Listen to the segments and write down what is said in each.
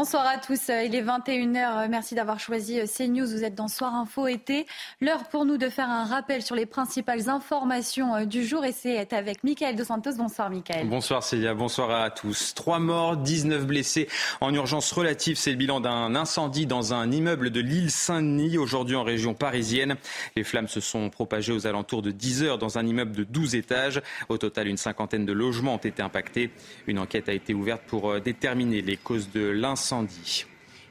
Bonsoir à tous, il est 21h. Merci d'avoir choisi CNews. Vous êtes dans Soir Info été. L'heure pour nous de faire un rappel sur les principales informations du jour et c'est avec Mickaël Dos Santos. Bonsoir Mickaël. Bonsoir Célia, bonsoir à tous. Trois morts, 19 blessés en urgence relative. C'est le bilan d'un incendie dans un immeuble de l'île Saint-Denis, aujourd'hui en région parisienne. Les flammes se sont propagées aux alentours de 10 heures dans un immeuble de 12 étages. Au total, une cinquantaine de logements ont été impactés. Une enquête a été ouverte pour déterminer les causes de l'incendie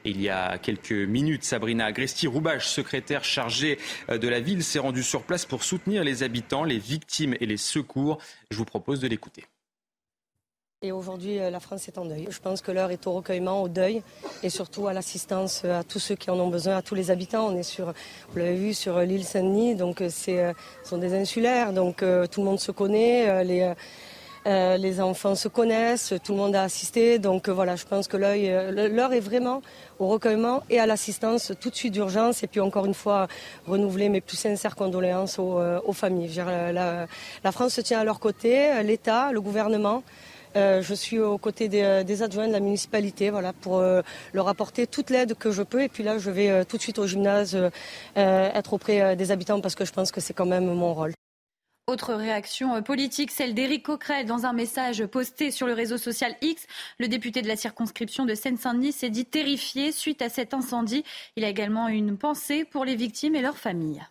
il y a quelques minutes, Sabrina Agresti-Roubache, secrétaire chargée euh, de la ville, s'est rendue sur place pour soutenir les habitants, les victimes et les secours. Je vous propose de l'écouter. Et aujourd'hui, euh, la France est en deuil. Je pense que l'heure est au recueillement, au deuil et surtout à l'assistance euh, à tous ceux qui en ont besoin, à tous les habitants. On est sur, vous l'avez vu, sur l'île Saint-Denis, donc ce sont des insulaires, donc tout le monde se connaît. Euh, les enfants se connaissent, tout le monde a assisté. Donc euh, voilà, je pense que euh, l'heure est vraiment au recueillement et à l'assistance tout de suite d'urgence. Et puis encore une fois, renouveler mes plus sincères condoléances aux, familles. la, France se tient à leur côté, l'État, le gouvernement. je suis aux côtés des, adjoints de la municipalité voilà, pour leur apporter toute l'aide que je peux. Et puis là, je vais tout de suite au gymnase être auprès des habitants parce que je pense que c'est quand même mon rôle. Autre réaction euh, politique, celle d'Éric Coquerel. Dans un message posté sur le réseau social X, le député de la circonscription de Seine-Saint-Denis s'est dit terrifié suite à cet incendie. Il a également une pensée pour les victimes et leurs familles.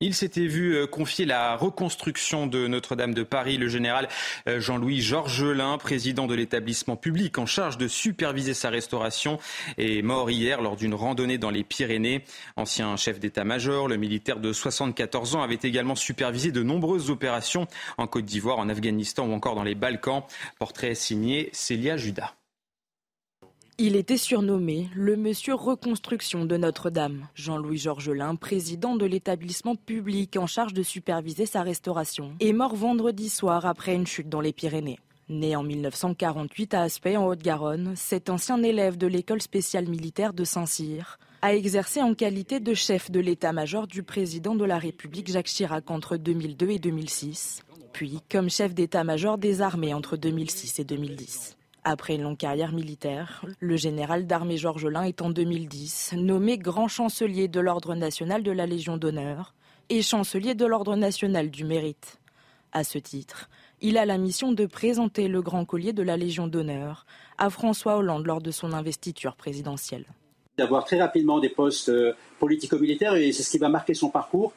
Il s'était vu euh, confier la reconstruction de Notre-Dame de Paris. Le général euh, Jean-Louis Georgelin, président de l'établissement public en charge de superviser sa restauration, est mort hier lors d'une randonnée dans les Pyrénées. Ancien chef d'état-major, le militaire de 74 ans avait également supervisé de nombreuses opérations en Côte d'Ivoire, en Afghanistan ou encore dans les Balkans. Portrait signé Célia Judas. Il était surnommé le monsieur reconstruction de Notre-Dame. Jean-Louis Georgelin, président de l'établissement public en charge de superviser sa restauration, est mort vendredi soir après une chute dans les Pyrénées. Né en 1948 à Aspect en Haute-Garonne, cet ancien élève de l'école spéciale militaire de Saint-Cyr a exercé en qualité de chef de l'état-major du président de la République Jacques Chirac entre 2002 et 2006, puis comme chef d'état-major des armées entre 2006 et 2010. Après une longue carrière militaire, le général d'armée Georgelin est en 2010 nommé grand chancelier de l'Ordre national de la Légion d'honneur et chancelier de l'Ordre national du mérite. À ce titre, il a la mission de présenter le grand collier de la Légion d'honneur à François Hollande lors de son investiture présidentielle. D'avoir très rapidement des postes euh, politico-militaires, et c'est ce qui va marquer son parcours,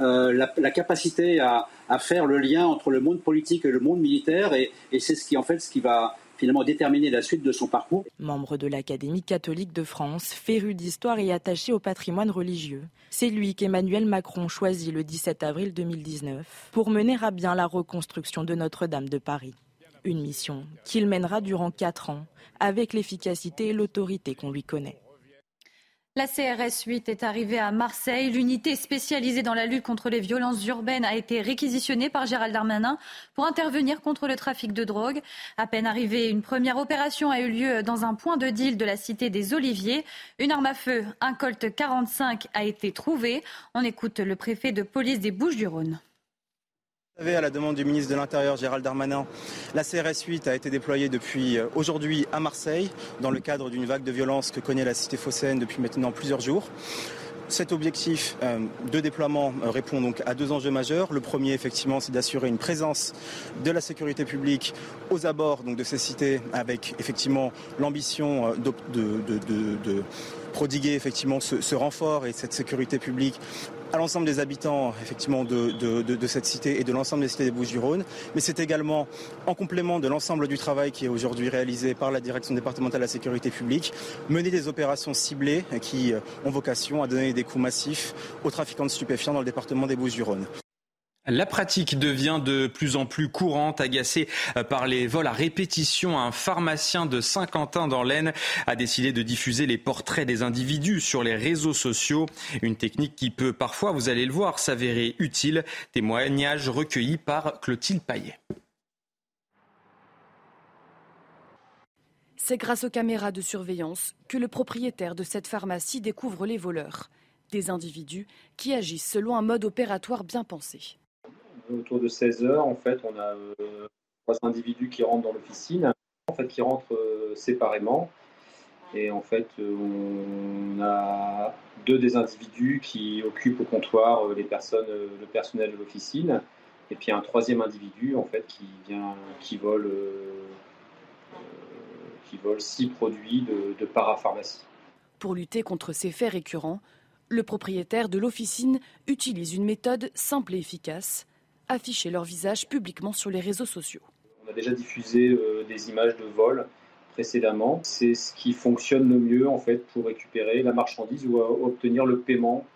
euh, la, capacité à, faire le lien entre le monde politique et le monde militaire, et, et c'est ce qui en fait ce qui va finalement déterminer la suite de son parcours. Membre de l'Académie catholique de France, féru d'histoire et attaché au patrimoine religieux, c'est lui qu'Emmanuel Macron choisit le 17 avril 2019 pour mener à bien la reconstruction de Notre-Dame de Paris. Une mission qu'il mènera durant quatre ans avec l'efficacité et l'autorité qu'on lui connaît. La CRS 8 est arrivée à Marseille. L'unité spécialisée dans la lutte contre les violences urbaines a été réquisitionnée par Gérald Darmanin pour intervenir contre le trafic de drogue. À peine arrivée, une première opération a eu lieu dans un point de deal de la cité des Oliviers. Une arme à feu, un Colt 45, a été trouvée. On écoute le préfet de police des Bouches-du-Rhône. Vous savez, à la demande du ministre de l'Intérieur, Gérald Darmanin, la CRS 8 a été déployée depuis euh, aujourd'hui à Marseille, dans le cadre d'une vague de violence que connaît la cité phocéenne depuis maintenant plusieurs jours. Cet objectif euh, de déploiement euh, répond donc à deux enjeux majeurs. Le premier, effectivement, c'est d'assurer une présence de la sécurité publique aux abords de ces cités, avec effectivement l'ambition de, prodiguer effectivement ce renfort et cette sécurité publique à l'ensemble des habitants effectivement de, cette cité et de l'ensemble des cités des Bouches-du-Rhône, mais c'est également en complément de l'ensemble du travail qui est aujourd'hui réalisé par la direction départementale de la sécurité publique, mener des opérations ciblées qui ont vocation à donner des coups massifs aux trafiquants de stupéfiants dans le département des Bouches-du-Rhône. La pratique devient de plus en plus courante, agacée euh, par les vols à répétition. Un pharmacien de Saint-Quentin dans l'Aisne a décidé de diffuser les portraits des individus sur les réseaux sociaux. Une technique qui peut parfois, vous allez le voir, s'avérer utile. Témoignage recueilli par Clotilde Paillet. C'est grâce aux caméras de surveillance que le propriétaire de cette pharmacie découvre les voleurs. Des individus qui agissent selon un mode opératoire bien pensé autour de 16 heures, en fait, on a euh, trois individus qui rentrent dans l'officine, en fait, qui rentrent euh, séparément. Et en fait, on a deux des individus qui occupent au comptoir euh, les personnes, le personnel de l'officine, et puis un troisième individu en fait qui vient, qui vole, qui vole six produits de, de parapharmacie. Pour lutter contre ces faits récurrents, le propriétaire de l'officine utilise une méthode simple et efficace afficher leur visage publiquement sur les réseaux sociaux. On a déjà diffusé euh, des images de vol précédemment. C'est ce qui fonctionne le mieux en fait pour récupérer la marchandise ou obtenir le paiement,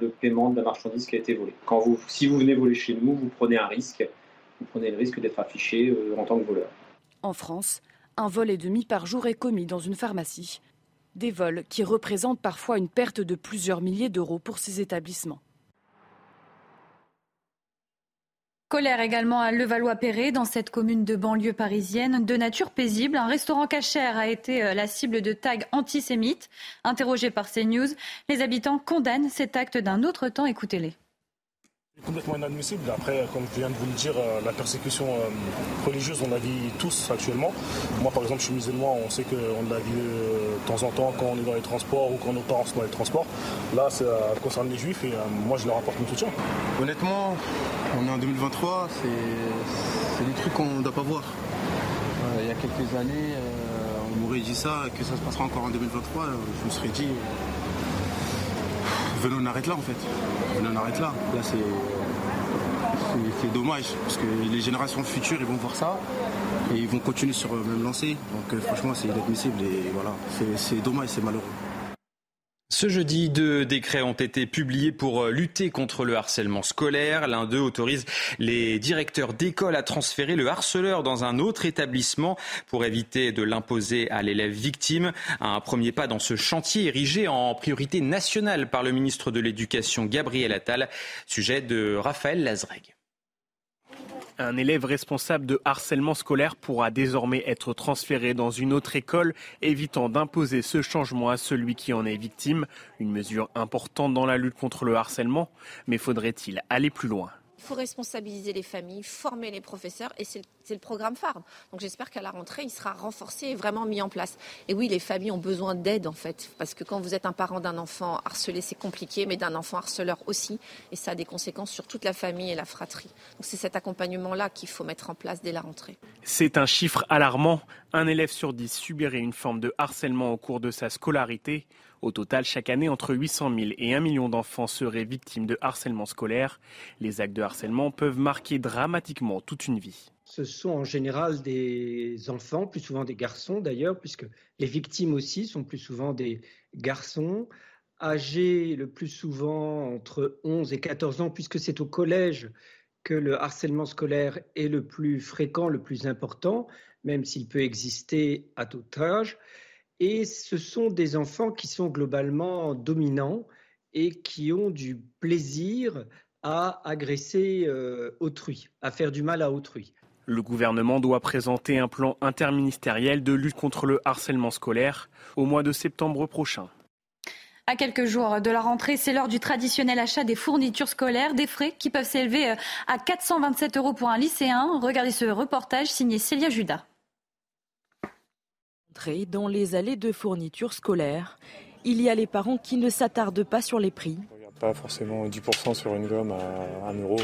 le paiement de la marchandise qui a été volée. Quand vous, si vous venez voler chez nous, vous prenez un risque. Vous prenez le risque d'être affiché euh, en tant que voleur. En France, un vol et demi par jour est commis dans une pharmacie. Des vols qui représentent parfois une perte de plusieurs milliers d'euros pour ces établissements. Colère également à Levallois-Perret, dans cette commune de banlieue parisienne. De nature paisible, un restaurant cachère a été euh, la cible de tags antisémites. Interrogés par CNews, les habitants condamnent cet acte d'un autre temps. Écoutez-les. Complètement inadmissible. Après, comme je viens de vous le dire, euh, la persécution euh, religieuse, on la vit tous actuellement. Moi, par exemple, je suis musulman, on sait qu'on la vit euh, de temps en temps quand on est dans les transports ou quand nos parents sont dans les transports. Là, ça concerne les juifs et moi, je leur apporte mon soutien. Honnêtement, on est en 2023, c'est des trucs qu'on ne doit pas voir. il y a quelques années, on m'aurait dit ça, que ça se passera encore en 2023, je me serais dit venons on arrête là en fait. Venons on arrête là. Là c'est c'est dommage parce que les générations futures ils vont voir ça et ils vont continuer sur le même lancé. Donc euh, franchement c'est inadmissible et voilà, c'est dommage, c'est malheureux. Ce jeudi, deux décrets ont été publiés pour euh, lutter contre le harcèlement scolaire. L'un d'eux autorise les directeurs d'école à transférer le harceleur dans un autre établissement pour éviter de l'imposer à l'élève victime. Un premier pas dans ce chantier érigé en priorité nationale par le ministre de l'Éducation Gabriel Attal. Sujet de Raphaël Lazreg. Un élève responsable de harcèlement scolaire pourra désormais être transféré dans une autre école, évitant d'imposer ce changement à celui qui en est victime. Une mesure importante dans la lutte contre le harcèlement, mais faudrait-il aller plus loin? Il faut responsabiliser les familles, former les professeurs et c'est le programme phare. Donc j'espère qu'à la rentrée, il sera renforcé et vraiment mis en place. Et oui, les familles ont besoin d'aide en fait, parce que quand vous êtes un parent d'un enfant harcelé, c'est compliqué, mais d'un enfant harceleur aussi, et ça a des conséquences sur toute la famille et la fratrie. Donc c'est cet accompagnement-là qu'il faut mettre en place dès la rentrée. C'est un chiffre alarmant. Un élève sur dix subirait une forme de harcèlement au cours de sa scolarité. Au total, chaque année, entre 800 000 et 1 million d'enfants seraient victimes de harcèlement scolaire. Les actes de harcèlement peuvent marquer dramatiquement toute une vie. Ce sont en général des enfants, plus souvent des garçons d'ailleurs, puisque les victimes aussi sont plus souvent des garçons, âgés le plus souvent entre 11 et 14 ans, puisque c'est au collège que le harcèlement scolaire est le plus fréquent, le plus important, même s'il peut exister à tout âge. Et ce sont des enfants qui sont globalement dominants et qui ont du plaisir à agresser euh, autrui, à faire du mal à autrui. Le gouvernement doit présenter un plan interministériel de lutte contre le harcèlement scolaire au mois de septembre prochain. À quelques jours de la rentrée, c'est l'heure du traditionnel achat des fournitures scolaires, des frais qui peuvent s'élever euh, à 427 euros pour un lycéen. Regardez ce reportage signé Célia Judas dans les allées de fournitures scolaires. Il y a les parents qui ne s'attardent pas sur les prix. Pas forcément 10% sur une gomme à 1 euro.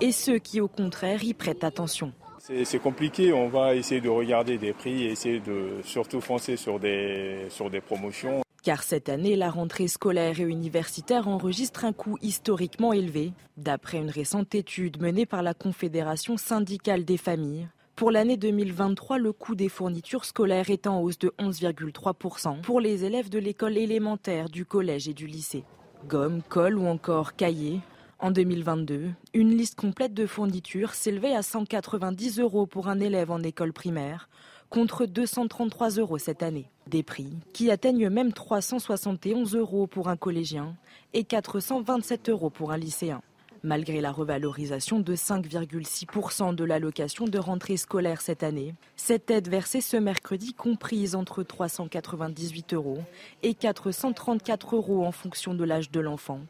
Et ceux qui, au contraire, y prêtent attention. C'est compliqué, on va essayer de regarder des prix et essayer de surtout foncer sur des, sur des promotions. Car cette année, la rentrée scolaire et universitaire enregistre un coût historiquement élevé. D'après une récente étude menée par la Confédération syndicale des familles, pour l'année 2023, le coût des fournitures scolaires est en hausse de 11,3% pour les élèves de l'école élémentaire, du collège et du lycée. Gomme, colle ou encore cahiers. En 2022, une liste complète de fournitures s'élevait à 190 euros pour un élève en école primaire, contre 233 euros cette année. Des prix qui atteignent même 371 euros pour un collégien et 427 euros pour un lycéen. Malgré la revalorisation de 5,6% de l'allocation de rentrée scolaire cette année, cette aide versée ce mercredi comprise entre 398 euros et 434 euros en fonction de l'âge de l'enfant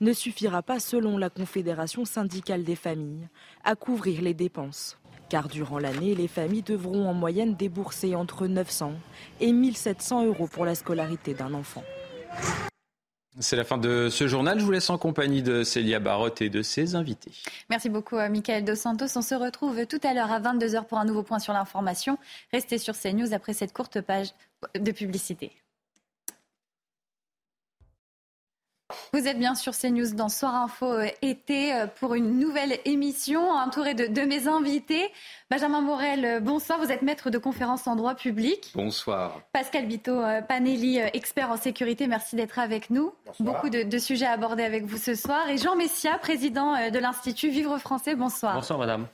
ne suffira pas, selon la Confédération syndicale des familles, à couvrir les dépenses. Car durant l'année, les familles devront en moyenne débourser entre 900 et 1700 euros pour la scolarité d'un enfant. C'est la fin de ce journal. Je vous laisse en compagnie de Célia Barotte et de ses invités. Merci beaucoup, à Michael Dos Santos. On se retrouve tout à l'heure à 22h pour un nouveau point sur l'information. Restez sur CNews après cette courte page de publicité. Vous êtes bien sur CNews dans Soir Info euh, été euh, pour une nouvelle émission entourée de, de, mes invités. Benjamin Morel, euh, bonsoir. Vous êtes maître de conférence en droit public. Bonsoir. Pascal Bito Panelli, expert en sécurité. Merci d'être avec nous. Bonsoir. Beaucoup de, de, sujets abordés avec vous ce soir. Et Jean Messia, président de l'Institut Vivre Français. Bonsoir. Bonsoir, madame.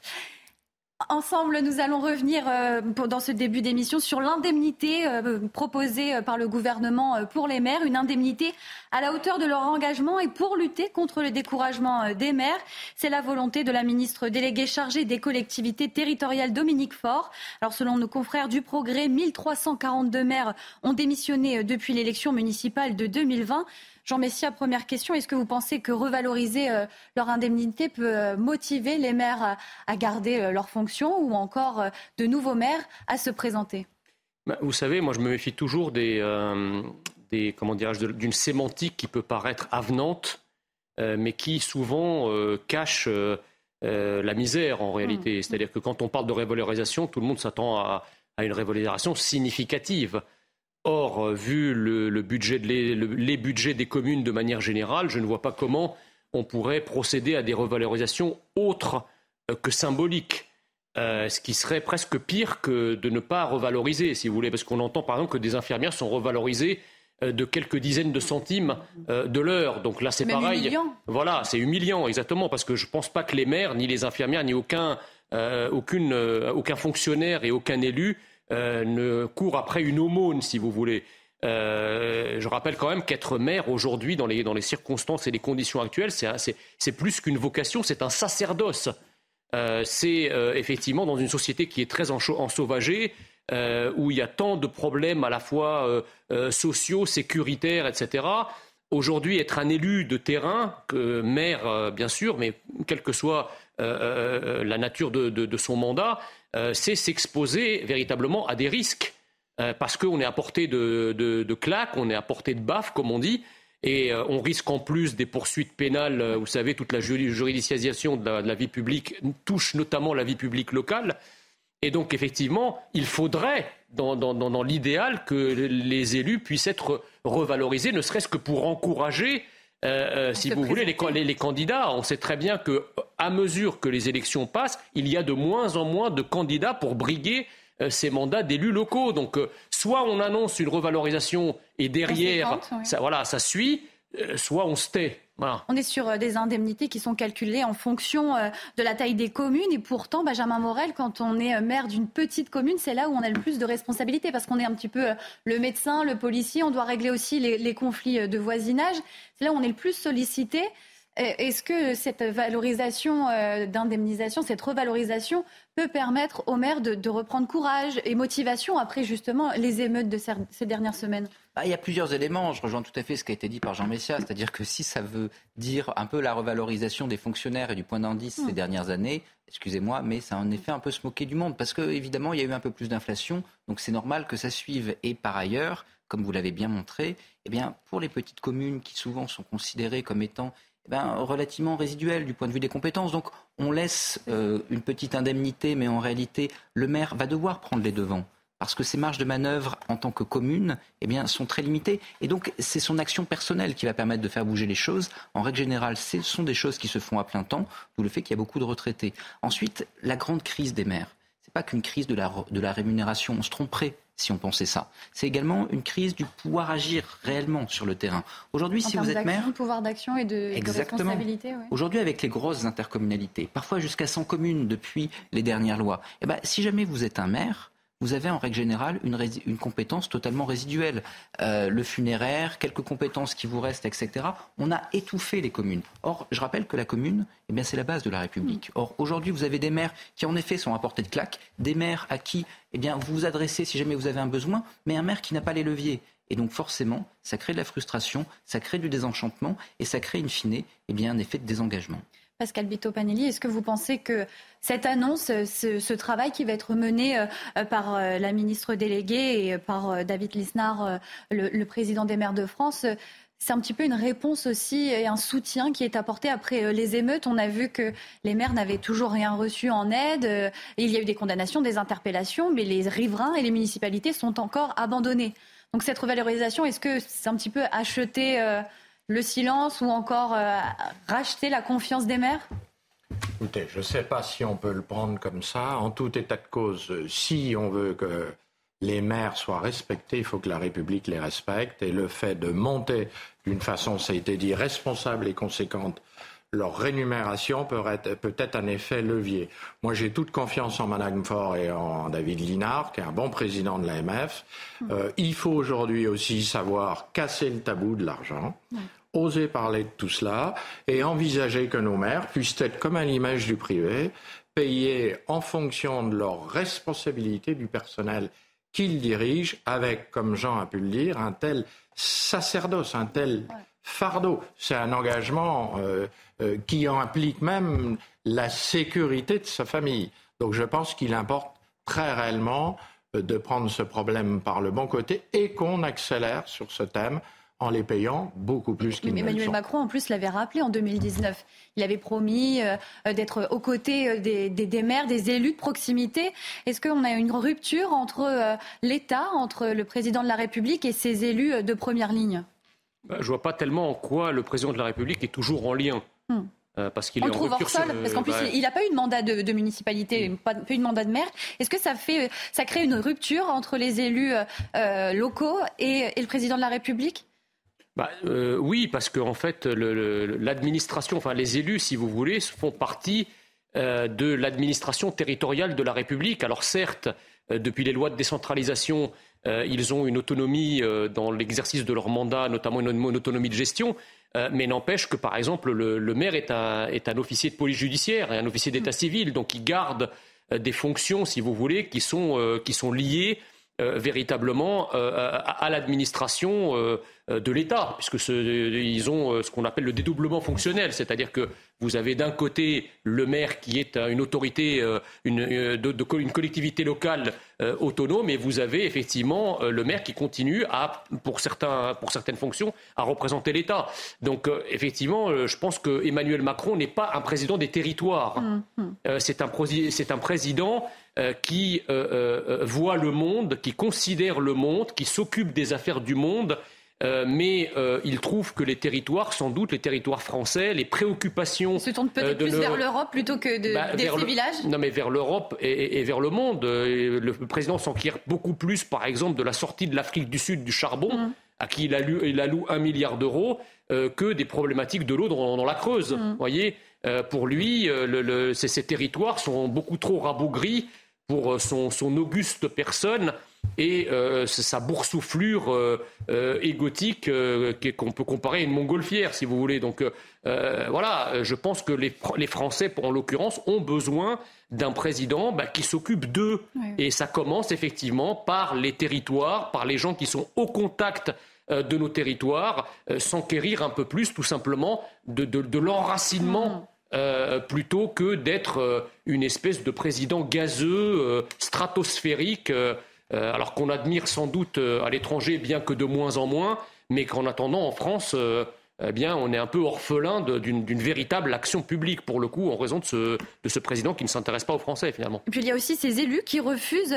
Ensemble, nous allons revenir euh, dans ce début d'émission sur l'indemnité euh, proposée euh, par le gouvernement pour les maires, une indemnité à la hauteur de leur engagement et pour lutter contre le découragement des maires. C'est la volonté de la ministre déléguée chargée des collectivités territoriales, Dominique Faure. Alors, selon nos confrères du Progrès, 1342 maires ont démissionné depuis l'élection municipale de 2020. Jean Messia, première question, est-ce que vous pensez que revaloriser euh, leur indemnité peut euh, motiver les maires à, garder euh, leurs fonctions ou encore de nouveaux maires à se présenter? Bah, Vous savez, moi je me méfie toujours des, des comment d'une sémantique qui peut paraître avenante, mais qui souvent cache la misère en réalité. Mmh. C'est-à-dire que quand on parle de revalorisation, tout le monde s'attend à, à une revalorisation significative. Or, euh, vu le, budget les budgets des communes de manière générale, je ne vois pas comment on pourrait procéder à des revalorisations autres euh, que symboliques. Euh, ce qui serait presque pire que de ne pas revaloriser, si vous voulez, parce qu'on entend par exemple que des infirmières sont revalorisées de quelques dizaines de centimes de l'heure. Donc là, c'est pareil. Humiliant. Voilà, c'est humiliant, exactement, parce que je ne pense pas que les maires, ni les infirmières, ni aucun, aucune, aucun fonctionnaire et aucun élu euh, ne court après une aumône, si vous voulez. Euh, je rappelle quand même qu'être maire aujourd'hui, dans les, dans les circonstances et les conditions actuelles, c'est plus qu'une vocation, c'est un sacerdoce. Euh, c'est effectivement dans une société qui est très ensauvagée, où il y a tant de problèmes à la fois sociaux, sécuritaires, etc. Aujourd'hui, être un élu de terrain, que maire bien sûr, mais quelle que soit la nature de, de, de son mandat, euh, c'est s'exposer véritablement à des risques. Euh, parce qu'on est à portée de, de, claques, on est à portée de baffes, comme on dit, et euh, on risque en plus des poursuites pénales. vous savez, toute la juridicialisation de la, vie publique touche notamment la vie publique locale. Et donc, effectivement, il faudrait, dans, l'idéal, que les élus puissent être revalorisés, ne serait-ce que pour encourager euh, euh, si vous voulez, les, candidats, on sait très bien que, à mesure que les élections passent, il y a de moins en moins de candidats pour briguer euh, ces mandats d'élus locaux. Donc, soit on annonce une revalorisation et derrière, ça, voilà, ça suit, soit on se tait. On est sur euh, des indemnités qui sont calculées en fonction euh, de la taille des communes. Et pourtant, Benjamin Morel, quand on est euh, maire d'une petite commune, c'est là où on a le plus de responsabilités parce qu'on est un petit peu le médecin, le policier. On doit régler aussi les, conflits de voisinage. C'est là où on est le plus sollicité. Est-ce que cette valorisation d'indemnisation, cette revalorisation peut permettre aux maires de, reprendre courage et motivation après justement les émeutes de ces dernières semaines bah, il y a plusieurs éléments. Je rejoins tout à fait ce qui a été dit par Jean Messia, c'est-à-dire que si ça veut dire un peu la revalorisation des fonctionnaires et du point d'indice ces hmm. dernières années, excusez-moi, mais ça a en effet un peu se moquer du monde, parce qu'évidemment, il y a eu un peu plus d'inflation, donc c'est normal que ça suive. Et par ailleurs, comme vous l'avez bien montré, eh bien, pour les petites communes qui souvent sont considérées comme étant bien, relativement résiduelles du point de vue des compétences. Donc on laisse euh, une petite indemnité, mais en réalité, le maire va devoir prendre les devants parce que ses marges de manœuvre en tant que commune eh bien, sont très limitées. Et donc, c'est son action personnelle qui va permettre de faire bouger les choses. En règle générale, ce sont des choses qui se font à plein temps, d'où le fait qu'il y a beaucoup de retraités. Ensuite, la grande crise des maires. Ce n'est pas qu'une crise de la, de la rémunération, on se tromperait si on pensait ça. C'est également une crise du pouvoir agir réellement sur le terrain. Aujourd'hui, si vous êtes maire, pouvoir d'action et de, responsabilité. Aujourd'hui, avec les grosses intercommunalités, parfois jusqu'à 100 communes depuis les dernières lois, eh ben, si jamais vous êtes un maire, vous avez en règle générale une, une compétence totalement résiduelle. Euh, le funéraire, quelques compétences qui vous restent, etc. On a étouffé les communes. Or, je rappelle que la commune, eh bien, c'est la base de la République. Or, aujourd'hui, vous avez des maires qui, en effet, sont à portée de claque, des maires à qui eh bien, vous vous adressez si jamais vous avez un besoin, mais un maire qui n'a pas les leviers. Et donc forcément, ça crée de la frustration, ça crée du désenchantement et ça crée in fine eh bien, un effet de désengagement. Pascal Bito Panelli, est-ce que vous pensez que cette annonce, ce, travail qui va être mené euh, par euh, la ministre déléguée et par euh, David Lisnard, le, président des maires de France, c'est un petit peu une réponse aussi et un soutien qui est apporté après les émeutes? On a vu que les maires n'avaient toujours rien reçu en aide. Il y a eu des condamnations, des interpellations, mais les riverains et les municipalités sont encore abandonnés. Donc cette revalorisation, est-ce que c'est un petit peu acheté le silence ou encore euh, racheter la confiance des maires Écoutez, je ne sais pas si on peut le prendre comme ça. En tout état de cause, si on veut que les maires soient respectés, il faut que la République les respecte. Et le fait de monter d'une façon, ça a été dit, responsable et conséquente, leur rémunération peut être, peut être un effet levier. Moi, j'ai toute confiance en Madame Fort et en David Linard, qui est un bon président de l'AMF. Euh, il faut aujourd'hui aussi savoir casser le tabou de l'argent oser parler de tout cela et envisager que nos maires puissent être, comme à l'image du privé, payés en fonction de leur responsabilité du personnel qu'ils dirigent, avec, comme Jean a pu le dire, un tel sacerdoce, un tel fardeau. C'est un engagement euh, euh, qui implique même la sécurité de sa famille. Donc je pense qu'il importe très réellement euh, de prendre ce problème par le bon côté et qu'on accélère sur ce thème en les payant beaucoup plus qu'ils Emmanuel Macron, en plus, l'avait rappelé en 2019. Il avait promis euh, d'être aux côtés euh, des, maires, des élus de proximité. Est-ce qu'on a une rupture entre euh, l'État, entre le président de la République et ses élus de première ligne? Bah, Je ne vois pas tellement en quoi le président de la République est toujours en lien. Hmm. parce qu'il est en trouve rupture sol, parce qu'en plus, il n'a pas eu de mandat de, municipalité, pas, eu de mandat de maire. Est-ce que ça, fait, ça crée une rupture entre les élus locaux et, et le président de la République? Bah, euh, oui, parce qu'en en fait, l'administration, enfin les élus, si vous voulez, font partie euh, de l'administration territoriale de la République. Alors certes, euh, depuis les lois de décentralisation, ils ont une autonomie dans l'exercice de leur mandat, notamment une, autonomie de gestion. mais n'empêche que, par exemple, le, maire est un, est un, officier de police judiciaire et un officier d'état civil, donc il garde des fonctions, si vous voulez, qui sont, qui sont liées véritablement à l'administration euh, de l'État, puisque ce, ils ont euh, ce qu'on appelle le dédoublement fonctionnel, c'est-à-dire que vous avez d'un côté le maire qui est une autorité, euh, une, une collectivité locale autonome, et vous avez effectivement le maire qui continue à, pour, certains, pour certaines fonctions, à représenter l'État. Donc effectivement, je pense que Emmanuel Macron n'est pas un président des territoires. Mmh, mmh. c'est un, un, président qui voit le monde, qui considère le monde, qui s'occupe des affaires du monde euh, mais euh, il trouve que les territoires, sans doute les territoires français, les préoccupations. se tournent peut-être euh, plus vers l'Europe plutôt que de, bah, ces villages? Non, mais vers l'Europe et, vers le monde. Le président s'enquiert beaucoup plus, par exemple, de la sortie de l'Afrique du Sud du charbon, mmh. à qui il, alloue, un milliard d'euros, que des problématiques de l'eau dans, la Creuse. Mmh. voyez pour lui, ces, territoires sont beaucoup trop rabougris pour son, son auguste personne et euh, sa boursouflure euh, euh, égotique qu'on peut comparer à une montgolfière, si vous voulez. Donc voilà, je pense que les, Français, en l'occurrence, ont besoin d'un président bah, qui s'occupe d'eux. Et ça commence effectivement par les territoires, par les gens qui sont au contact de nos territoires, s'enquérir un peu plus tout simplement de, l'enracinement. Mmh. Plutôt que d'être une espèce de président gazeux, stratosphérique, euh, alors qu'on admire sans doute euh, à l'étranger, bien que de moins en moins, mais qu'en attendant, en France, euh, eh bien, on est un peu orphelin d'une véritable action publique, pour le coup, en raison de ce, président qui ne s'intéresse pas aux Français, finalement. Et puis, il y a aussi ces élus qui refusent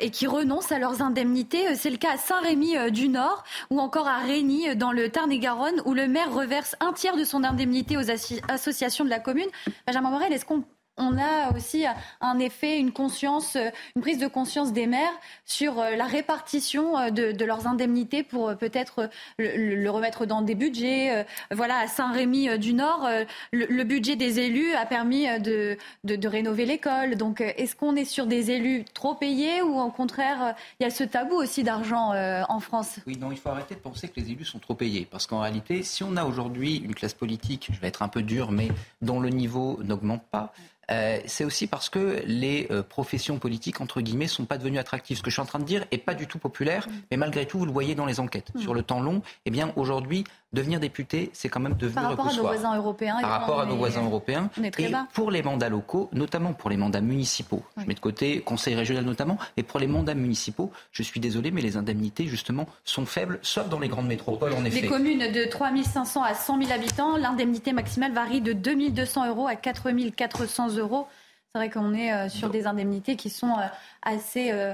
et qui renoncent à leurs indemnités. C'est le cas à Saint-Rémy-du-Nord ou encore à Régny, dans le Tarn-et-Garonne, où le maire reverse un tiers de son indemnité aux associations de la commune. Benjamin Morel, est-ce qu'on on a aussi un effet, une prise de conscience des maires sur euh, la répartition euh, de, leurs indemnités pour euh, peut-être le, remettre dans des budgets. Voilà, à Saint-Rémy du Nord, le, budget des élus a permis de, de, rénover l'école. Donc, est-ce qu'on est sur des élus trop payés ou au contraire, il y a ce tabou aussi d'argent en France? Oui, non, il faut arrêter de penser que les élus sont trop payés. Parce qu'en réalité, si on a aujourd'hui une classe politique, je vais être un peu dur, mais dont le niveau n'augmente pas, euh, c'est aussi parce que les euh, professions politiques, entre guillemets, sont pas devenues attractives. Ce que je suis en train de dire est pas du tout populaire, mm. mais malgré tout, vous le voyez dans les enquêtes. Mm. Sur le temps long, eh bien, aujourd'hui, devenir député, c'est quand même devenir Par rapport à nos voisins européens. Par rapport à nos voisins européens. Et pour les mandats locaux, notamment pour les mandats municipaux, je mets de côté conseil régional notamment, et pour les mandats municipaux, je suis désolé, mais les indemnités, justement, sont faibles, sauf dans les grandes métropoles, en effet. Les communes de 3 500 à 100 000 habitants, l'indemnité maximale varie de 2 200 euros à 4 400 euros. C'est vrai qu'on est euh, sur des indemnités qui sont euh, assez euh,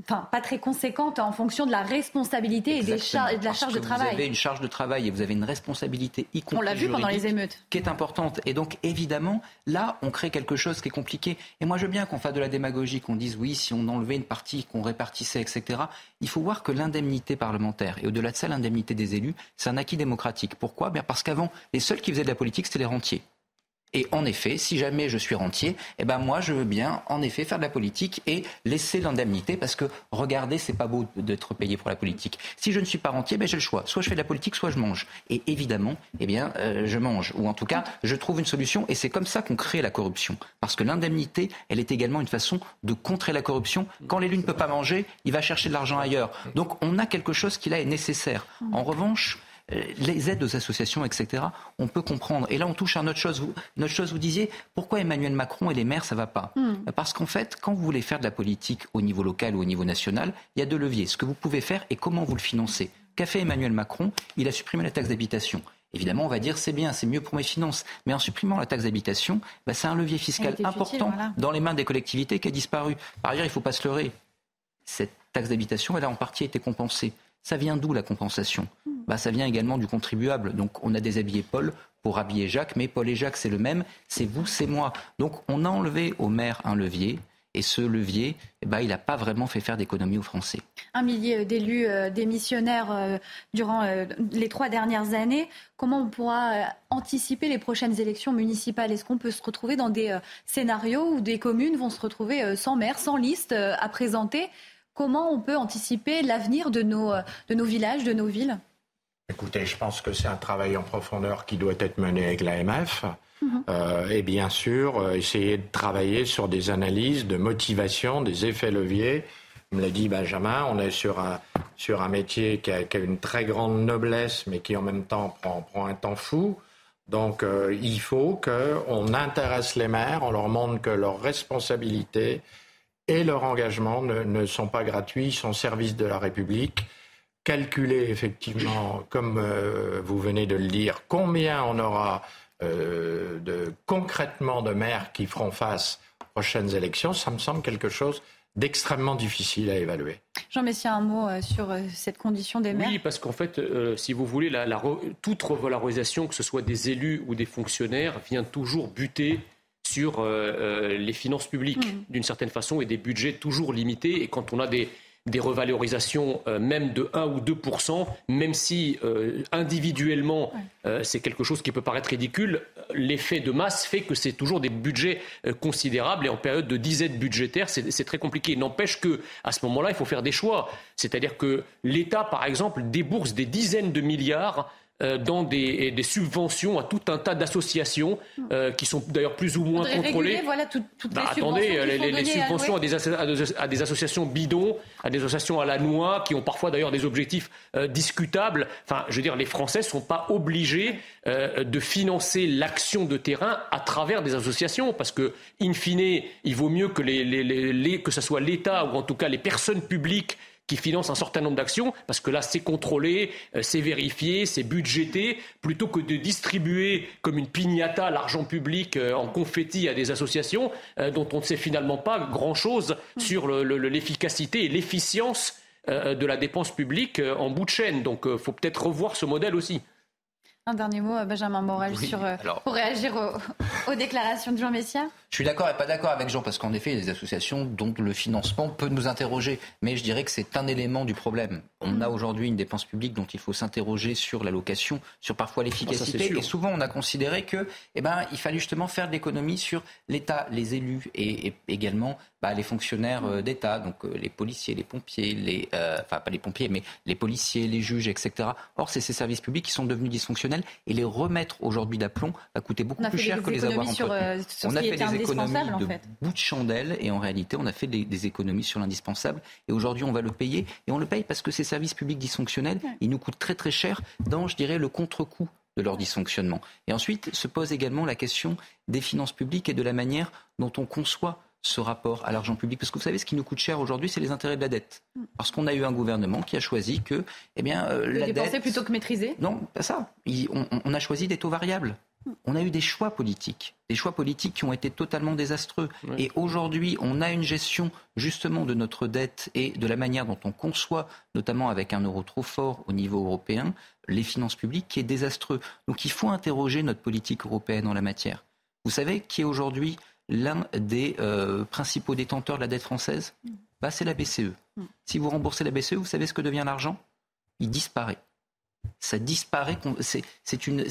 enfin pas très conséquentes en fonction de la responsabilité et, des et, de la charge de travail. Vous avez une charge de travail et vous avez une responsabilité, y compris On l'a vu pendant les émeutes. Qui est importante. Et donc, évidemment, là, on crée quelque chose qui est compliqué. Et moi, je veux bien qu'on fasse de la démagogie, qu'on dise oui, si on enlevait une partie, qu'on répartissait, etc. Il faut voir que l'indemnité parlementaire, et au-delà de ça, l'indemnité des élus, c'est un acquis démocratique. Pourquoi? Bien Parce qu'avant, les seuls qui faisaient de la politique, c'était les rentiers. Et en effet, si jamais je suis rentier, eh ben moi je veux bien en effet faire de la politique et laisser l'indemnité parce que regardez, c'est pas beau d'être payé pour la politique. Si je ne suis pas rentier, ben j'ai le choix. Soit je fais de la politique, soit je mange. Et évidemment, eh bien euh, je mange ou en tout cas je trouve une solution et c'est comme ça qu'on crée la corruption parce que l'indemnité, elle est également une façon de contrer la corruption. Quand l'élu ne peut pas manger, il va chercher de l'argent ailleurs. Donc on a quelque chose qui là est nécessaire. En revanche, les aides aux associations, etc., on peut comprendre. Et là, on touche à une autre chose. Vous, une autre chose, vous disiez, pourquoi Emmanuel Macron et les maires, ça va pas hmm. Parce qu'en fait, quand vous voulez faire de la politique au niveau local ou au niveau national, il y a deux leviers. Ce que vous pouvez faire et comment vous le financez. Qu'a fait Emmanuel Macron? Il a supprimé la taxe d'habitation. Évidemment, on va dire c'est bien, c'est mieux pour mes finances. Mais en supprimant la taxe d'habitation, bah, c'est un levier fiscal important dans les mains des collectivités qui a disparu. Par ailleurs, il ne faut pas se leurrer. Cette taxe d'habitation, elle a en partie été compensée. Ça vient d'où la compensation bah, Ça vient également du contribuable. Donc on a déshabillé Paul pour habiller Jacques, mais Paul et Jacques, c'est le même, c'est vous, c'est moi. Donc on a enlevé au maire un levier. Et ce levier, eh ben, il n'a pas vraiment fait faire d'économie aux Français. Un millier d'élus euh, démissionnaires euh, durant euh, les trois dernières années. Comment on pourra anticiper les prochaines élections municipales? Est-ce qu'on peut se retrouver dans des scénarios où des communes vont se retrouver sans maire, sans liste à présenter? Comment on peut anticiper l'avenir de nos, de nos villages, de nos villes? Écoutez, je pense que c'est un travail en profondeur qui doit être mené avec l'AMF. Mhm. Euh, et bien sûr, euh, essayer de travailler sur des analyses de motivation, des effets leviers. Comme l'a dit Benjamin, on est sur un, sur un métier qui a, une très grande noblesse, mais qui en même temps prend, prend un temps fou. Donc euh, il faut qu'on intéresse les maires, on leur montre que leurs responsabilités et leur engagement ne, sont pas gratuits, ils sont au service de la République. Calculer effectivement, comme euh, vous venez de le dire, combien on aura euh, de, concrètement de maires qui feront face aux prochaines élections, ça me semble quelque chose d'extrêmement difficile à évaluer. Jean Messia, un mot euh, sur cette condition des maires Oui, parce qu'en fait, si vous voulez, la, toute revalorisation, que ce soit des élus ou des fonctionnaires, vient toujours buter sur euh, euh, les finances publiques mm. d'une certaine façon et des budgets toujours limités. Et quand on a des, des revalorisations euh, même de 1 ou 2% même si individuellement c'est quelque chose qui peut paraître ridicule, l'effet de masse fait que c'est toujours des budgets considérables et en période de disette budgétaire, c'est très compliqué. N'empêche que à ce moment-là, il faut faire des choix. C'est-à-dire que l'État, par exemple, débourse des dizaines de milliards euh, dans des, des, subventions à tout un tas d'associations euh, qui sont d'ailleurs plus ou moins contrôlées. Voilà, toutes bah, les attendez, les, les, subventions à, des, à, des, associations bidons, à des associations à la noix, qui ont parfois d'ailleurs des objectifs euh, discutables. Enfin, je veux dire, les Français ne sont pas obligés de financer l'action de terrain à travers des associations, parce que, in fine, il vaut mieux que, les, que ce soit l'État ou en tout cas les personnes publiques qui finance un certain nombre d'actions, parce que là, c'est contrôlé, euh, c'est vérifié, c'est budgété, plutôt que de distribuer comme une pignata l'argent public euh, en confetti à des associations euh, dont on ne sait finalement pas grand-chose sur l'efficacité et l'efficience de la dépense publique en bout de chaîne. Donc, il faut peut-être revoir ce modèle aussi. Un dernier mot, Benjamin Morel, sur, pour réagir aux, déclarations de Jean Messia Je suis d'accord et pas d'accord avec Jean, parce qu'en effet, il y a des associations dont le financement peut nous interroger. Mais je dirais que c'est un élément du problème. On a aujourd'hui une dépense publique dont il faut s'interroger sur l'allocation, sur parfois l'efficacité. et souvent, on a considéré que, eh ben, il fallait justement faire de l'économie sur l'État, les élus et, également bah, les fonctionnaires euh, d'État, donc euh, les policiers, les pompiers, les, euh, enfin pas les pompiers, mais les policiers, les juges, etc. Or, c'est ces services publics qui sont devenus dysfonctionnels et les remettre aujourd'hui d'aplomb va coûter beaucoup plus cher que les avoir entretenus. on a fait des économies de bout de chandelle et en réalité, on a fait des, des économies sur l'indispensable. Et aujourd'hui, on va le payer et on le paye parce que ces services publics dysfonctionnels, ils nous coûtent très très cher dans, je dirais, le contre-coup de leur dysfonctionnement. Et ensuite se pose également la question des finances publiques et de la manière dont on conçoit ce rapport à l'argent public Parce que vous savez, ce qui nous coûte cher aujourd'hui, c'est les intérêts de la dette. Parce qu'on a eu un gouvernement qui a choisi que, eh bien, euh, la dette... plutôt que maîtriser Non, pas ça. on, a choisi des taux variables. On a eu des choix politiques, des choix politiques qui ont été totalement désastreux. Et aujourd'hui, on a une gestion justement de notre dette et de la manière dont on conçoit, notamment avec un euro trop fort au niveau européen, les finances publiques qui est désastreux. Donc il faut interroger notre politique européenne en la matière. Vous savez qui est aujourd'hui l'un des euh, principaux détenteurs de la dette française bah, C'est la BCE. Mm. Si vous remboursez la BCE, vous savez ce que devient l'argent? Il disparaît. Ça disparaît. C'est une,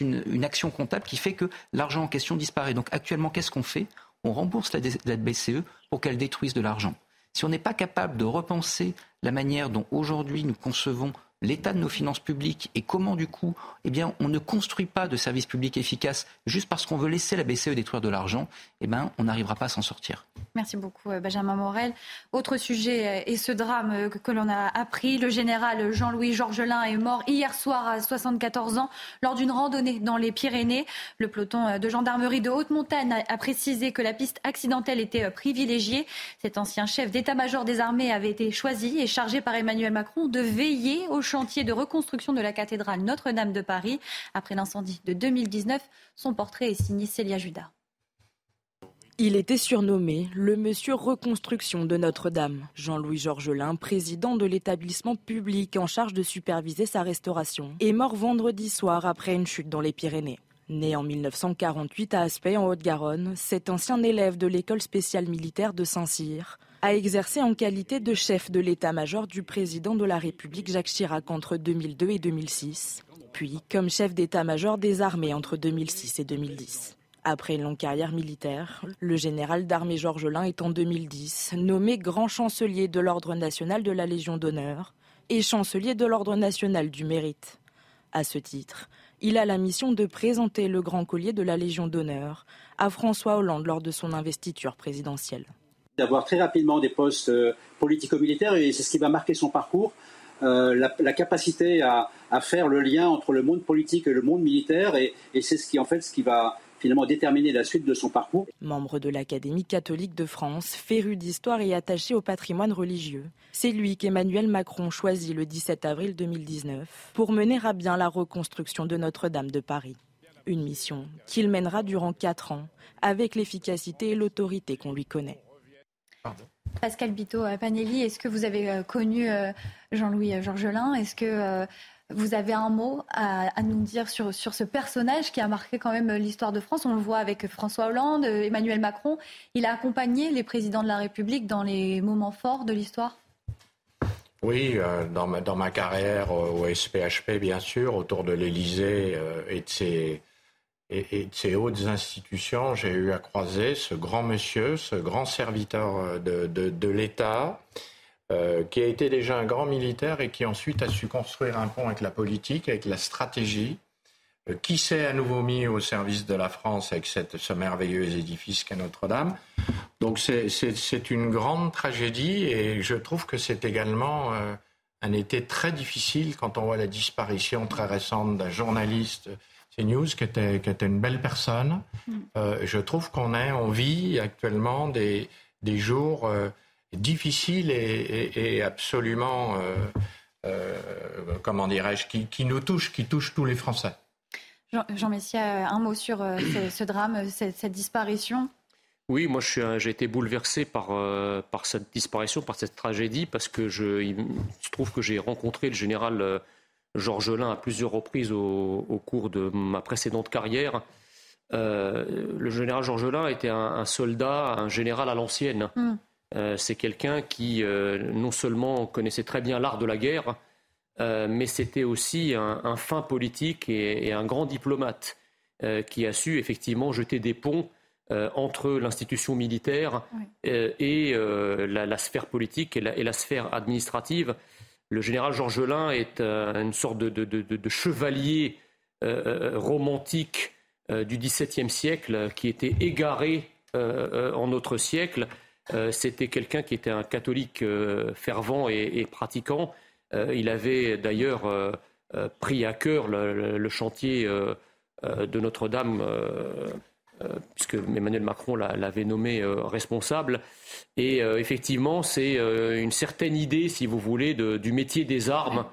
une, action comptable qui fait que l'argent en question disparaît. Donc actuellement, qu'est-ce qu'on fait? On rembourse la, la BCE pour qu'elle détruise de l'argent. Si on n'est pas capable de repenser la manière dont aujourd'hui nous concevons l'état de nos finances publiques et comment du coup, eh bien, on ne construit pas de services publics efficaces juste parce qu'on veut laisser la BCE détruire de l'argent, eh ben, on n'arrivera pas à s'en sortir. Merci beaucoup, euh, Benjamin Morel. Autre sujet et euh, ce drame euh, que, l'on a appris. Le général Jean-Louis Georgelin est mort hier soir à 74 ans lors d'une randonnée dans les Pyrénées. Le peloton de gendarmerie de Haute-Montagne a précisé que la piste accidentelle était privilégiée. Cet ancien chef d'état-major des armées avait été choisi et chargé par Emmanuel Macron de veiller au chantier de reconstruction de la cathédrale Notre-Dame de Paris. Après l'incendie de 2019, son portrait est signé Célia Judas. Il était surnommé le monsieur reconstruction de Notre-Dame. Jean-Louis Georgelin, président de l'établissement public en charge de superviser sa restauration, est mort vendredi soir après une chute dans les Pyrénées. Né en 1948 à Aspect en Haute-Garonne, cet ancien élève de l'école spéciale militaire de Saint-Cyr a exercé en qualité de chef de l'état-major du président de la République Jacques Chirac entre 2002 et 2006, puis comme chef d'état-major des armées entre 2006 et 2010. Après une longue carrière militaire, le général d'armée Georges Lin est en 2010 nommé grand chancelier de l'Ordre national de la Légion d'honneur et chancelier de l'Ordre national du mérite. À ce titre, il a la mission de présenter le grand collier de la Légion d'honneur à François Hollande lors de son investiture présidentielle d'avoir très rapidement des postes euh, politico-militaires et c'est ce qui va marquer son parcours. Euh, la, capacité à, faire le lien entre le monde politique et le monde militaire et, c'est ce qui en fait ce qui va finalement déterminer la suite de son parcours. Membre de l'Académie catholique de France, féru d'histoire et attaché au patrimoine religieux, c'est lui qu'Emmanuel Macron choisit le 17 avril 2019 pour mener à bien la reconstruction de Notre-Dame de Paris. Une mission qu'il mènera durant quatre ans avec l'efficacité et l'autorité qu'on lui connaît. Pascal Bito euh, Panelli, est-ce que vous avez euh, connu euh, Jean-Louis Georgelin? Est-ce que vous avez un mot à, nous dire sur, sur, ce personnage qui a marqué quand même l'histoire de France? On le voit avec François Hollande, Emmanuel Macron. Il a accompagné les présidents de la République dans les moments forts de l'histoire? Oui, dans, ma, dans ma carrière au SPHP, bien sûr, autour de l'Élysée et de ses et, de ces hautes institutions, j'ai eu à croiser ce grand monsieur, ce grand serviteur euh, de, l'État, euh, qui a été déjà un grand militaire et qui ensuite a su construire un pont avec la politique, avec la stratégie, euh, qui s'est à nouveau mis au service de la France avec ce merveilleux édifice qu'est Notre-Dame. Donc c'est une grande tragédie et je trouve que c'est également un été très difficile quand on voit la disparition très récente d'un journaliste News, qui était, qui était une belle personne. Mm. Euh, je trouve qu'on on vit actuellement des, des jours euh, difficiles et, et, absolument, euh, comment dirais-je, qui, qui, nous touchent, qui touchent tous les Français. Jean, Jean Messia, un mot sur ce, drame, cette, disparition oui, moi j'ai été bouleversé par, par cette disparition, par cette tragédie, parce que je, il se trouve que j'ai rencontré le général Georges Lain à plusieurs reprises au, cours de ma précédente carrière. le général Georges Lain était un, soldat, un général à l'ancienne. Hmm. c'est quelqu'un qui non seulement connaissait très bien l'art de la guerre, mais c'était aussi un, fin politique et, un grand diplomate qui a su effectivement jeter des ponts euh, entre l'institution militaire euh, et euh, la, sphère politique et la, sphère administrative. Le général Georges Lain est une sorte de, chevalier romantique du XVIIe siècle qui était égaré en notre siècle. C'était quelqu'un qui était un catholique fervent et, pratiquant. il avait d'ailleurs pris à cœur le chantier de Notre-Dame euh, puisque Emmanuel Macron l'avait nommé euh, responsable. Et euh, effectivement, c'est une certaine idée, si vous voulez, du métier des armes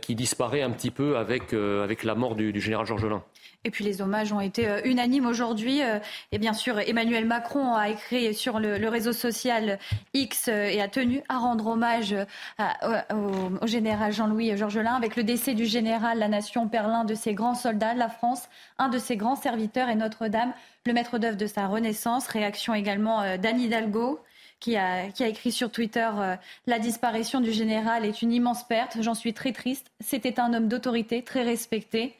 qui disparaît un petit peu avec, avec la mort du, du général Georges Lain. Et puis les hommages ont été euh, unanimes aujourd'hui. Euh, et bien sûr, Emmanuel Macron a écrit sur le, réseau social X euh, et a tenu à rendre hommage au, général Jean-Louis Georgelin. Avec le décès du général, la nation perd l'un de ses grands soldats, la France, un de ses grands serviteurs et Notre-Dame, le maître d'œuvre de sa renaissance. Réaction également d'Anne Hidalgo. Qui a, écrit sur Twitter La disparition du général est une immense perte. J'en suis très triste. C'était un homme d'autorité, très respecté.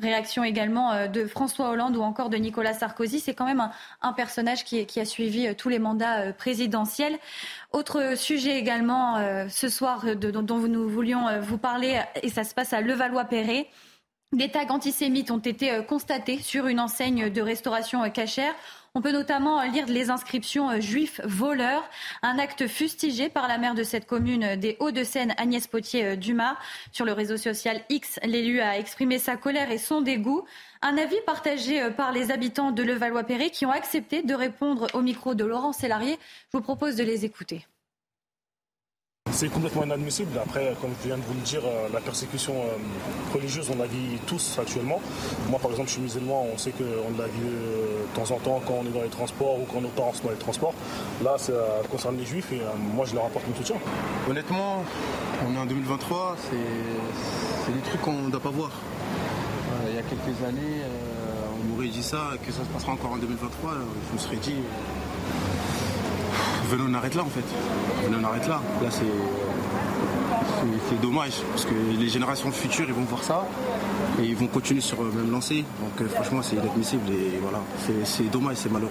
Réaction également euh, de François Hollande ou encore de Nicolas Sarkozy. C'est quand même un, personnage qui, a suivi euh, tous les mandats euh, présidentiels. Autre sujet également ce soir dont nous voulions vous parler, et ça se passe à Levallois-Perret. Des tags antisémites ont été constatés sur une enseigne de restauration cachère. On peut notamment lire les inscriptions euh, juifs voleurs, un acte fustigé par la maire de cette commune euh, des Hauts-de-Seine, Agnès Potier-Dumas. Sur le réseau social X, l'élu a exprimé sa colère et son dégoût. Un avis partagé euh, par les habitants de Levallois-Perret qui ont accepté de répondre au micro de Laurent Sélarié. Je vous propose de les écouter. C'est complètement inadmissible. Après, comme je viens de vous le dire, euh, la persécution euh, religieuse, on la vit tous actuellement. Moi, par exemple, je suis musulman, on sait qu'on la vit euh, de temps en temps quand on est dans les transports ou quand nos parents sont dans les transports. Là, ça concerne les juifs et moi, je leur apporte mon soutien. Honnêtement, on est en 2023, c'est des trucs qu'on ne doit pas voir. il y a quelques années, on m'aurait dit ça, que ça se passera encore en 2023. Je me serais dit, venez on arrête là en fait. Venez on arrête là. Là c'est dommage parce que les générations futures ils vont voir ça et ils vont continuer sur le même lancée. Donc euh, franchement c'est inadmissible et voilà c'est dommage, c'est malheureux.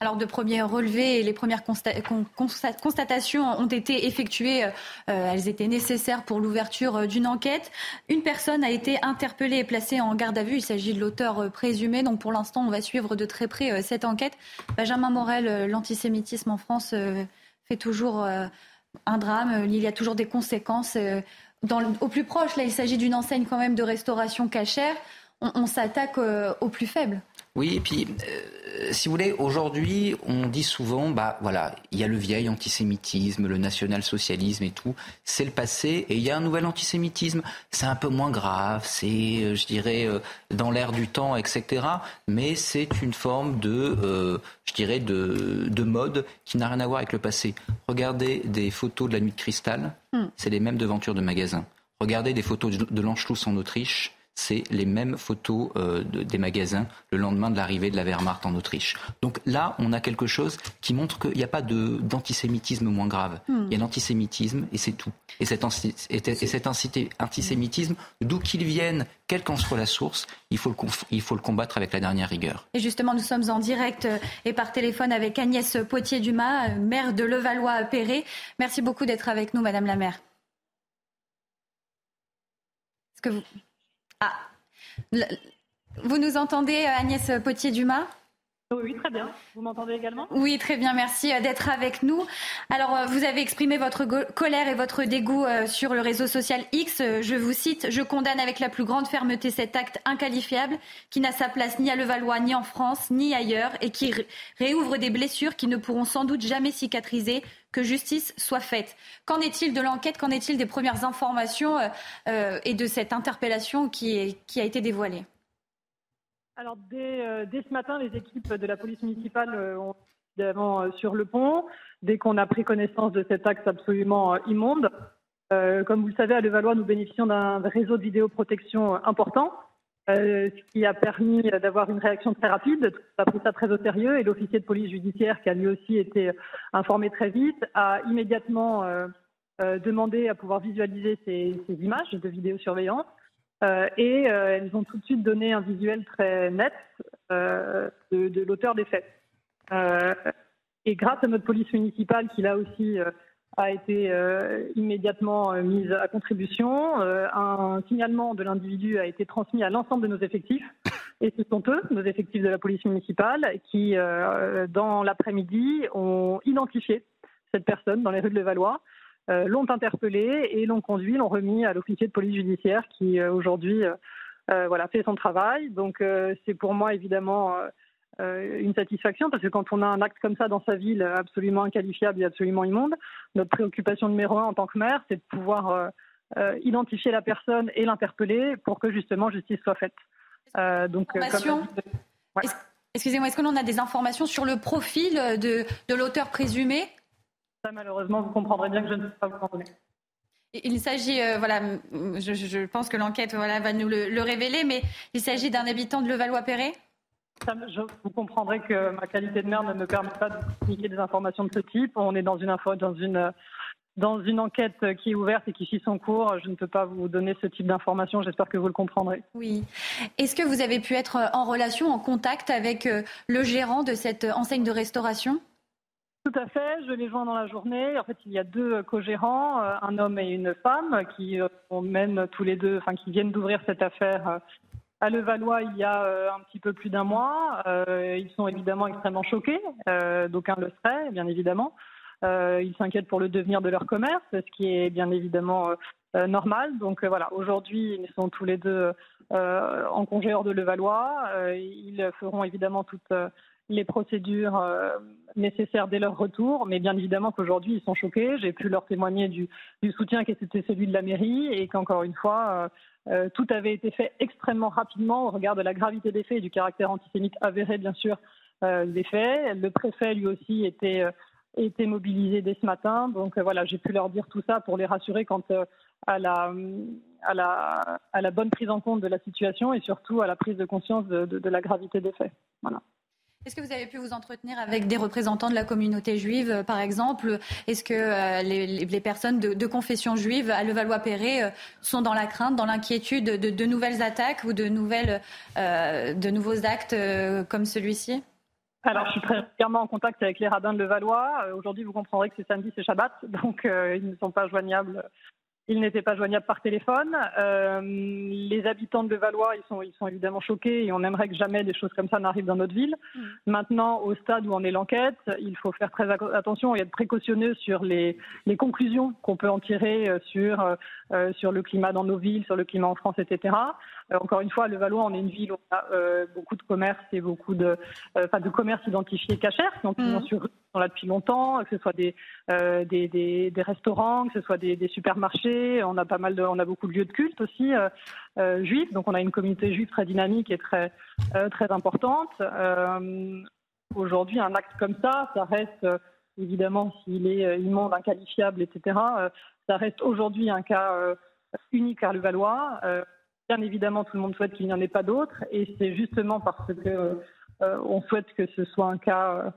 Alors de premiers relevés les premières constatations ont été effectuées. Euh, elles étaient nécessaires pour l'ouverture euh, d'une enquête. Une personne a été interpellée et placée en garde à vue. Il s'agit de l'auteur euh, présumé. Donc pour l'instant, on va suivre de très près cette enquête. Benjamin Morel, l'antisémitisme en France fait toujours un drame. Il y a toujours des conséquences. au plus proche, là, il s'agit d'une enseigne quand même de restauration cachère. on s'attaque aux plus faibles. Oui, et puis, euh, si vous voulez, aujourd'hui, on dit souvent, bah voilà, il y a le vieil antisémitisme, le national-socialisme et tout, c'est le passé, et il y a un nouvel antisémitisme. C'est un peu moins grave, c'est, euh, je dirais, euh, dans l'air du temps, etc. Mais c'est une forme de, je dirais, de, de mode qui n'a rien à voir avec le passé. Regardez des photos de la nuit de cristal, hmm. c'est les mêmes devantures de magasins. Regardez des photos de l'Anschluss en Autriche, c'est les mêmes photos euh, des magasins le lendemain de l'arrivée de la Wehrmacht en Autriche. Donc là, on a quelque chose qui montre qu'il n'y a pas d'antisémitisme moins grave. Hmm. Il y a l'antisémitisme et c'est tout. Et cet, antisémitisme, d'où qu'il vienne, quelle qu'en soit la source, il faut, le, il faut le combattre avec la dernière rigueur. Et justement, nous sommes en direct euh, et par téléphone avec Agnès Potier-Dumas, euh, maire de Levallois-Perret. Merci beaucoup d'être avec nous, Madame la maire. Est-ce que vous... Ah, vous nous entendez, euh, Agnès Potier-Dumas? Oui, très bien. Vous m'entendez également? Oui, très bien. Merci euh, d'être avec nous. Alors, euh, vous avez exprimé votre colère et votre dégoût sur le réseau social X. Je vous cite Je condamne avec la plus grande fermeté cet acte inqualifiable qui n'a sa place ni à Levallois, ni en France, ni ailleurs et qui réouvre des blessures qui ne pourront sans doute jamais cicatriser que justice soit faite. Qu'en est-il de l'enquête? Qu'en est-il des premières informations euh, euh, et de cette interpellation qui, a été dévoilée? Alors, dès, euh, dès, ce matin, les équipes de la police municipale ont évidemment sur le pont. Dès qu'on a pris connaissance de cet acte absolument immonde, comme vous le savez, à Levallois, nous bénéficions d'un réseau de vidéoprotection important. Ce qui a permis d'avoir une réaction très rapide. On a pris ça très au sérieux et l'officier de police judiciaire, qui a lui aussi été informé très vite, a immédiatement demandé à pouvoir visualiser ces, ces images de vidéosurveillance. Euh, et euh, elles ont tout de suite donné un visuel très net euh, de, de l'auteur des faits. et grâce à notre police municipale, qui là aussi a été immédiatement mise à contribution, un signalement de l'individu a été transmis à l'ensemble de nos effectifs. Et ce sont eux, nos effectifs de la police municipale, qui, dans l'après-midi, ont identifié cette personne dans les rues de Levallois euh, l'ont interpellé et l'ont conduit, l'ont remis à l'officier de police judiciaire qui euh, aujourd'hui euh, voilà, fait son travail. Donc c'est pour moi évidemment une satisfaction parce que quand on a un acte comme ça dans sa ville absolument inqualifiable et absolument immonde, notre préoccupation numéro un en tant que maire, c'est de pouvoir identifier la personne et l'interpeller pour que justement justice soit faite. donc, Excusez-moi, est-ce que l'on a des informations sur le profil de, de l'auteur présumé? Ça, malheureusement, vous comprendrez bien que je ne peux pas vous en donner. Il s'agit, euh, voilà, je, pense que l'enquête voilà, va nous le, révéler, mais il s'agit d'un habitant de Levallois-Perret? Vous comprendrez que ma qualité de maire ne me permet pas de communiquer des informations de ce type. On est dans une, info, dans une, dans une enquête qui est ouverte et qui suit son cours. Je ne peux pas vous donner ce type d'informations. J'espère que vous le comprendrez. Oui. Est-ce que vous avez pu être en relation, en contact avec euh, le gérant de cette enseigne de restauration? Tout à fait, je les joins dans la journée. En fait, il y a deux co-gérants, euh, un homme et une femme, qui euh, mènent tous les deux, enfin, qui viennent d'ouvrir cette affaire à Levallois il y a un petit peu plus d'un mois. Ils sont évidemment extrêmement choqués, d'aucuns le seraient, bien évidemment. Ils s'inquiètent pour le devenir de leur commerce, ce qui est bien évidemment normal. Donc voilà, aujourd'hui, ils sont tous les deux en congé hors de Levallois. Ils feront évidemment toute les procédures euh, nécessaires dès leur retour, mais bien évidemment qu'aujourd'hui ils sont choqués. J'ai pu leur témoigner du, soutien qui était celui de la mairie et qu'encore une fois, euh, euh, tout avait été fait extrêmement rapidement au regard de la gravité des faits et du caractère antisémite avéré bien sûr des faits. Le préfet lui aussi était était mobilisé dès ce matin. Donc voilà, j'ai pu leur dire tout ça pour les rassurer quant à la bonne prise en compte de la situation et surtout à la prise de conscience de, de la gravité des faits. Voilà. Est-ce que vous avez pu vous entretenir avec des représentants de la communauté juive, euh, par exemple? Est-ce que euh, les, personnes de, confession juive à Levallois-Perret euh, sont dans la crainte, dans l'inquiétude de, nouvelles attaques ou de, nouvelles, de nouveaux actes comme celui-ci? Alors, je suis très régulièrement en contact avec les rabbins de Levallois. Aujourd'hui, vous comprendrez que c'est samedi, c'est Shabbat, donc ils ne sont pas joignables ils n'étaient pas joignables par téléphone. Euh, les habitants de Levallois, ils sont, ils sont évidemment choqués et on aimerait que jamais des choses comme ça n'arrivent dans notre ville. Mm. Maintenant, au stade où on est l'enquête, il faut faire très attention et être précautionneux sur les, les conclusions qu'on peut en tirer euh, sur, euh, sur le climat dans nos villes, sur le climat en France, etc. encore une fois, Levallois, on est une ville où on a beaucoup de commerces et beaucoup de, enfin, de commerces identifiés cachers sur sont là depuis longtemps, que ce soit des, euh, des, des, restaurants, que ce soit des, supermarchés. On a pas mal on a beaucoup de lieux de culte aussi euh, euh juifs. Donc on a une communauté juive très dynamique et très très importante. Aujourd'hui, un acte comme ça, ça reste évidemment s'il est immonde, inqualifiable, etc. ça reste aujourd'hui un cas unique à Levallois. bien évidemment, tout le monde souhaite qu'il n'y en ait pas d'autres, et c'est justement parce que on souhaite que ce soit un cas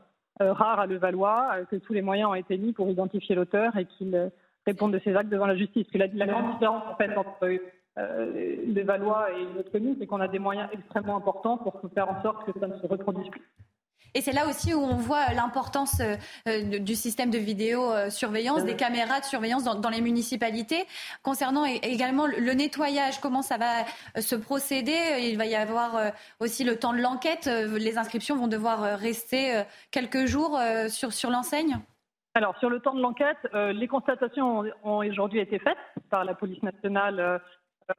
rare à Levallois, euh, que tous les moyens ont été mis pour identifier l'auteur et qu'il euh, réponde de ses actes devant la justice. la, grande différence en fait entre Levallois et notre commune, c'est qu'on a des moyens extrêmement importants pour faire en sorte que ça ne se reproduise plus. Et c'est là aussi où on voit l'importance euh, du système de vidéosurveillance, des caméras de surveillance dans, les municipalités. Concernant également le nettoyage, comment ça va euh, se procéder Il va y avoir euh, aussi le temps de l'enquête. Les inscriptions vont devoir rester quelques jours sur, sur l'enseigne alors, sur le temps de l'enquête, les constatations ont, aujourd'hui été faites par la police nationale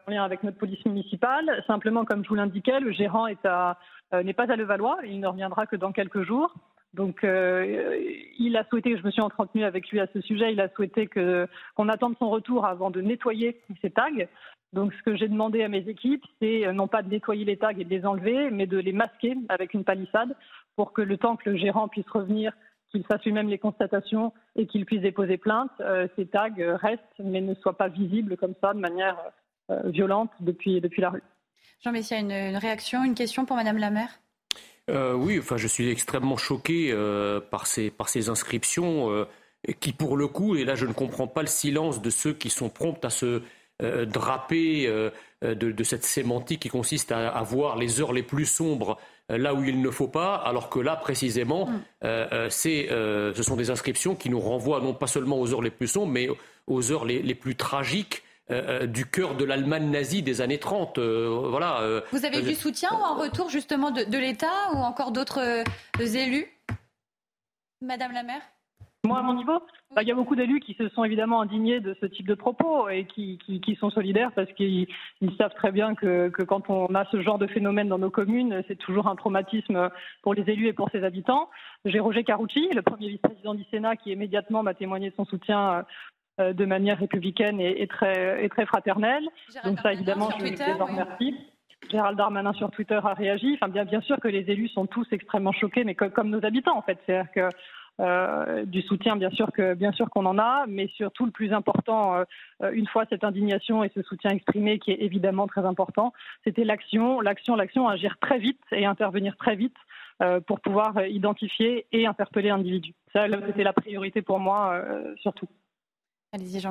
en lien avec notre police municipale. Simplement, comme je vous l'indiquais, le gérant euh, n'est pas à Levallois. Il ne reviendra que dans quelques jours. Donc, euh, il a souhaité, je me suis entretenue avec lui à ce sujet, il a souhaité qu'on attende son retour avant de nettoyer ces tags. Donc, ce que j'ai demandé à mes équipes, c'est euh, non pas de nettoyer les tags et de les enlever, mais de les masquer avec une palissade pour que le temps que le gérant puisse revenir qu'il fasse lui-même les constatations et qu'il puisse déposer plainte. ces tags restent, mais ne soient pas visibles comme ça de manière violente depuis, depuis la rue. Jean Messia, une, une réaction, une question pour Madame la maire oui, enfin, je suis extrêmement choqué par, ces, par ces inscriptions qui, pour le coup, et là je ne comprends pas le silence de ceux qui sont prompts à se euh, draper euh, de, cette sémantique qui consiste à, voir les heures les plus sombres euh, là où il ne faut pas, alors que là, précisément, mm. ce sont des inscriptions qui nous renvoient non pas seulement aux heures les plus sombres, mais aux heures les, plus tragiques du cœur de l'Allemagne nazie des années 30. voilà, Vous avez du soutien ou en retour justement de, de l'État ou encore d'autres élus? Madame la maire? Moi, à mon niveau, bah, il y a beaucoup d'élus qui se sont évidemment indignés de ce type de propos et qui, qui, sont solidaires parce qu'ils savent très bien que, que, quand on a ce genre de phénomène dans nos communes, c'est toujours un traumatisme pour les élus et pour ses habitants. J'ai Roger Carucci, le premier vice-président du Sénat, qui immédiatement m'a témoigné de son soutien euh, de manière républicaine et, très, et très fraternelle. Donc ça, évidemment, je les en remercie. Gérald Darmanin sur Twitter a réagi. Enfin, bien, bien sûr que les élus sont tous extrêmement choqués, mais comme, comme nos habitants, en fait. C'est-à-dire que euh, du soutien, bien sûr que bien sûr qu'on en a, mais surtout le plus important, euh, une fois cette indignation et ce soutien exprimé, qui est évidemment très important, c'était l'action, l'action, l'action, agir très vite et intervenir très vite euh, pour pouvoir identifier et interpeller l'individu. Ça, c'était la priorité pour moi, surtout.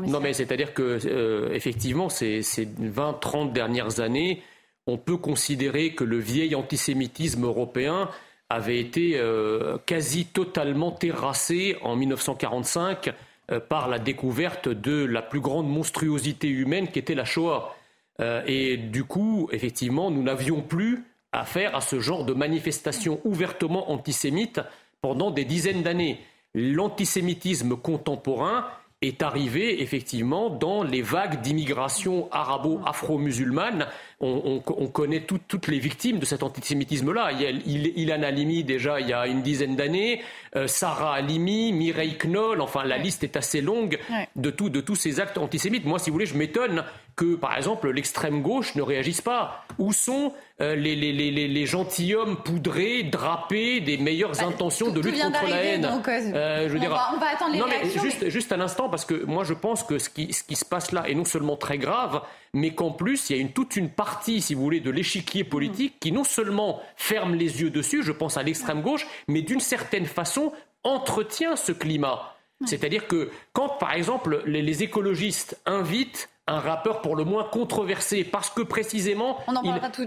Non, mais c'est-à-dire que effectivement, ces, ces 20-30 dernières années, on peut considérer que le vieil antisémitisme européen avait été euh, quasi totalement terrassé en 1945 euh, par la découverte de la plus grande monstruosité humaine qui était la Shoah. Euh, et du coup, effectivement, nous n'avions plus affaire à ce genre de manifestation ouvertement antisémite pendant des dizaines d'années. L'antisémitisme contemporain est arrivé effectivement dans les vagues d'immigration arabo-afro-musulmane on, connaît toutes les victimes de cet antisémitisme-là. Il, il, Ilan Halimi, déjà, il y a une dizaine d'années, euh, Sarah Halimi, Mireille Knoll, enfin, la liste est assez longue de, de tous ces actes antisémites. Moi, si vous voulez, je m'étonne que, par exemple, l'extrême gauche ne réagisse pas. Où sont euh, les, les, les, les, gentilshommes poudrés, drapés des meilleures bah, intentions de lutte contre la haine? euh, je veux on, dire, va, on, va, attendre les non, mais juste, juste un instant, parce que moi, je pense que ce qui, ce qui se passe là est non seulement très grave, mais qu'en plus, il y a une, toute une partie, si vous voulez, de l'échiquier politique qui non seulement ferme les yeux dessus, je pense à l'extrême gauche, mais d'une certaine façon entretient ce climat. C'est-à-dire que quand, par exemple, les écologistes invitent un rappeur pour le moins controversé parce que précisément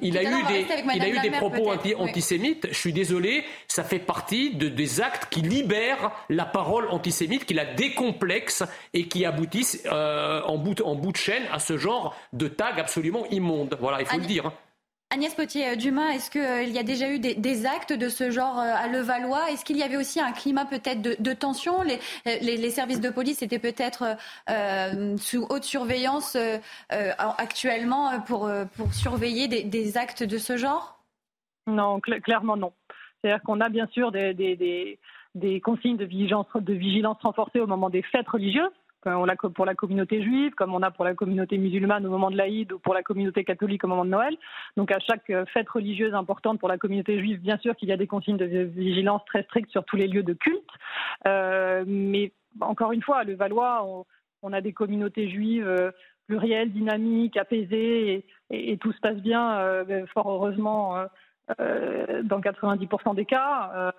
il, a eu des, il a eu des propos antisémites. Je suis désolé, ça fait partie de, des actes qui libèrent la parole antisémite, qui la décomplexent et qui aboutissent euh, en, bout, en bout de chaîne à ce genre de tag absolument immonde. Voilà, il faut le dire. Agnès Potier-Dumas, est-ce qu'il euh, y a déjà eu des, actes de ce genre euh, à Levallois? Est-ce qu'il y avait aussi un climat peut-être de, tension? Les, services de police étaient peut-être euh, sous haute surveillance actuellement pour, surveiller des, actes de ce genre? Non, clairement non. C'est-à-dire qu'on a bien sûr des, consignes de vigilance, de au moment des fêtes religieuses on l'a pour la communauté juive, comme on a pour la communauté musulmane au moment de l'Aïd ou pour la communauté catholique au moment de Noël. Donc à chaque euh, fête religieuse importante pour la communauté juive, bien sûr qu'il y a des consignes de vigilance très strictes sur tous les lieux de culte. Euh, mais encore une fois, à Levallois, on, on a des communautés juives euh, plurielles, dynamiques, apaisées, et, tout se passe bien, fort heureusement, dans 90% des cas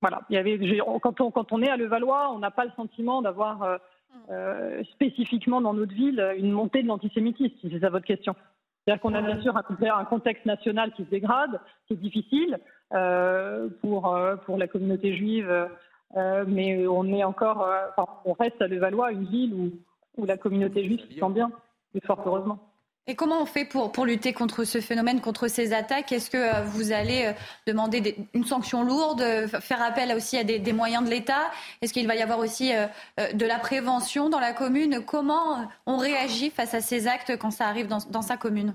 voilà, il y avait, quand, on, quand on est à Levallois, on n'a pas le sentiment d'avoir euh, euh, spécifiquement dans notre ville une montée de l'antisémitisme, si c'est ça votre question. C'est-à-dire qu'on a bien sûr un, contexte national qui se dégrade, qui est difficile euh, pour, pour la communauté juive, mais on est encore, on reste à Levallois, une ville où, où la communauté juive se sent bien, et fort heureusement. Et comment on fait pour, pour lutter contre ce phénomène, contre ces attaques? Est-ce que euh, vous allez euh, demander une sanction lourde, euh, faire appel aussi à des, moyens de l'État? Est-ce qu'il va y avoir aussi de la prévention dans la commune? Comment on réagit face à ces actes quand ça arrive dans, sa commune?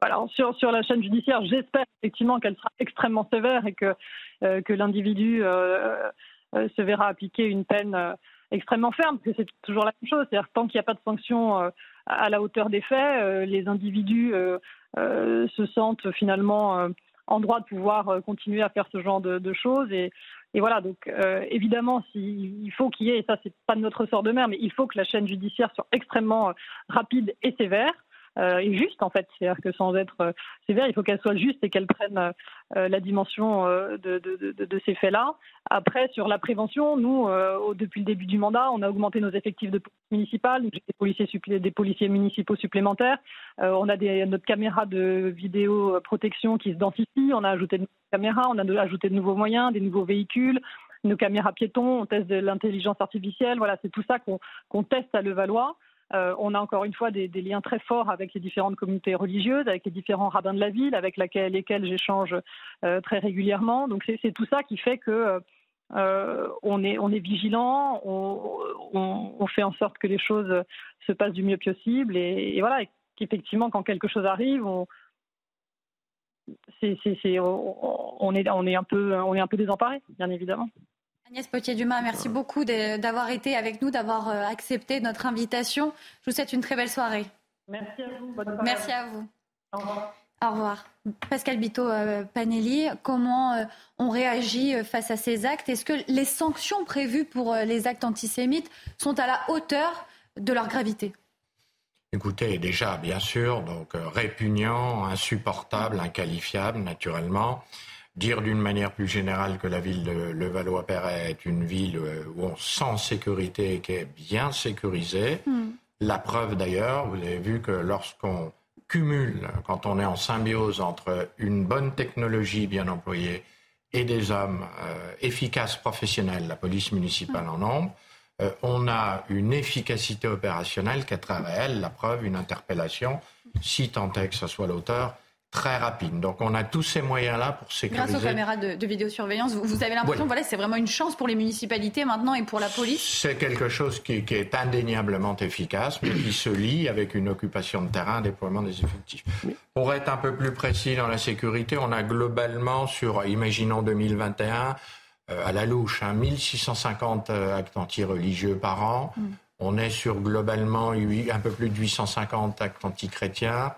Alors sur, sur la chaîne judiciaire, j'espère effectivement qu'elle sera extrêmement sévère et que, que l'individu se verra appliquer une peine extrêmement ferme, parce que c'est toujours la même chose. C'est-à-dire tant qu'il n'y a pas de sanction à la hauteur des faits. Euh, les individus euh, euh, se sentent finalement en droit de pouvoir continuer à faire ce genre de, choses. Et, et voilà, donc évidemment, il faut qu'il y ait, et ça c'est pas de notre sort de mer, mais il faut que la chaîne judiciaire soit extrêmement rapide et sévère. Euh, et juste en fait. C'est-à-dire que sans être euh, sévère, il faut qu'elle soit juste et qu'elle prenne euh, la dimension de, ces faits-là. Après, sur la prévention, nous, depuis le début du mandat, on a augmenté nos effectifs de police municipale, des policiers, municipaux supplémentaires. on a notre caméra de vidéo protection qui se densifie. On a ajouté de caméras, on a ajouté de nouveaux moyens, des nouveaux véhicules nos caméras piétons, on teste de l'intelligence artificielle. Voilà, c'est tout ça qu'on teste à Levallois. Euh, on a encore une fois des, liens très forts avec les différentes communautés religieuses, avec les différents rabbins de la ville, avec lesquels j'échange euh, très régulièrement. Donc c'est tout ça qui fait que euh, on, est, vigilant, on, fait en sorte que les choses se passent du mieux possible et, voilà, qu'effectivement quand quelque chose arrive, on, on, est un peu, on est un peu désemparé, bien évidemment. Agnès Potier-Dumas, merci beaucoup d'avoir été avec nous, d'avoir euh, accepté notre invitation. Je vous souhaite une très belle soirée. Merci à vous. merci à vous. Au revoir. Au revoir. Pascal Bito euh, Panelli, comment euh, on réagit face à ces actes? Est-ce que les sanctions prévues pour les actes antisémites sont à la hauteur de leur gravité? Écoutez, déjà, bien sûr, donc répugnant, insupportable, inqualifiable, naturellement. Dire d'une manière plus générale que la ville de Levallois-Perret est une ville euh, où on sent sécurité et qui est bien sécurisée. Hmm. La preuve d'ailleurs, vous avez vu que lorsqu'on cumule, quand on est en symbiose entre une bonne technologie bien employée et des hommes euh, efficaces professionnels, la police municipale en nombre, euh, on a une efficacité opérationnelle qui est très réelle. La preuve, une interpellation, si tant est que ce soit l'auteur, très rapide. Donc on a tous ces moyens-là pour sécuriser. Grâce aux caméras de, vidéosurveillance, vous, avez l'impression que voilà, c'est vraiment une chance pour les municipalités maintenant et pour la police? C'est quelque chose qui, est indéniablement efficace, mais qui se lie avec une occupation de terrain, un déploiement des effectifs. Pour être un peu plus précis dans la sécurité, on a globalement sur, imaginons 2021, euh, à la louche, 1650 hein, euh, actes anti-religieux par an. Mm. On est sur globalement un peu plus de 850 actes anti-chrétiens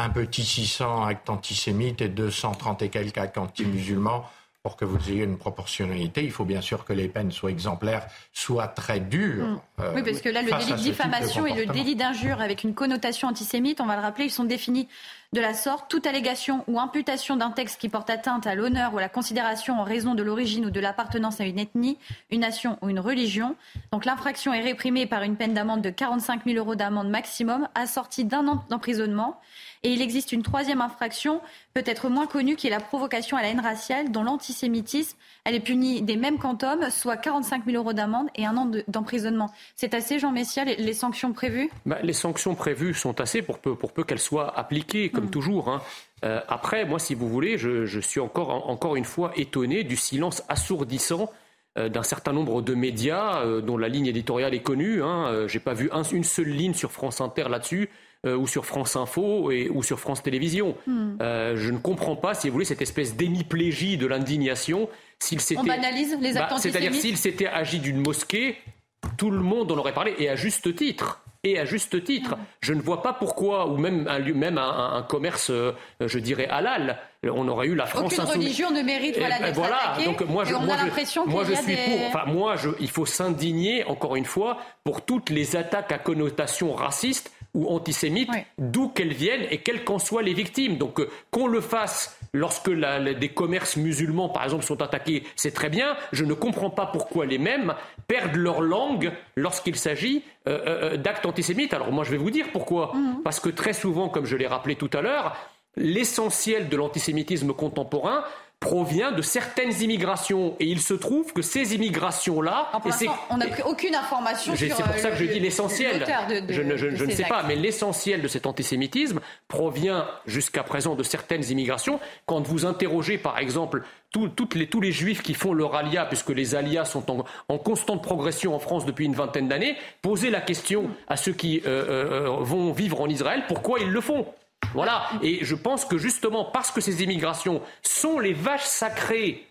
un petit 600 actes antisémites et 230 et quelques actes anti-musulmans pour que vous ayez une proportionnalité, il faut bien sûr que les peines soient exemplaires, soient très dures. Mm. Euh, oui, parce que là, le délit de diffamation et le délit d'injure avec une connotation antisémite, on va le rappeler, ils sont définis de la sorte. Toute allégation ou imputation d'un texte qui porte atteinte à l'honneur ou à la considération en raison de l'origine ou de l'appartenance à une ethnie, une nation ou une religion. Donc l'infraction est réprimée par une peine d'amende de 45 000 euros d'amende maximum, assortie d'un an d'emprisonnement. Et il existe une troisième infraction, peut-être moins connue, qui est la provocation à la haine raciale, dont l'antisémitisme, elle est punie des mêmes quantums, soit 45 000 euros d'amende et un an d'emprisonnement. C'est assez, Jean Messia, les, sanctions prévues? Bah, Les sanctions prévues sont assez pour peu, pour peu qu'elles soient appliquées, comme hmm. toujours. Hein. Euh, après, moi, si vous voulez, je, suis encore, encore une fois étonné du silence assourdissant euh, d'un certain nombre de médias euh, dont la ligne éditoriale est connue. Hein. Je n'ai pas vu une seule ligne sur France Inter là-dessus. Euh, ou sur France Info et, ou sur France Télévisions. Hmm. Euh, je ne comprends pas, si vous voulez, cette espèce d'hémiplégie de l'indignation. S'il On banalise les bah, C'est-à-dire s'il s'était agi d'une mosquée, tout le monde en aurait parlé, et à juste titre. Et à juste titre, hmm. je ne vois pas pourquoi, ou même un, même un, commerce, euh, je dirais halal, on aurait eu la France Aucune religion ne mérite voilà, d'être voilà, donc moi je, moi, je, moi je suis pour. Enfin, moi, je, il faut s'indigner encore une fois pour toutes les attaques à connotation raciste ou antisémites, d'où qu'elles viennent et quelles qu'en soient les victimes. Donc euh, qu'on le fasse lorsque la, des commerces musulmans, par exemple, sont attaqués, c'est très bien. Je ne comprends pas pourquoi les mêmes perdent leur langue lorsqu'il s'agit euh, euh, d'actes antisémites. Alors moi, je vais vous dire pourquoi. Mhm. Parce que très souvent, comme je l'ai rappelé tout à l'heure, l'essentiel de l'antisémitisme contemporain, provient de certaines immigrations. Et il se trouve que ces immigrations-là... Ah, on n'a pris aucune information sur... C'est pour ça que je dis l'essentiel. Je, ne, je, ne sais pas, mais l'essentiel de cet antisémitisme provient jusqu'à présent de certaines immigrations. Quand vous interrogez, par exemple, toutes les, tous les juifs qui font leur alia, puisque les alias sont en, constante progression en France depuis une vingtaine d'années, posez la question à ceux qui euh, euh, euh, vont vivre en Israël, pourquoi ils le font? Voilà. Et je pense que justement parce que ces immigrations sont les vaches sacrées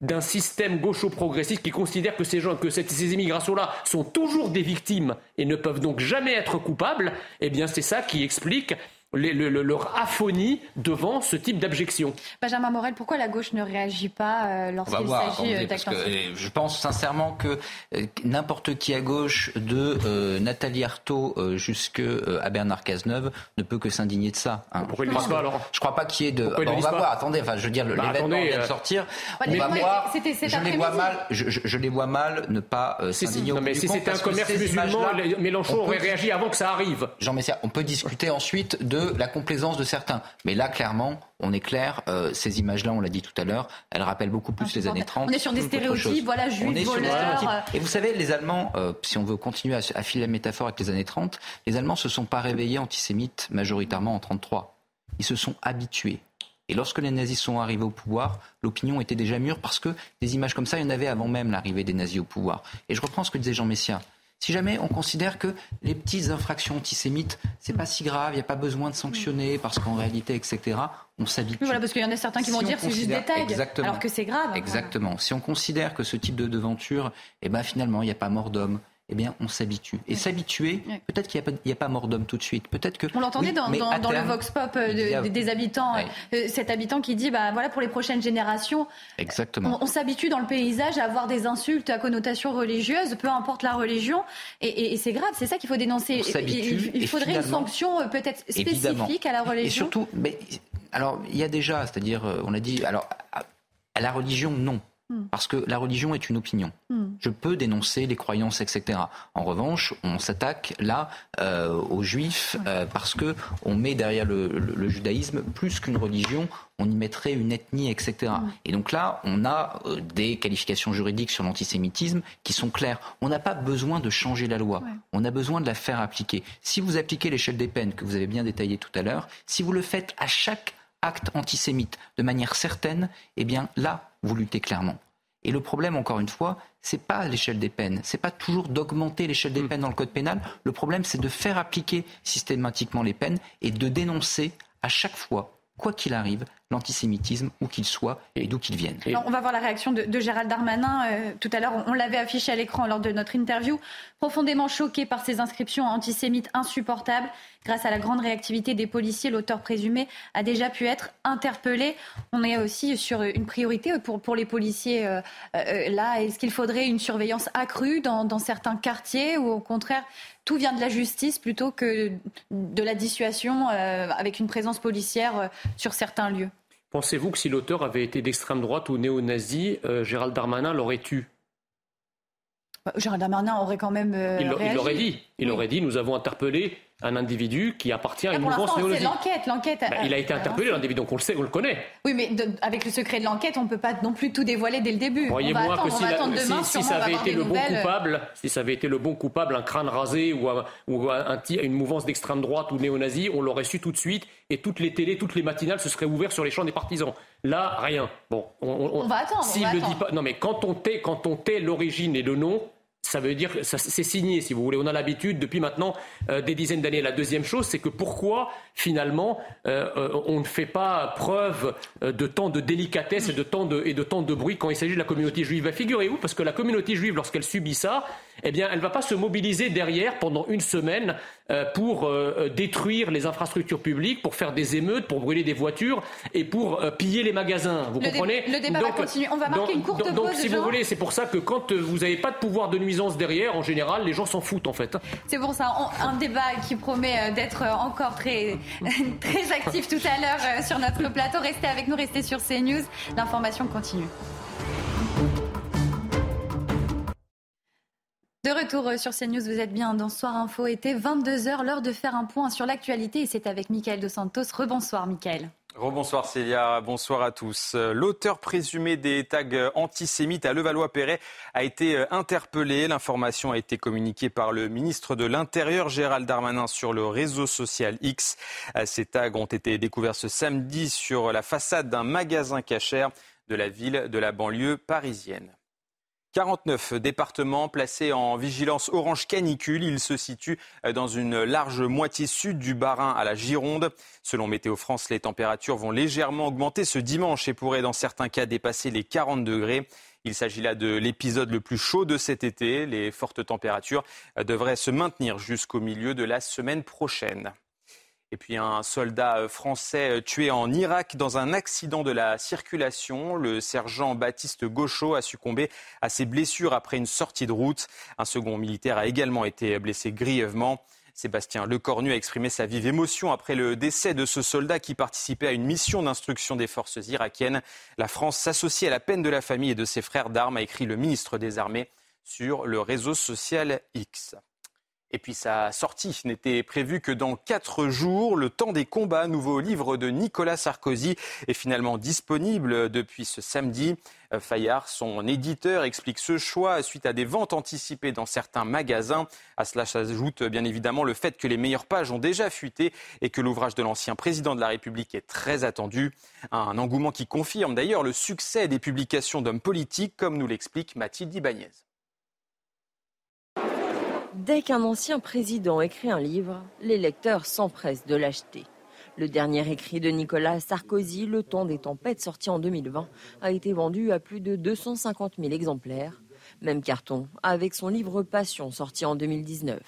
d'un système gaucho-progressiste qui considère que ces gens, que ces immigrations-là sont toujours des victimes et ne peuvent donc jamais être coupables, eh bien c'est ça qui explique leur aphonie devant ce type d'abjection. Benjamin Morel, pourquoi la gauche ne réagit pas euh, lorsqu'il s'agit euh, d'actes Je pense sincèrement que euh, n'importe qui à gauche, de Nathalie Arthaud jusqu'à Bernard Cazeneuve, ne peut que s'indigner de ça. Hein. Pourquoi ils ne disent pas alors Je ne crois pas qu'il y ait de. on va voir, attendez, enfin, je veux dire, bah, l'événement vient de sortir. on va voir. Je les, vois mal, je, les vois mal ne pas s'indigner au mais si c'était un commerce musulman, Mélenchon aurait réagi avant que ça arrive. Jean Messia, on peut discuter ensuite de la complaisance de certains. Mais là, clairement, on est clair, euh, ces images-là, on l'a dit tout à l'heure, elles rappellent beaucoup plus ah, les années 30. On est sur des stéréotypes, voilà, juifs, voleurs. Et vous savez, les Allemands, euh, si on veut continuer à, filer la métaphore avec les années 30, les Allemands se sont pas réveillés antisémites majoritairement en 33. Ils se sont habitués. Et lorsque les nazis sont arrivés au pouvoir, l'opinion était déjà mûre parce que des images comme ça, il y en avait avant même l'arrivée des nazis au pouvoir. Et je reprends ce que disait Jean Messia. Si jamais on considère que les petites infractions antisémites, c'est pas si grave, il n'y a pas besoin de sanctionner parce qu'en réalité, etc., on s'habitue. voilà, parce qu'il y en a certains qui vont dire c'est juste des tags, alors que c'est grave. Exactement. Si on considère que ce type de devanture, eh ben finalement, il n'y a pas mort d'homme, eh bien, on s'habitue. Et s'habituer, peut-être qu'il n'y a, pas mort d'homme tout de suite. Peut-être que. On l'entendait dans, le vox pop euh, des habitants, euh, cet habitant qui dit, bah voilà, pour les prochaines générations, Exactement. on, s'habitue dans le paysage à avoir des insultes à connotation religieuse, peu importe la religion, et, c'est grave. C'est ça qu'il faut dénoncer. Il, faudrait une sanction euh, peut-être spécifique à la religion. Et surtout, mais, alors il y a déjà, c'est-à-dire, on a dit, alors à la religion, non. Hmm. Parce que la religion est une opinion. Hmm. Je peux dénoncer les croyances, etc. En revanche, on s'attaque là euh, aux juifs euh, parce que on met derrière le, judaïsme plus qu'une religion, on y mettrait une ethnie, etc. Et donc là, on a euh, des qualifications juridiques sur l'antisémitisme qui sont claires. On n'a pas besoin de changer la loi. On a besoin de la faire appliquer. Si vous appliquez l'échelle des peines que vous avez bien détaillé tout à l'heure, si vous le faites à chaque acte antisémite de manière certaine, eh bien là, vous luttez clairement. Et le problème, encore une fois, c'est pas l'échelle des peines, c'est pas toujours d'augmenter l'échelle des hmm. peines dans le code pénal. Le problème, c'est de faire appliquer systématiquement les peines et de dénoncer à chaque fois quoi qu'il arrive, l'antisémitisme, où qu'il soit et d'où qu'il vienne. on va voir la réaction de, Gérald Darmanin. Euh, tout à l'heure, on, l'avait affiché à l'écran lors de notre interview. Profondément choqué par ces inscriptions antisémites insupportables, grâce à la grande réactivité des policiers, l'auteur présumé a déjà pu être interpellé. On est aussi sur une priorité pour, pour les policiers euh, euh, là. Est-ce qu'il faudrait une surveillance accrue dans, dans certains quartiers ou au contraire tout vient de la justice plutôt que de la dissuasion avec une présence policière sur certains lieux Pensez-vous que si l'auteur avait été d'extrême droite ou néo-nazi, euh, Gérald Darmanin l'aurait tué? Bah, Gérald Darmanin aurait quand même. Euh, il l'aurait dit. Il aurait dit nous avons interpellé un individu qui appartient à une mouvance c'est l'enquête, l'enquête. Bah, il a été interpellé, l'individu, donc on le sait, on le connaît. Oui, mais avec le secret de l'enquête, on ne peut pas non plus tout dévoiler dès le début. Croyez-moi que si, ça avait été le bon coupable, si ça avait été le bon coupable, un crâne rasé ou, ou un, une mouvance d'extrême droite ou néo-nazi, on l'aurait su tout de suite et toutes les télés, toutes les matinales se seraient ouvertes sur les champs des partisans. Là, rien. Bon, on, va attendre. S'il le dit pas, non, mais quand on tait, quand on tait l'origine et le nom, ça veut dire c'est signé, si vous voulez. On a l'habitude depuis maintenant euh, des dizaines d'années. La deuxième chose, c'est que pourquoi finalement euh, euh, on ne fait pas preuve de tant de délicatesse et de tant de, et de, bruit quand il s'agit de la communauté juive? Bah, Figurez-vous, parce que la communauté juive, lorsqu'elle subit ça, eh bien, elle ne va pas se mobiliser derrière pendant une semaine pour euh, euh, détruire les infrastructures publiques, pour faire des émeutes, pour brûler des voitures et pour piller les magasins. Vous comprenez Le débat va continuer. On va marquer une courte pause. Donc, si vous voulez, c'est pour ça que quand vous n'avez pas de pouvoir de nuisance derrière, en général, les gens s'en foutent en fait. C'est pour ça, un débat qui promet d'être encore très, très actif tout à l'heure sur notre plateau. Restez avec nous, restez sur CNews. L'information continue. De retour euh, sur CNews, vous êtes bien dans Soir Info été, 22h, l'heure de faire un point sur l'actualité et c'est avec Mickaël Dos Santos. Rebonsoir Mickaël. Rebonsoir Célia, bonsoir à tous. L'auteur présumé des tags antisémites à Levallois-Perret a été euh, interpellé. L'information a été communiquée par le ministre de l'Intérieur Gérald Darmanin sur le réseau social X. Euh, ces tags ont été découverts ce samedi sur la façade d'un magasin cachère de la ville de la banlieue parisienne. 49 départements placés en vigilance orange canicule. Ils se situent dans une large moitié sud du Bas-Rhin à la Gironde. Selon Météo France, les températures vont légèrement augmenter ce dimanche et pourraient dans certains cas dépasser les 40 degrés. Il s'agit là de l'épisode le plus chaud de cet été. Les fortes températures devraient se maintenir jusqu'au milieu de la semaine prochaine. Et puis un soldat euh, français euh, tué en Irak dans un accident de la circulation. Le sergent Baptiste Gauchot a succombé à ses blessures après une sortie de route. Un second militaire a également été blessé grièvement. Sébastien Lecornu a exprimé sa vive émotion après le décès de ce soldat qui participait à une mission d'instruction des forces irakiennes. La France s'associe à la peine de la famille et de ses frères d'armes, a écrit le ministre des Armées sur le réseau social X. Et puis sa sortie n'était prévue que dans quatre jours. Le temps des combats, nouveau livre de Nicolas Sarkozy, est finalement disponible depuis ce samedi. Euh, Fayard, son éditeur, explique ce choix suite à des ventes anticipées dans certains magasins. À cela s'ajoute bien évidemment le fait que les meilleures pages ont déjà fuité et que l'ouvrage de l'ancien président de la République est très attendu. Un engouement qui confirme d'ailleurs le succès des publications d'hommes politiques, comme nous l'explique Mathilde Ibanez. Dès qu'un ancien président écrit un livre, les lecteurs s'empressent de l'acheter. Le dernier écrit de Nicolas Sarkozy, Le temps des tempêtes, sorti en 2020, a été vendu à plus de 250 000 exemplaires. Même carton avec son livre Passion, sorti en 2019.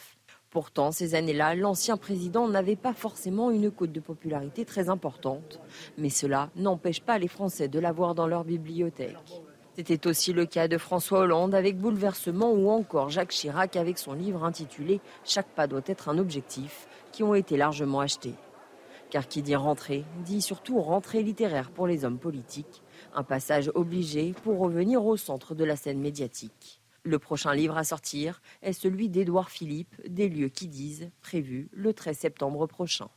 Pourtant, ces années-là, l'ancien président n'avait pas forcément une cote de popularité très importante. Mais cela n'empêche pas les Français de l'avoir dans leur bibliothèque. C'était aussi le cas de François Hollande avec Bouleversement ou encore Jacques Chirac avec son livre intitulé Chaque pas doit être un objectif, qui ont été largement achetés. Car qui dit rentrée, dit surtout rentrée littéraire pour les hommes politiques, un passage obligé pour revenir au centre de la scène médiatique. Le prochain livre à sortir est celui d'Édouard Philippe, Des lieux qui disent, prévu le 13 septembre prochain.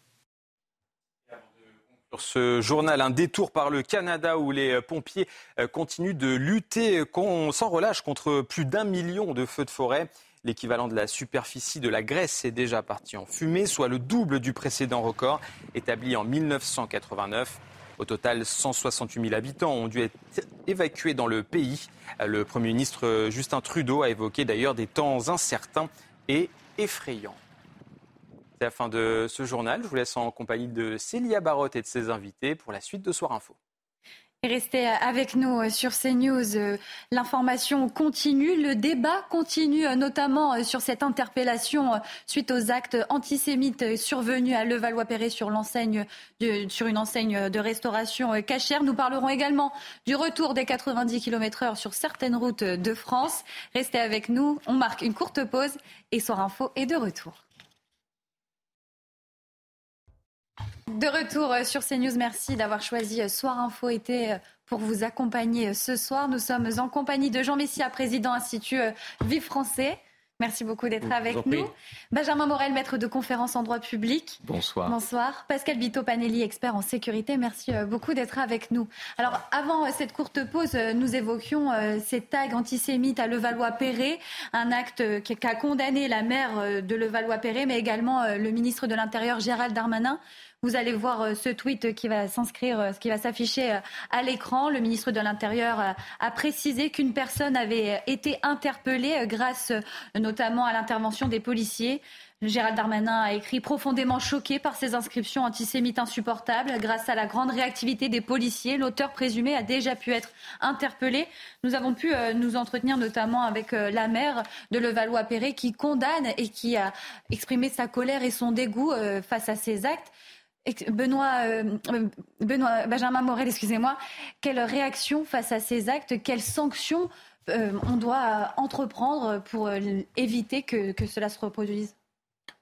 Sur ce journal, un détour par le Canada où les pompiers euh, continuent de lutter sans relâche contre plus d'un million de feux de forêt. L'équivalent de la superficie de la Grèce est déjà parti en fumée, soit le double du précédent record établi en 1989. Au total, 168 000 habitants ont dû être évacués dans le pays. Le Premier ministre Justin Trudeau a évoqué d'ailleurs des temps incertains et effrayants. C'est la fin de ce journal. Je vous laisse en compagnie de Célia Barotte et de ses invités pour la suite de Soir Info. restez avec nous euh, sur CNews. Euh, l'information continue, le débat continue, euh, notamment sur cette interpellation suite aux actes antisémites survenus à Levallois-Perret sur, sur une enseigne de restauration cachère. Nous parlerons également du retour des 90 km/h sur certaines routes de France. Restez avec nous. On marque une courte pause et Soir Info est de retour. De retour euh, sur CNews, merci d'avoir choisi euh, Soir Info été euh, pour vous accompagner ce soir. Nous sommes en compagnie de Jean Messia, président Institut Vive Français. Merci beaucoup d'être avec nous. Benjamin Morel, maître de conférence en droit public. Bonsoir. Bonsoir. Pascal Bito Panelli, expert en sécurité. Merci beaucoup d'être avec nous. Alors, avant cette courte pause, nous évoquions ces tags antisémites à Levallois-Perret, un acte qui a condamné la maire de Levallois-Perret, mais également le ministre de l'Intérieur Gérald Darmanin. Vous allez voir euh, ce tweet qui va s'inscrire, euh, ce qui va s'afficher euh, à l'écran. Le ministre de l'Intérieur a précisé qu'une personne avait été interpellée grâce notamment à l'intervention des policiers. Gérald Darmanin a écrit profondément choqué par ces inscriptions antisémites insupportables. Grâce à la grande réactivité des policiers, l'auteur présumé a déjà pu être interpellé. Nous avons pu nous entretenir notamment avec la maire de Levallois-Perret qui condamne et qui a exprimé sa colère et son dégoût face à ces actes. Benoît, euh, Benoît, Benjamin Morel, excusez-moi, quelle réaction face à ces actes, quelles sanctions euh, on doit entreprendre pour euh, éviter que, cela se reproduise?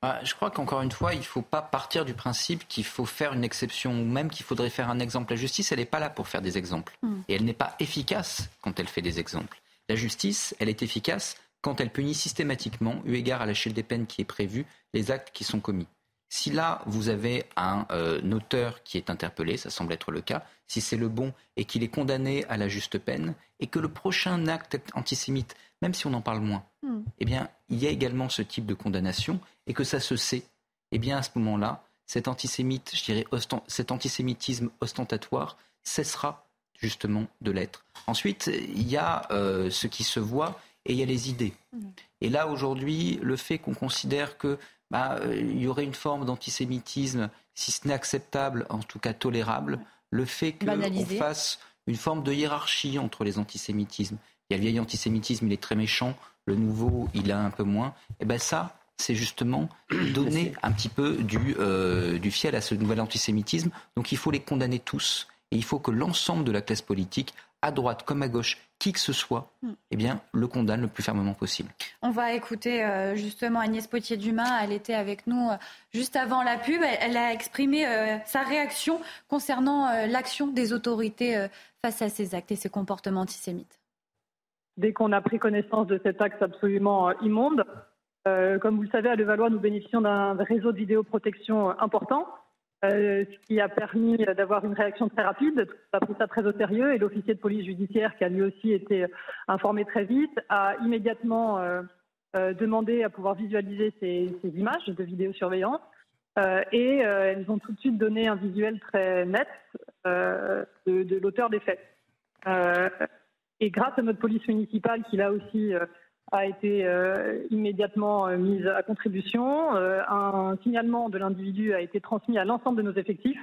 Bah, je crois qu'encore une fois, il ne faut pas partir du principe qu'il faut faire une exception ou même qu'il faudrait faire un exemple. La justice, elle n'est pas là pour faire des exemples. Hmm. Et elle n'est pas efficace quand elle fait des exemples. La justice, elle est efficace quand elle punit systématiquement, eu égard à l'échelle des peines qui est prévue, les actes qui sont commis. Si là, vous avez un euh, auteur qui est interpellé, ça semble être le cas, si c'est le bon et qu'il est condamné à la juste peine, et que le prochain acte antisémite, même si on en parle moins, hmm. eh bien, il y a également ce type de condamnation, et que ça se sait, eh bien, à ce moment-là, cet antisémite, je dirais, cet antisémitisme ostentatoire cessera justement de l'être. Ensuite, il y a euh, ce qui se voit et il y a les idées. Hmm. Et là, aujourd'hui, le fait qu'on considère que bah, euh, il y aurait une forme d'antisémitisme, si ce n'est acceptable, en tout cas tolérable, le fait qu'on fasse une forme de hiérarchie entre les antisémitismes. Il y a le vieil antisémitisme, il est très méchant, le nouveau, il a un peu moins. Et eh ben ça, c'est justement donner un petit peu du, euh, du fiel à ce nouvel antisémitisme. Donc il faut les condamner tous. Et il faut que l'ensemble de la classe politique, à droite comme à gauche, qui que ce soit, hmm. eh bien, le condamne le plus fermement possible. On va écouter euh, justement Agnès Potier-Dumas. Elle était avec nous euh, juste avant la pub. Elle, a exprimé sa réaction concernant l'action des autorités face à ces actes et ces comportements antisémites. Dès qu'on a pris connaissance de cet acte absolument immonde, euh, comme vous le savez, à Levallois, nous bénéficions d'un réseau de vidéoprotection important, euh, ce qui a permis d'avoir une réaction très rapide. A pris ça très au sérieux et l'officier de police judiciaire, qui a lui aussi été informé très vite, a immédiatement euh, demandé à pouvoir visualiser ces, images de vidéosurveillance. et elles ont tout de suite donné un visuel très net de, de l'auteur des faits. et grâce à notre police municipale, qui là aussi a été euh, immédiatement euh, mise à contribution. Euh, un signalement de l'individu a été transmis à l'ensemble de nos effectifs.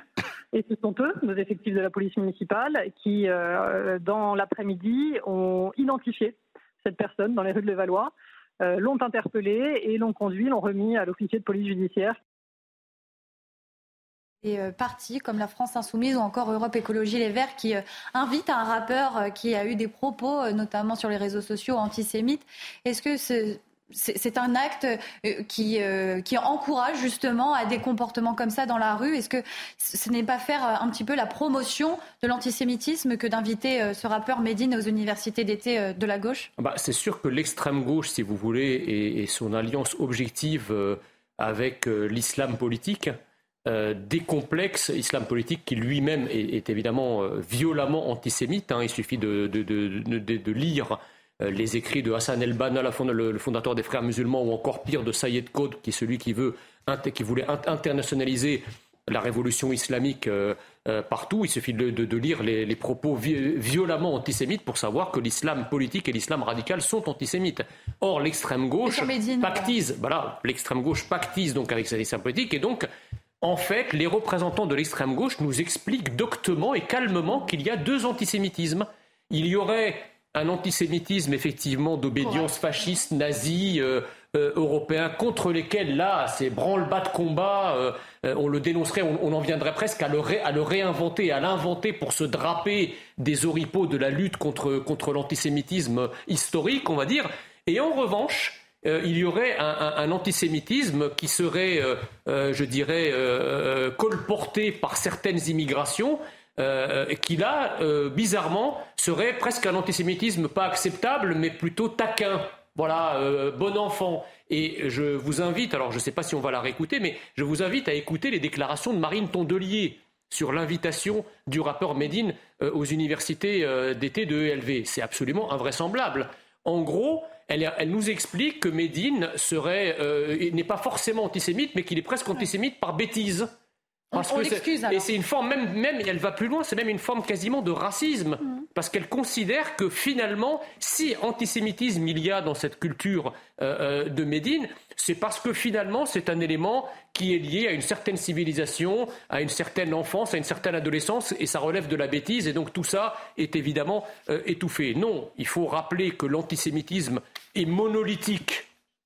Et ce sont eux, nos effectifs de la police municipale, qui, dans l'après-midi, ont identifié cette personne dans les rues de Levallois, l'ont interpellé et l'ont conduit, l'ont remis à l'officier de police judiciaire des euh, partis comme la France Insoumise ou encore Europe Écologie Les Verts qui euh, invitent un rappeur euh, qui a eu des propos, notamment sur les réseaux sociaux, antisémites. Est-ce que c'est un acte qui, encourage justement à des comportements comme ça dans la rue? Est-ce que ce n'est pas faire un petit peu la promotion de l'antisémitisme que d'inviter ce rappeur Médine aux universités d'été de la gauche? Bah, C'est sûr que l'extrême gauche, si vous voulez, et son alliance objective avec l'islam politique, euh, des complexes islam politique qui lui-même est, évidemment euh, violemment antisémite. Hein. Il suffit de, lire euh, les écrits de Hassan el-Banna, le fondateur des frères musulmans, ou encore pire de Sayed Qutb, qui est celui qui, veut, qui voulait internationaliser la révolution islamique partout. Il suffit de, lire les, propos violemment antisémites pour savoir que l'islam politique et l'islam radical sont antisémites. Or, l'extrême gauche pactise, voilà, l'extrême gauche pactise donc avec cet islam politique et donc en fait, les représentants de l'extrême gauche nous expliquent doctement et calmement qu'il y a deux antisémitismes. Il y aurait un antisémitisme effectivement d'obédience fasciste, nazie, euh, euh, européen, contre lesquels là, c'est branle-bas de combat, euh, on le dénoncerait, on, en viendrait presque à le, à le réinventer, à l'inventer pour se draper des oripeaux de la lutte contre, contre l'antisémitisme historique, on va dire. Et en revanche, euh, il y aurait un, antisémitisme qui serait, euh, euh, je dirais, colporté par certaines immigrations, qui là, bizarrement, serait presque un antisémitisme pas acceptable, mais plutôt taquin. Voilà, bon enfant. Et je vous invite, alors je ne sais pas si on va la réécouter, mais je vous invite à écouter les déclarations de Marine Tondelier sur l'invitation du rappeur Médine aux universités d'été de ELV. C'est absolument invraisemblable. En gros, elle, nous explique que Médine serait, euh, n'est pas forcément antisémite, mais qu'il est presque antisémite par bêtise. Parce on, et c'est une forme même, même, et elle va plus loin, c'est même une forme quasiment de racisme, mm. parce qu'elle considère que finalement, si antisémitisme il y a dans cette culture euh, euh, de Médine, c'est parce que finalement c'est un élément qui est lié à une certaine civilisation, à une certaine enfance, à une certaine adolescence, et ça relève de la bêtise, et donc tout ça est évidemment euh, étouffé. Non, il faut rappeler que l'antisémitisme est monolithique.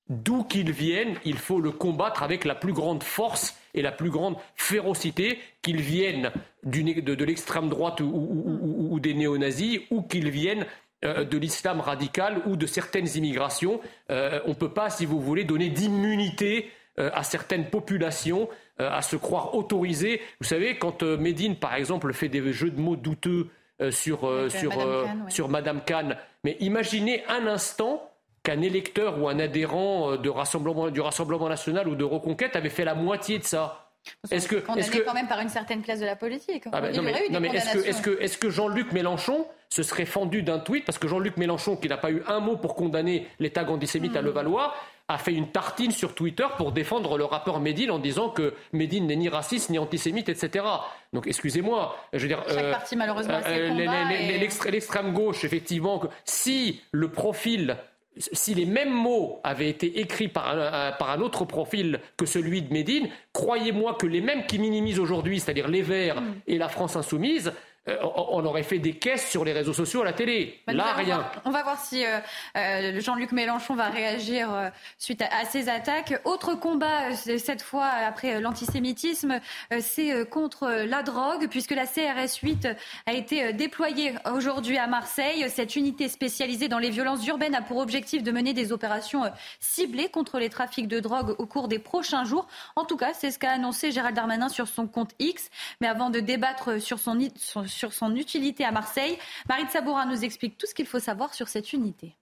D'où qu'il vienne, il faut le combattre avec la plus grande force et la plus grande férocité, qu'il vienne de, l'extrême droite ou, des néo-nazis, ou qu'ils viennent euh, de l'islam radical ou de certaines immigrations. Euh, on ne peut pas, si vous voulez, donner d'immunité euh, à certaines populations à se croire autorisées. Vous savez, quand Médine, par exemple, fait des jeux de mots douteux sur, sur, Madame sur Madame Khan, mais imaginez un instant qu'un électeur ou un adhérent du Rassemblement national ou de Reconquête avait fait la moitié de ça. Est-ce que, est que... quand même par une certaine classe de la politique. Ah non, mais, est-ce que, Jean-Luc Mélenchon se serait fendu d'un tweet parce que Jean-Luc Mélenchon, qui n'a pas eu un mot pour condamner les tags antisémites à hmm. Levallois, a fait une tartine sur Twitter pour défendre le rappeur Médine en disant que Médine n'est ni raciste ni antisémite, etc. Donc excusez-moi, je veux dire, chaque euh, parti malheureusement euh, l'extrême gauche, effectivement, si le profil si les mêmes mots avaient été écrits par un, par un, autre profil que celui de Médine, croyez-moi que les mêmes qui minimisent aujourd'hui, c'est-à-dire les Verts hmm. et la France insoumise, euh, on aurait fait des caisses sur les réseaux sociaux, à la télé. Bah, Là, rien. on va voir si euh, euh, Jean-Luc Mélenchon va réagir suite à, ces attaques. Autre combat, cette fois après l'antisémitisme, c'est contre la drogue, puisque la CRS 8 a été déployée aujourd'hui à Marseille. Cette unité spécialisée dans les violences urbaines a pour objectif de mener des opérations ciblées contre les trafics de drogue au cours des prochains jours. En tout cas, c'est ce qu'a annoncé Gérald Darmanin sur son compte X. Mais avant de débattre sur son, sur son utilité à Marseille. Marie de Sabourin nous explique tout ce qu'il faut savoir sur cette unité.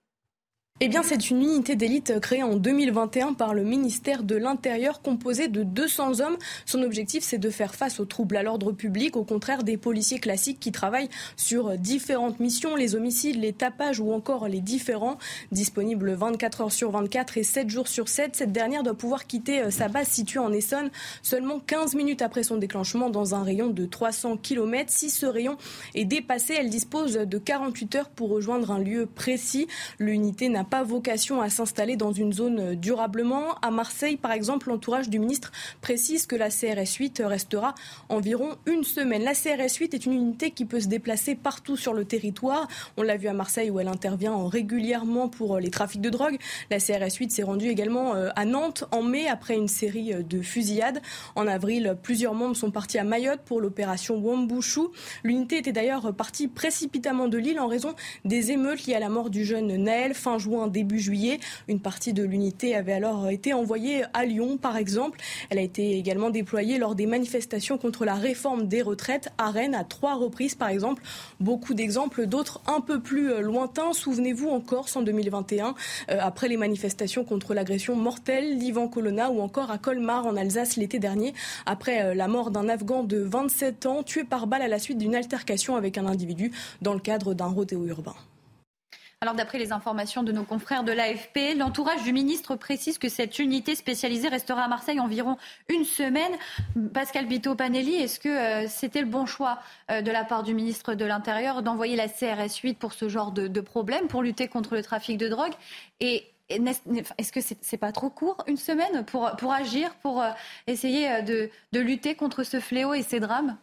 Eh bien, c'est une unité d'élite créée en 2021 par le ministère de l'Intérieur composée de 200 hommes. Son objectif, c'est de faire face aux troubles à l'ordre public, au contraire des policiers classiques qui travaillent sur différentes missions, les homicides, les tapages ou encore les différents. Disponible 24 heures sur 24 et 7 jours sur 7, cette dernière doit pouvoir quitter euh, sa base située en Essonne seulement 15 minutes après son déclenchement dans un rayon de 300 km. Si ce rayon est dépassé, elle dispose de 48 heures pour rejoindre un lieu précis. L'unité n'a pas vocation à s'installer dans une zone durablement. À Marseille, par exemple, l'entourage du ministre précise que la CRS 8 restera environ une semaine. La CRS 8 est une unité qui peut se déplacer partout sur le territoire. On l'a vu à Marseille où elle intervient régulièrement pour les trafics de drogue. La CRS 8 s'est rendue également euh, à Nantes en mai après une série euh, de fusillades. En avril, plusieurs membres sont partis à Mayotte pour l'opération Wambouchou. L'unité était d'ailleurs partie précipitamment de l'île en raison des émeutes liées à la mort du jeune Naël fin juin début juillet. Une partie de l'unité avait alors été envoyée à Lyon, par exemple. Elle a été également déployée lors des manifestations contre la réforme des retraites à Rennes à trois reprises, par exemple. Beaucoup d'exemples, d'autres un peu plus lointains. Souvenez-vous en Corse en 2021, euh, après les manifestations contre l'agression mortelle d'Ivan Colonna ou encore à Colmar en Alsace l'été dernier, après euh, la mort d'un Afghan de 27 ans tué par balle à la suite d'une altercation avec un individu dans le cadre d'un rodéo urbain. Alors d'après les informations de nos confrères de l'AFP, l'entourage du ministre précise que cette unité spécialisée restera à Marseille environ une semaine. Pascal Bito Panelli, est-ce que euh, c'était le bon choix euh, de la part du ministre de l'Intérieur d'envoyer la CRS 8 pour ce genre de, problème, pour lutter contre le trafic de drogue? Et est-ce que c'est pas trop court, une semaine, pour, agir, pour euh, essayer de lutter contre ce fléau et ces drames?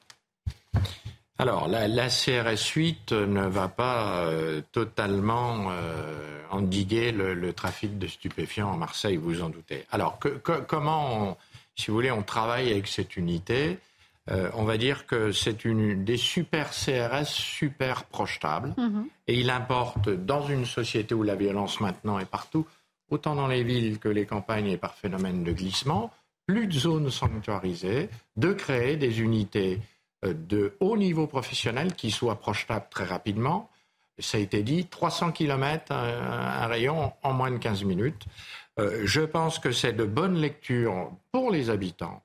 Alors, la, CRS 8 ne va pas euh, totalement euh, endiguer le, trafic de stupéfiants à Marseille, vous vous en doutez. Alors, comment, si vous voulez, on travaille avec cette unité? Euh, On va dire que c'est une des super CRS super projetables. Mm-hmm. Et il importe, dans une société où la violence maintenant est partout, autant dans les villes que les campagnes et par phénomène de glissement, plus de zones sanctuarisées, de créer des unités de haut niveau professionnel qui soit projetables très rapidement. Ça a été dit, 300 km, un, rayon en moins de 15 minutes. Euh, je pense que c'est de bonne lecture pour les habitants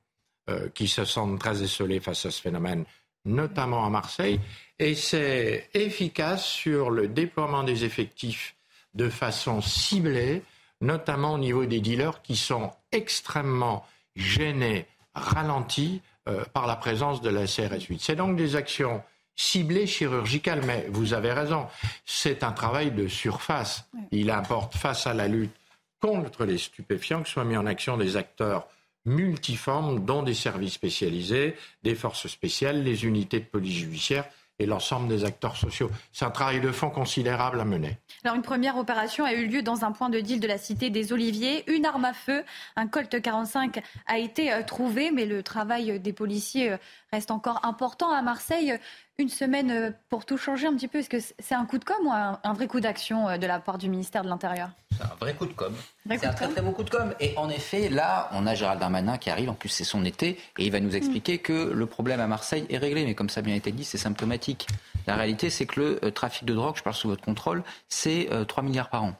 euh, qui se sentent très esselés face à ce phénomène, notamment à Marseille, et c'est efficace sur le déploiement des effectifs de façon ciblée, notamment au niveau des dealers qui sont extrêmement gênés, ralentis euh, par la présence de la CRS 8. C'est donc des actions ciblées chirurgicales, mais vous avez raison, c'est un travail de surface. Il importe, face à la lutte contre les stupéfiants, que soient mis en action des acteurs multiformes, dont des services spécialisés, des forces spéciales, les unités de police judiciaire et l'ensemble des acteurs sociaux. C'est un travail de fond considérable à mener. Alors une première opération a eu lieu dans un point de deal de la cité des Oliviers. Une arme à feu, un Colt 45 a été euh, trouvé, mais le travail des policiers euh, reste encore important à Marseille. Une semaine euh, pour tout changer un petit peu. Est-ce que c'est un coup de com ou un, vrai coup d'action euh, de la part du ministère de l'Intérieur? C'est un vrai coup de com. C'est un très très beau coup de com. Et en effet, là, on a Gérald Darmanin qui arrive. En plus, c'est son été. Et il va nous expliquer mm. que le problème à Marseille est réglé. Mais comme ça a bien été dit, c'est symptomatique. La réalité, c'est que le euh, trafic de drogue, je parle sous votre contrôle, c'est 3 milliards par an.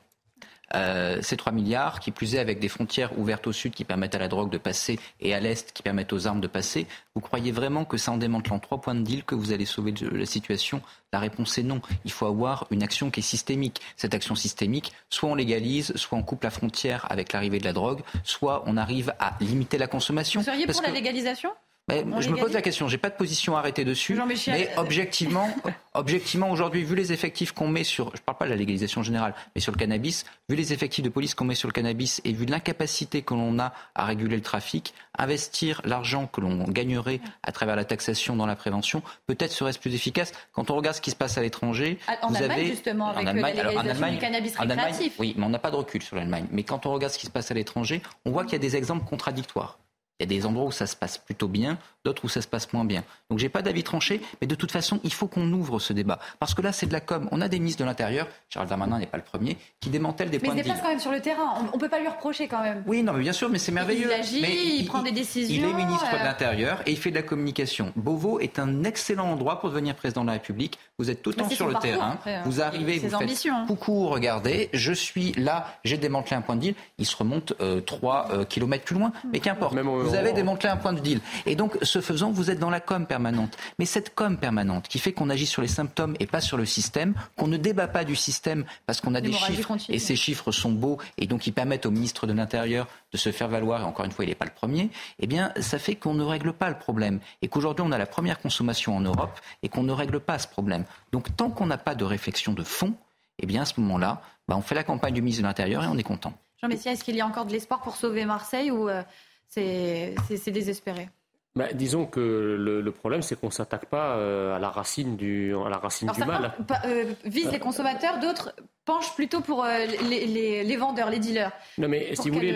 Euh, ces 3 milliards, qui plus est avec des frontières ouvertes au sud qui permettent à la drogue de passer et à l'est qui permettent aux armes de passer, vous croyez vraiment que c'est en démantelant trois points de deal que vous allez sauver la situation? La réponse est non. Il faut avoir une action qui est systémique. Cette action systémique, soit on légalise, soit on coupe la frontière avec l'arrivée de la drogue, soit on arrive à limiter la consommation. Vous seriez pour la légalisation? Je me pose la question, j'ai pas de position arrêtée dessus, mais euh, objectivement, objectivement aujourd'hui, vu les effectifs qu'on met sur, je parle pas de la légalisation générale, mais sur le cannabis, vu les effectifs de police qu'on met sur le cannabis et vu l'incapacité que l'on a à réguler le trafic, investir l'argent que l'on gagnerait à travers la taxation dans la prévention, peut-être serait-ce plus efficace. Quand on regarde ce qui se passe à l'étranger, ah, vous Allemagne, avez justement avec en Allemagne, la légalisation du cannabis récréatif. oui, mais on n'a pas de recul sur l'Allemagne. Mais quand on regarde ce qui se passe à l'étranger, on voit qu'il y a des exemples contradictoires. Il y a des endroits où ça se passe plutôt bien, d'autres où ça se passe moins bien. Donc j'ai pas d'avis tranché, mais de toute façon, il faut qu'on ouvre ce débat. Parce que là, c'est de la com. On a des ministres de l'Intérieur, Charles Darmanin n'est pas le premier, qui démantèlent des points de Mais il dépasse quand même sur le terrain. On, ne peut pas lui reprocher quand même. Oui, non, mais bien sûr, mais c'est merveilleux. Il agit, il, prend des décisions. Il est ministre de euh. l'Intérieur et il fait de la communication. Beauvau est un excellent endroit pour devenir président de la République. Vous êtes tout le temps sur le terrain. Hein. Vous arrivez, vous faites hein. coucou, regardez, je suis là, j'ai démantelé un point de deal. Il se remonte 3 euh, euh, kilomètres plus loin. Mais qu'importe. Vous avez démantelé un point de deal. Et donc, ce faisant, vous êtes dans la com permanente. Mais cette com permanente qui fait qu'on agit sur les symptômes et pas sur le système, qu'on ne débat pas du système parce qu'on a des chiffres et ces chiffres sont beaux et donc ils permettent au ministre de l'Intérieur de se faire valoir, et encore une fois, il n'est pas le premier, eh bien, ça fait qu'on ne règle pas le problème. Et qu'aujourd'hui, on a la première consommation en Europe et qu'on ne règle pas ce problème. Donc, tant qu'on n'a pas de réflexion de fond, eh bien, à ce moment-là, bah, on fait la campagne du ministre de l'Intérieur et on est content. Jean Messia, est-ce qu'il y a encore de l'espoir pour sauver Marseille ou euh, c'est désespéré? Bah, disons que le, problème, c'est qu'on ne s'attaque pas euh, à la racine du, à la racine du mal. Euh, vise les consommateurs, d'autres penchent plutôt pour euh, les, vendeurs, les dealers. Non, mais si vous voulez,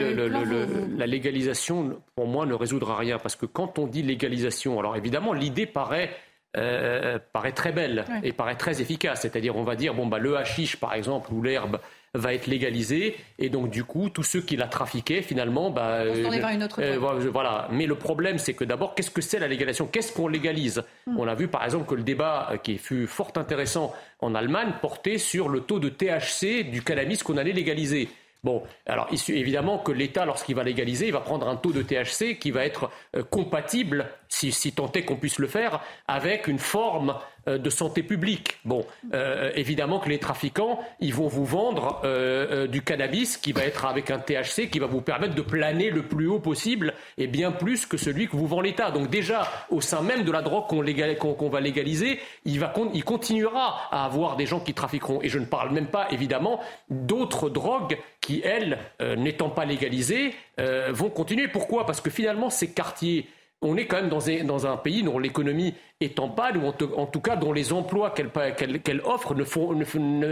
la légalisation, pour moi, ne résoudra rien. Parce que quand on dit légalisation, alors évidemment, l'idée paraît. paraît très belle et paraît très efficace. C'est-à-dire, on va dire, bon, bah, le hashish, par exemple, ou l'herbe, va être légalisé. Et donc du coup tous ceux qui la trafiquaient finalement bah, euh, une autre euh, voilà mais le problème c'est que d'abord qu'est-ce que c'est la légalisation? Qu'est-ce qu'on légalise? Hmm. on a vu par exemple que le débat euh, qui fut fort intéressant en Allemagne portait sur le taux de THC du cannabis qu'on allait légaliser. Bon, alors évidemment que l'État, lorsqu'il va légaliser, il va prendre un taux de THC qui va être compatible, si, si tant est qu'on puisse le faire, avec une forme euh, de santé publique. Bon, euh, évidemment que les trafiquants, ils vont vous vendre euh, du cannabis qui va être avec un THC qui va vous permettre de planer le plus haut possible et bien plus que celui que vous vend l'État. Donc déjà, au sein même de la drogue qu'on va légaliser, il, va, il continuera à avoir des gens qui trafiqueront. Et je ne parle même pas, évidemment, d'autres drogues qui, elles, n'étant pas légalisées, vont continuer. Pourquoi? Parce que finalement, ces quartiers on est quand même dans un, pays dont l'économie est en panne, ou en, tout cas dont les emplois qu'elle offre, ne font,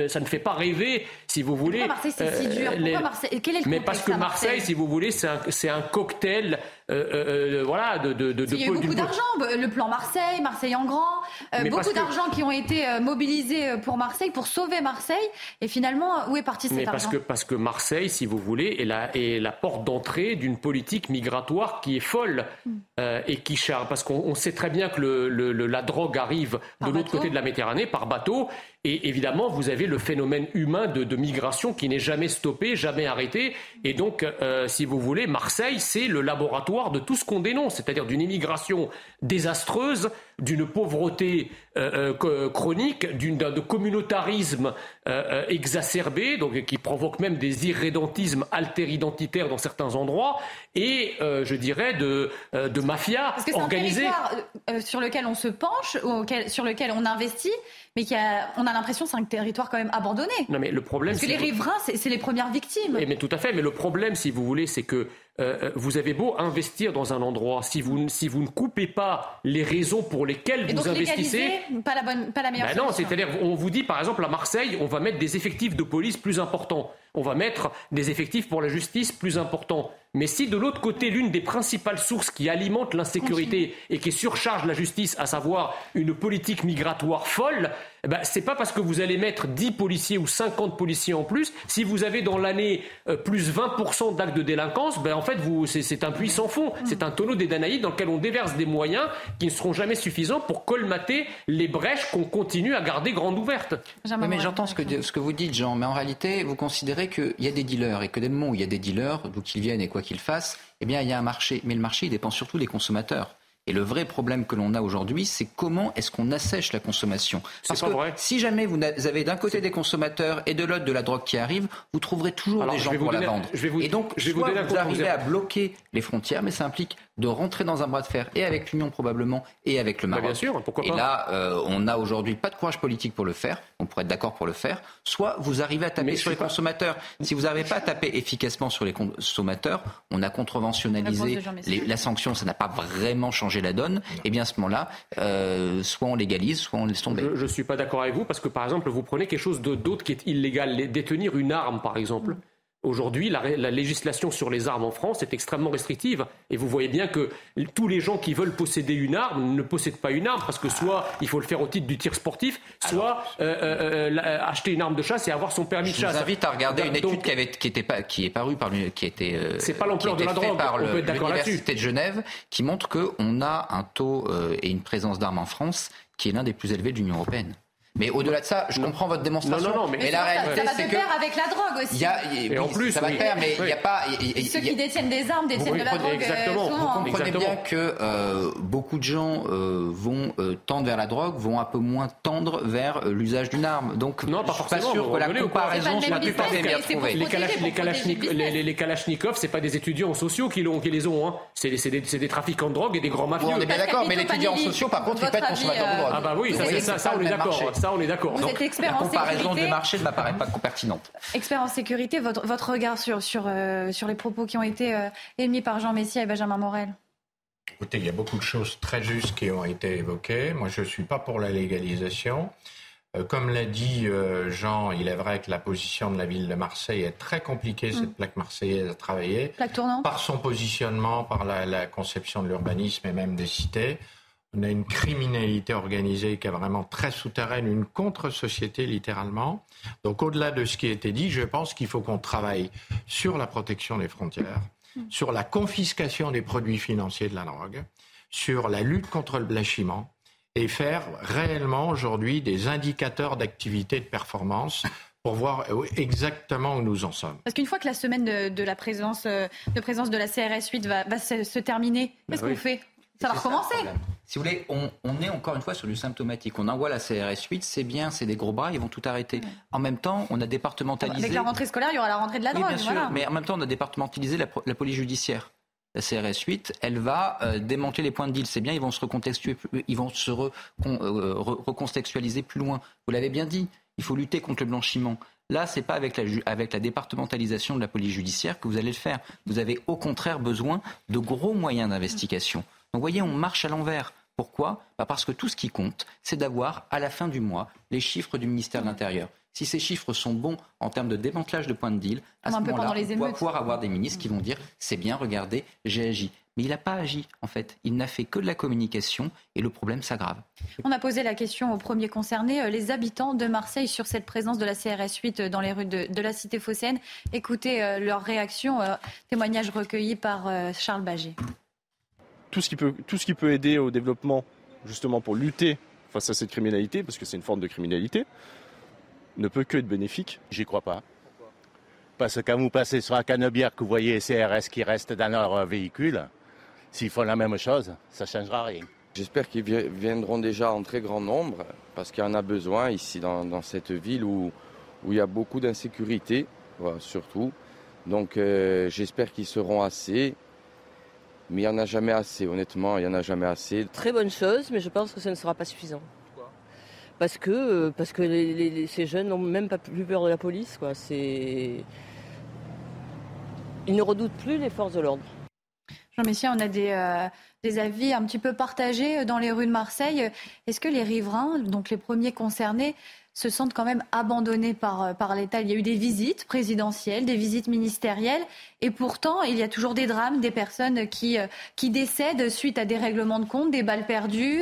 ça ne fait pas rêver, si vous voulez. Pourquoi Marseille, c'est si dur euh, Marseille Quel est le Mais parce que Marseille, si vous voulez, c'est un, cocktail euh, euh, voilà, de, de, Il y a eu beaucoup d'argent, le plan Marseille, Marseille en grand, beaucoup d'argent qui ont été mobilisés pour Marseille, pour sauver Marseille, et finalement, où est parti cet Mais parce Que, parce que Marseille, si vous voulez, est la, est la porte d'entrée d'une politique migratoire qui est folle. Hmm et qui charge, parce qu'on sait très bien que la drogue arrive de l'autre côté de la Méditerranée par bateau, et évidemment, vous avez le phénomène humain de, migration qui n'est jamais stoppé, jamais arrêté. Et donc, euh, si vous voulez, Marseille, c'est le laboratoire de tout ce qu'on dénonce, c'est-à-dire d'une immigration désastreuse, d'une pauvreté euh, euh, chronique, d'un communautarisme exacerbé, donc qui provoque même des irrédentismes alter-identitaires dans certains endroits, et je dirais de, de mafia Parce que organisée. Un sur lequel on se penche, sur lequel on investit, mais on a l'impression que c'est un territoire quand même abandonné. Non, mais le problème, Parce que les riverains, c'est les premières victimes. mais tout à fait. Mais le problème, si vous voulez, c'est que euh, euh, vous avez beau investir dans un endroit, si vous, si vous ne coupez pas les raisons pour lesquelles Et vous donc investissez. Pas la, bonne, pas la meilleure ben Non, c'est-à-dire, on vous dit par exemple à Marseille, on va mettre des effectifs de police plus importants. On va mettre des effectifs pour la justice plus importants. Mais si de l'autre côté, l'une des principales sources qui alimente l'insécurité et qui surcharge la justice, à savoir une politique migratoire folle, eh ben, c'est pas parce que vous allez mettre 10 policiers ou 50 policiers en plus, si vous avez dans l'année euh, plus 20% d'actes de délinquance, ben, en fait, vous, c'est, un puits sans fond. C'est un tonneau des Danaïdes dans lequel on déverse des moyens qui ne seront jamais suffisants pour colmater les brèches qu'on continue à garder grandes ouvertes. mais j'entends ce que, ce que vous dites, Jean, mais en réalité, vous considérez qu'il y a des dealers et que dès le moment où il y a des dealers, d'où qu'ils viennent et quoi qu'ils fassent, eh bien, il y a un marché. Mais le marché, il dépend surtout des consommateurs. Et le vrai problème que l'on a aujourd'hui, c'est comment est-ce qu'on assèche la consommation? Parce que si jamais vous avez d'un côté des consommateurs et de l'autre de la drogue qui arrive, vous trouverez toujours des gens pour la vendre. et donc, je vais vous, vous arrivez à bloquer les frontières, mais ça implique de rentrer dans un bras de fer et avec l'Union probablement et avec le Bah, Maroc. bien sûr, pourquoi et pas. là, euh, on n'a aujourd'hui pas de courage politique pour le faire. On pourrait être d'accord pour le faire. Soit vous arrivez à taper Mais sur les pas- consommateurs. Si vous n'arrivez pas à taper efficacement sur les consommateurs, on a les- la sanction, ça n'a pas vraiment changé la donne. Et bien à ce moment-là, euh, soit on légalise, soit on laisse tomber. Je ne suis pas d'accord avec vous parce que, par exemple, vous prenez quelque chose de- d'autre qui est illégal, les- détenir une arme, par exemple. Aujourd'hui, la, législation sur les armes en France est extrêmement restrictive. Et vous voyez bien que tous les gens qui veulent posséder une arme ne possèdent pas une arme parce que soit il faut le faire au titre du tir sportif, soit euh, euh, euh, acheter une arme de chasse et avoir son permis de Je vous chasse. invite à regarder une Donc, étude qui, avait, qui, était pas, qui est parue par qui était euh, C'est pas l'ampleur de la drogue, par l'université de Genève qui montre qu'on a un taux euh, et une présence d'armes en France qui est l'un des plus élevés de l'Union européenne. Mais au-delà de ça, je comprends votre démonstration. Non, non, non, mais- mais la ça, réalité, ça va de que pair avec la drogue aussi. y a, Et en oui, plus, ça va oui. de pair, mais il n'y a Oui. pas. Ceux y a- qui détiennent des armes détiennent de la drogue. euh, exactement. souvent, vous comprenez Exactement. bien que euh, beaucoup de gens euh, vont euh, tendre vers la drogue, vont un peu moins tendre vers euh, l'usage d'une arme. Donc, Non, pas je suis pas forcément. sûr que la comparaison soit pour trouvée. Les, protéger, Kalash- pour les, protéger Kalachnik- le business. les- les- les Kalachnikovs, c'est pas des étudiants sociaux qui, les ont. Hein. C'est, des, des trafiquants de drogue et des grands mafieux. On est bien d'accord, mais en Panelli, sociaux, par contre, il peut votre être avis, consommateur de drogue. Ah bah oui, ça, on est d'accord. Ça, on est d'accord. Vous Donc, êtes expert La en comparaison sécurité. de marché ne m'apparaît pas pertinente. Expert en sécurité, votre, votre regard sur, sur, euh, sur les propos qui ont été euh, émis par Jean Messia et Benjamin Morel Écoutez, il y a beaucoup de choses très justes qui ont été évoquées. Moi, je ne suis pas pour la légalisation. Euh, comme l'a dit Jean, il est vrai que la position de la ville de Marseille est très compliquée, cette plaque marseillaise à travailler. Plaque tournante Par son positionnement, par la, la conception de l'urbanisme et même des cités. On a une criminalité organisée qui est vraiment très souterraine, une contre-société littéralement. Donc au-delà de ce qui a été dit, je pense qu'il faut qu'on travaille sur la protection des frontières, sur la confiscation des produits financiers de la drogue, sur la lutte contre le blanchiment et faire réellement aujourd'hui des indicateurs d'activité de performance pour voir exactement où nous en sommes. Parce qu'une fois que la semaine de, de la présence, euh, de présence de la CRS 8 va, va se, se terminer, qu'est-ce Bah oui. qu'on fait Ça va recommencer. Si vous voulez, on, on est encore une fois sur du symptomatique. On envoie la CRS 8, c'est bien, c'est des gros bras, ils vont tout arrêter. En même temps, on a départementalisé. Avec la rentrée scolaire, il y aura la rentrée de la Oui, drogue. sûr, voilà. mais en même temps, on a départementalisé la, la police judiciaire. La CRS 8, elle va euh, démanteler les points de deal. C'est bien, ils vont se plus- ils vont se euh, re- recontextualiser plus loin. Vous l'avez bien dit, il faut lutter contre le blanchiment. Là, c'est pas avec la, ju- avec la départementalisation de la police judiciaire que vous allez le faire. Vous avez au contraire besoin de gros moyens d'investigation. Donc, vous voyez, on marche à l'envers. Pourquoi Bah, Parce que tout ce qui compte, c'est d'avoir à la fin du mois les chiffres du ministère de l'Intérieur. Si ces chiffres sont bons en termes de démantelage de points de deal, à Comme ce moment-là, on va pouvoir avoir des ministres qui vont dire c'est bien, regardez, j'ai agi. Mais il n'a pas agi, en fait. Il n'a fait que de la communication et le problème s'aggrave. On a posé la question aux premiers concernés, euh, les habitants de Marseille, sur cette présence de la CRS 8 dans les rues de, de la cité phocéenne. Écoutez euh, leur réaction, euh, témoignage recueilli par euh, Charles Baget. Tout ce qui peut, tout ce qui peut aider au développement, justement pour lutter face à cette criminalité, parce que c'est une forme de criminalité, ne peut que être bénéfique. J'y crois pas. Parce que quand vous passez sur un canebière que vous voyez CRS qui restent dans leur véhicule, s'ils font la même chose, ça ne changera rien. J'espère qu'ils vi- viendront déjà en très grand nombre, parce qu'il y en a besoin ici dans, dans cette ville où, où il y a beaucoup d'insécurité, voilà, surtout. Donc euh, j'espère qu'ils seront assez, mais il n'y en a jamais assez, honnêtement, il n'y en a jamais assez. Très bonne chose, mais je pense que ce ne sera pas suffisant. Parce que, euh, parce que les- les- les- ces jeunes n'ont même pas plus peur de la police. Quoi. C'est... Ils ne redoutent plus les forces de l'ordre. Jean Messia, on a des, euh, des avis un petit peu partagés euh, dans les rues de Marseille. Est-ce que les riverains, donc les premiers concernés, se sentent quand même abandonnés par, euh, par l'État Il y a eu des visites présidentielles, des visites ministérielles, et pourtant, il y a toujours des drames, des personnes qui, euh, décèdent suite à des règlements de compte, des balles perdues.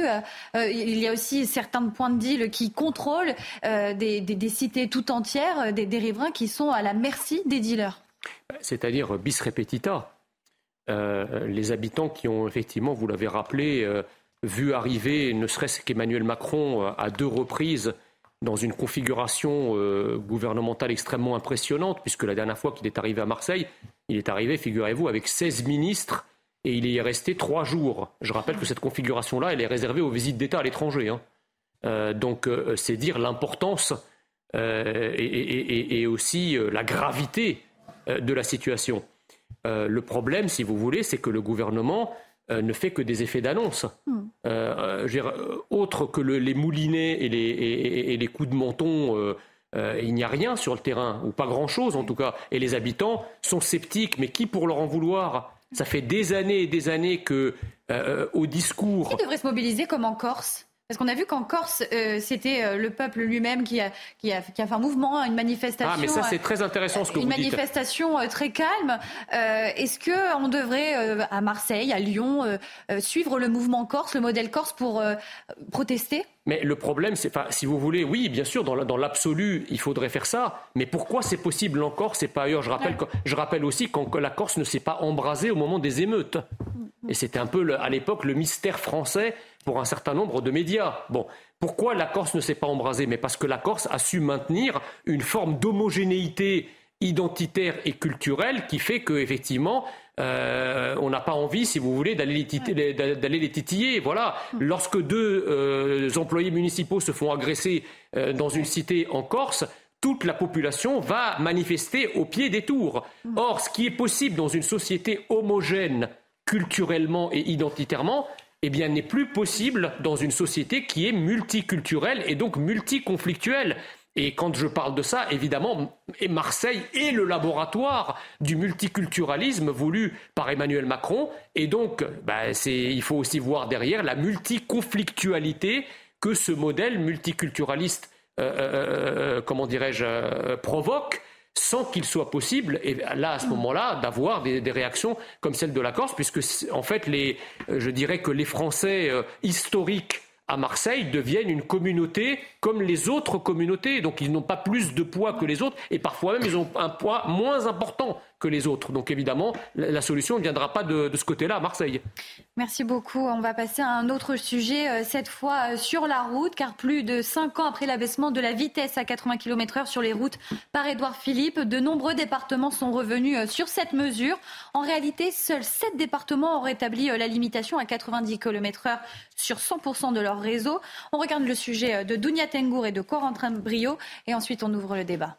Euh, il y a aussi certains points de deal qui contrôlent des, des- cités tout entières, des, des riverains qui sont à la merci des dealers. c'est-à-dire bis repetita. Les habitants qui ont effectivement, vous l'avez rappelé, vu arriver, ne serait-ce qu'Emmanuel Macron à deux reprises dans une configuration euh, gouvernementale extrêmement impressionnante, puisque la dernière fois qu'il est arrivé à Marseille, il est arrivé, figurez-vous, avec 16 ministres et il y est resté trois jours. Je rappelle que cette configuration-là, elle est réservée aux visites d'État à l'étranger. hein. Euh, donc euh, c'est dire l'importance et, aussi la gravité de la situation. Le problème, si vous voulez, c'est que le gouvernement ne fait que des effets d'annonce. autre que les moulinets et les, et les, coups de menton euh, il n'y a rien sur le terrain, ou pas grand-chose en tout cas. Et les habitants sont sceptiques, mais qui pour leur en vouloir Ça fait des années et des années que, euh, au discours... Qui devrait se mobiliser comme en Corse? Parce qu'on a vu qu'en Corse, euh, c'était euh, le peuple lui-même qui a, qui, a, qui a fait un mouvement, une manifestation. Ah, mais ça, c'est très intéressant ce que vous dites. Une manifestation très calme. Est-ce qu'on devrait, à Marseille, à Lyon, suivre le mouvement corse, le modèle corse pour protester? Mais le problème, c'est, si vous voulez, oui, bien sûr, dans l'absolu, il faudrait faire ça. Mais pourquoi c'est possible en Corse et pas ailleurs? Je rappelle, je rappelle aussi que la Corse ne s'est pas embrasée au moment des émeutes. Et c'était un peu, à l'époque, le mystère français pour un certain nombre de médias. Bon, pourquoi la Corse ne s'est pas embrasée? Mais parce que la Corse a su maintenir une forme d'homogénéité identitaire et culturelle qui fait qu'effectivement, euh, on n'a pas envie, si vous voulez, d'aller les, titiller. Voilà. Lorsque deux euh, employés municipaux se font agresser euh, dans une cité en Corse, toute la population va manifester au pied des tours. Or, ce qui est possible dans une société homogène culturellement et identitairement, eh bien, n'est plus possible dans une société qui est multiculturelle et donc multiconflictuelle. Et quand je parle de ça, évidemment, Marseille est le laboratoire du multiculturalisme voulu par Emmanuel Macron. Et donc, bah, il faut aussi voir derrière la multiconflictualité que ce modèle multiculturaliste, euh, euh, euh, comment dirais-je, provoque sans qu'il soit possible, et là, à ce moment-là, d'avoir des, réactions comme celle de la Corse, puisque, en fait, les, je dirais que les Français historiques à Marseille deviennent une communauté comme les autres communautés. Donc ils n'ont pas plus de poids que les autres et parfois même ils ont un poids moins important que les autres. Donc évidemment, la solution ne viendra pas de, ce côté-là à Marseille. Merci beaucoup. On va passer à un autre sujet, euh, cette fois euh, sur la route, car plus de cinq ans après l'abaissement de la vitesse à 80 km/h sur les routes par Édouard Philippe, de nombreux départements sont revenus euh, sur cette mesure. En réalité, seuls sept départements ont rétabli la limitation à 90 km/h sur 100% de leur réseau. On regarde le sujet de Dounia Tengour et de Corentin Brio et ensuite on ouvre le débat.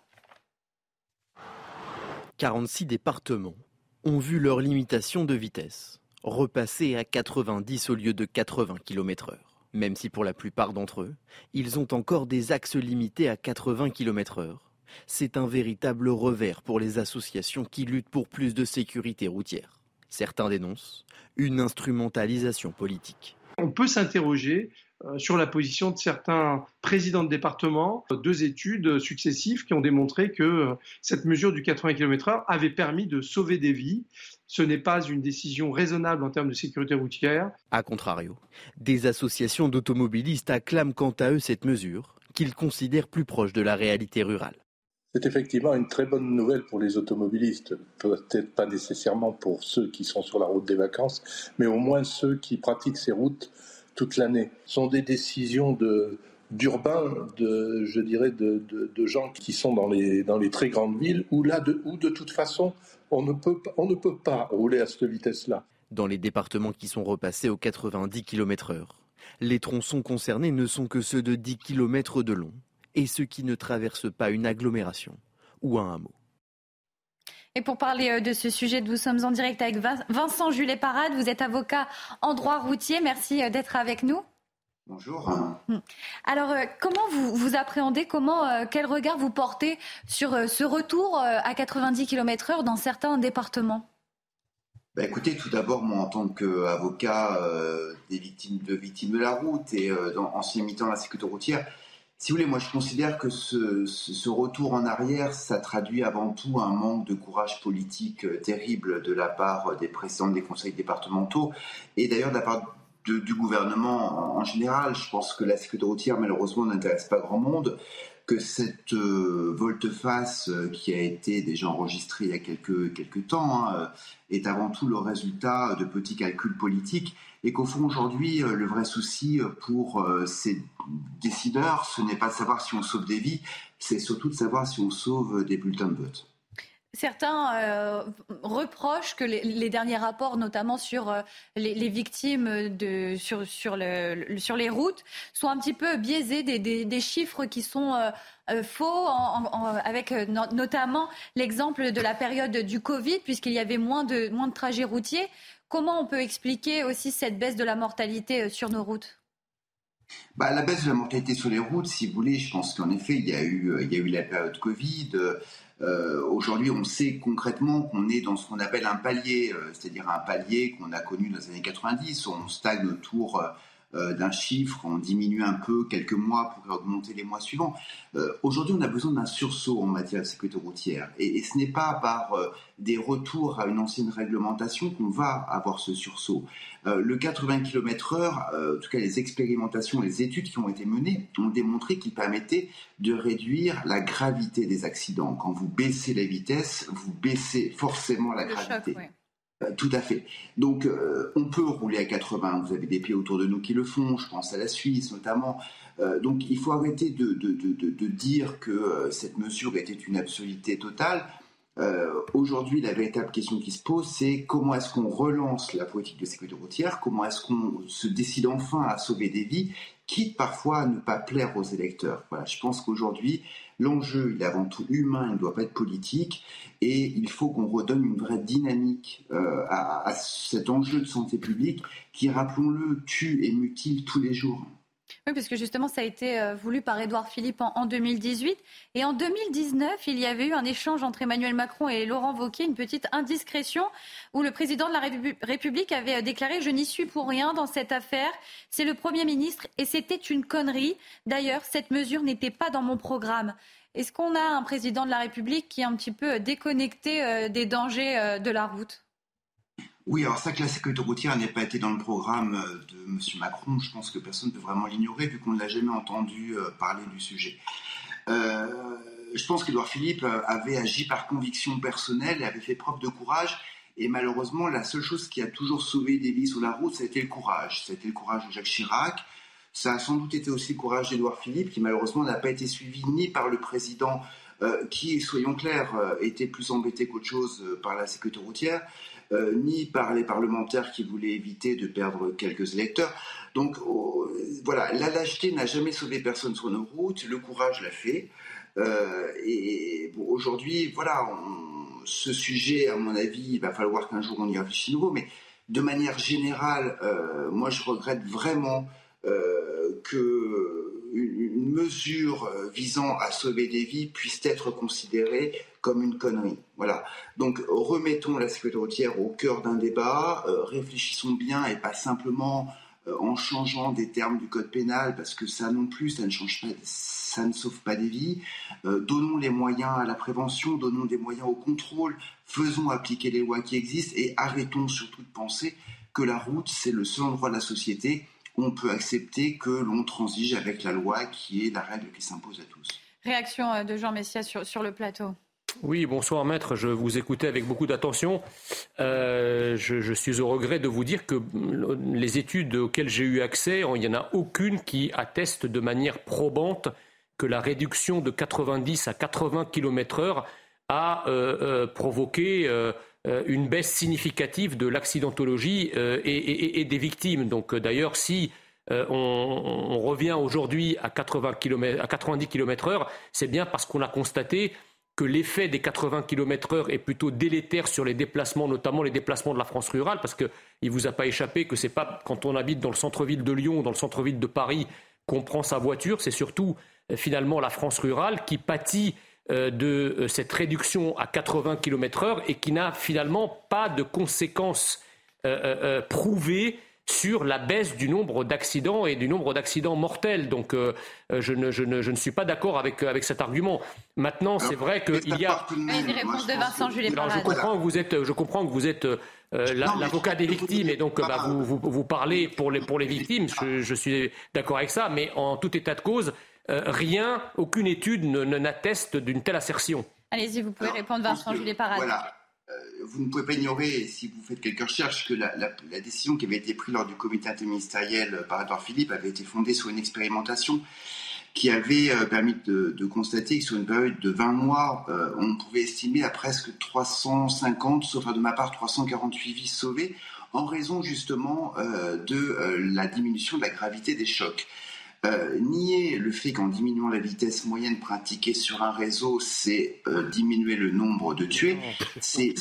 46 départements ont vu leur limitation de vitesse repasser à 90 au lieu de 80 km/h. Même si pour la plupart d'entre eux, ils ont encore des axes limités à 80 km/h. C'est un véritable revers pour les associations qui luttent pour plus de sécurité routière. Certains dénoncent une instrumentalisation politique. On peut s'interroger sur la position de certains présidents de département, deux études successives qui ont démontré que euh, cette mesure du 80 km/h avait permis de sauver des vies. Ce n'est pas une décision raisonnable en termes de sécurité routière. A contrario, des associations d'automobilistes acclament quant à eux cette mesure, qu'ils considèrent plus proche de la réalité rurale. C'est effectivement une très bonne nouvelle pour les automobilistes, peut-être pas nécessairement pour ceux qui sont sur la route des vacances, mais au moins ceux qui pratiquent ces routes toute l'année. Ce sont des décisions d'urbains, de, je dirais, de, gens qui sont dans les, dans les très grandes villes, où là, de, de toute façon, on ne peut, on ne peut pas rouler à cette vitesse-là. Dans les départements qui sont repassés aux 90 km/h, les tronçons concernés ne sont que ceux de 10 km de long et ceux qui ne traversent pas une agglomération ou un hameau. Et pour parler euh, de ce sujet, nous sommes en direct avec Vincent Julet-Parade. Vous êtes avocat en droit routier. Merci euh, d'être avec nous. Bonjour. Hmm. Alors, euh, comment vous, vous appréhendez, comment, quel regard vous portez sur ce retour à 90 km/h dans certains départements? Bah, écoutez, tout d'abord, moi, en tant qu'avocat des victimes de victimes de la route et ancien militant de la sécurité routière, si vous voulez, moi je considère que ce, retour en arrière, ça traduit avant tout un manque de courage politique euh, terrible de la part des présidents des conseils départementaux et d'ailleurs de la part du gouvernement en, général. Je pense que la sécurité routière, malheureusement, n'intéresse pas grand monde que cette euh, volte-face euh, qui a été déjà enregistrée il y a quelques, temps hein, est avant tout le résultat de petits calculs politiques et qu'au fond aujourd'hui euh, le vrai souci euh, pour euh, ces décideurs ce n'est pas de savoir si on sauve des vies, c'est surtout de savoir si on sauve des bulletins de vote. Certains reprochent que les, derniers rapports, notamment sur les, victimes sur, sur, le, sur, les routes, soient un petit peu biaisés des, chiffres qui sont faux, avec notamment l'exemple de la période du Covid, puisqu'il y avait moins de, moins de trajets routiers. Comment on peut expliquer aussi cette baisse de la mortalité sur nos routes? Bah, la baisse de la mortalité sur les routes, si vous voulez, je pense qu'en effet, il y a eu, il y a eu la période Covid. Euh, Aujourd'hui, on sait concrètement qu'on est dans ce qu'on appelle un palier, c'est-à-dire un palier qu'on a connu dans les années 90, où on stagne autour euh, d'un chiffre, on diminue un peu quelques mois pour augmenter les mois suivants. Euh, aujourd'hui, on a besoin d'un sursaut en matière de sécurité routière. Et, ce n'est pas par euh, des retours à une ancienne réglementation qu'on va avoir ce sursaut. le 80 km/h, en tout cas les expérimentations, les études qui ont été menées, ont démontré qu'il permettait de réduire la gravité des accidents. Quand vous baissez la vitesse, vous baissez forcément la gravité. Tout à fait. Donc, euh, on peut rouler à 80. Vous avez des pays autour de nous qui le font. Je pense à la Suisse notamment. Euh, donc, il faut arrêter de, de, dire que cette mesure était une absurdité totale. Aujourd'hui, la véritable question qui se pose, c'est comment est-ce qu'on relance la politique de sécurité routière? Comment est-ce qu'on se décide enfin à sauver des vies, quitte parfois à ne pas plaire aux électeurs? Voilà, je pense qu'aujourd'hui, L'enjeu, est avant tout humain, il ne doit pas être politique, et il faut qu'on redonne une vraie dynamique euh, à, cet enjeu de santé publique qui, rappelons-le, tue et mutile tous les jours. Oui, parce que justement, ça a été euh, voulu par Édouard Philippe en, 2018. Et en 2019, il y avait eu un échange entre Emmanuel Macron et Laurent Wauquiez, une petite indiscrétion, où le président de la République avait euh, déclaré Je n'y suis pour rien dans cette affaire. C'est le Premier ministre et c'était une connerie. D'ailleurs, cette mesure n'était pas dans mon programme. Est-ce qu'on a un président de la République qui est un petit peu déconnecté euh, des dangers de la route? Oui, alors ça que la sécurité routière n'ait pas été dans le programme euh, de M. Macron, je pense que personne ne peut vraiment l'ignorer vu qu'on ne l'a jamais entendu euh, parler du sujet. Euh, je pense qu'Edouard Philippe avait agi par conviction personnelle et avait fait preuve de courage. Et malheureusement, la seule chose qui a toujours sauvé des vies sur la route, ça a été le courage. Ça a été le courage de Jacques Chirac. Ça a sans doute été aussi le courage d'Edouard Philippe, qui malheureusement n'a pas été suivi ni par le président, qui, soyons clairs, était plus embêté qu'autre chose par la sécurité routière, euh, ni par les parlementaires qui voulaient éviter de perdre quelques électeurs. Donc oh, voilà, la lâcheté n'a jamais sauvé personne sur nos routes, le courage l'a fait. Euh, et aujourd'hui, voilà, ce sujet, à mon avis, il va falloir qu'un jour on y réfléchisse nouveau, mais de manière générale, euh, moi je regrette vraiment que une mesure visant à sauver des vies puisse être considérée comme une connerie. Voilà. Donc remettons la sécurité routière au cœur d'un débat, euh, réfléchissons bien et pas simplement euh, en changeant des termes du code pénal parce que ça non plus, ça ne change pas, ça ne sauve pas des vies. Euh, donnons les moyens à la prévention, donnons des moyens au contrôle, faisons appliquer les lois qui existent et arrêtons surtout de penser que la route c'est le seul endroit de la société où on peut accepter que l'on transige avec la loi qui est la règle qui s'impose à tous. Réaction de Jean Messia sur le plateau. Oui, bonsoir maître, je vous écoutais avec beaucoup d'attention. Euh, je, suis au regret de vous dire que les études auxquelles j'ai eu accès, il n'y en a aucune qui atteste de manière probante que la réduction de 90 à 80 km heure a euh, euh, provoqué une baisse significative de l'accidentologie et, des victimes. Donc d'ailleurs, si on, revient aujourd'hui à, 80 à 90 km heure, c'est bien parce qu'on a constaté que l'effet des 80 km/h est plutôt délétère sur les déplacements, notamment les déplacements de la France rurale, parce qu'il ne vous a pas échappé que ce n'est pas quand on habite dans le centre-ville de Lyon, dans le centre-ville de Paris, qu'on prend sa voiture, c'est surtout euh, finalement la France rurale qui pâtit euh, de euh, cette réduction à 80 km/h et qui n'a finalement pas de conséquences prouvées sur la baisse du nombre d'accidents et du nombre d'accidents mortels. Donc euh, euh, je, ne, je, ne, je, ne, suis pas d'accord avec, avec cet argument. Maintenant, c'est vrai qu'il y a... Une réponse de Vincent Jules je comprends que vous êtes, je comprends que vous êtes euh, l'avocat des victimes et donc bah, vous, vous, vous, parlez pour les, pour les victimes. Je, je suis d'accord avec ça, mais en tout état de cause, rien, aucune étude n'atteste d'une telle assertion. Allez-y, vous pouvez répondre, Vincent Jules Parade. Voilà. Euh, vous ne pouvez pas ignorer, si vous faites quelques recherches, que la, décision qui avait été prise lors du comité interministériel par Edouard Philippe avait été fondée sur une expérimentation qui avait euh, permis de, constater que sur une période de 20 mois, euh, on pouvait estimer à presque 350, sauf de ma part 348 vies sauvées, en raison justement de la diminution de la gravité des chocs. Euh, nier le fait qu'en diminuant la vitesse moyenne pratiquée sur un réseau, c'est euh, diminuer le nombre de tués, c'est